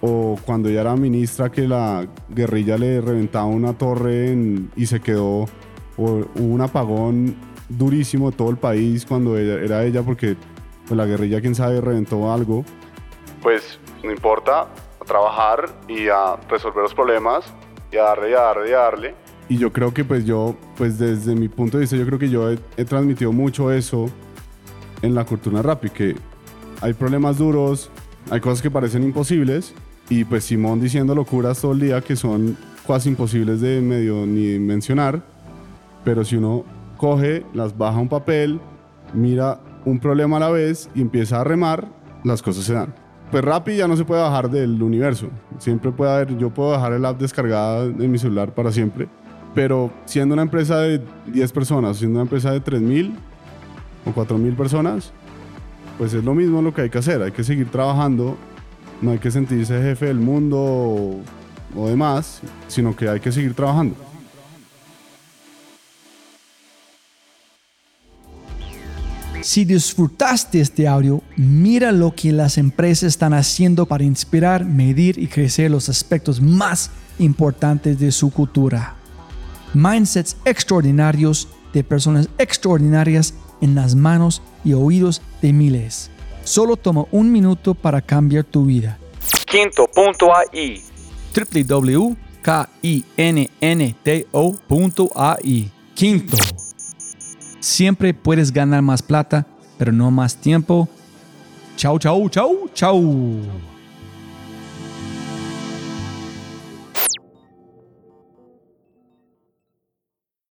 o cuando ella era ministra que la guerrilla le reventaba una torre en- y se quedó, o hubo un apagón durísimo de todo el país cuando ella- era ella porque pues, la guerrilla quién sabe reventó algo. Pues no importa, a trabajar y a resolver los problemas y a darle y a darle y a darle. Y yo creo que pues yo, pues desde mi punto de vista, yo creo que yo he, he transmitido mucho eso en la cultura rap y que hay problemas duros, hay cosas que parecen imposibles y pues Simón diciendo locuras todo el día que son casi imposibles de medio ni mencionar, pero si uno coge, las baja un papel, mira un problema a la vez y empieza a remar, las cosas se dan. Pues Rappi ya no se puede bajar del universo. Siempre puede haber, yo puedo dejar el app descargada en mi celular para siempre. Pero siendo una empresa de 10 personas, siendo una empresa de 3.000 o 4.000 personas, pues es lo mismo lo que hay que hacer. Hay que seguir trabajando. No hay que sentirse jefe del mundo o, demás, sino que hay que seguir trabajando. Si disfrutaste este audio, mira lo que las empresas están haciendo para inspirar, medir y crecer los aspectos más importantes de su cultura. Mindsets extraordinarios de personas extraordinarias en las manos y oídos de miles. Solo toma un minuto para cambiar tu vida. Quinto.ai. www.kinnto.ai. Quinto. Siempre puedes ganar más plata, pero no más tiempo. Chau, chau, chau, chau.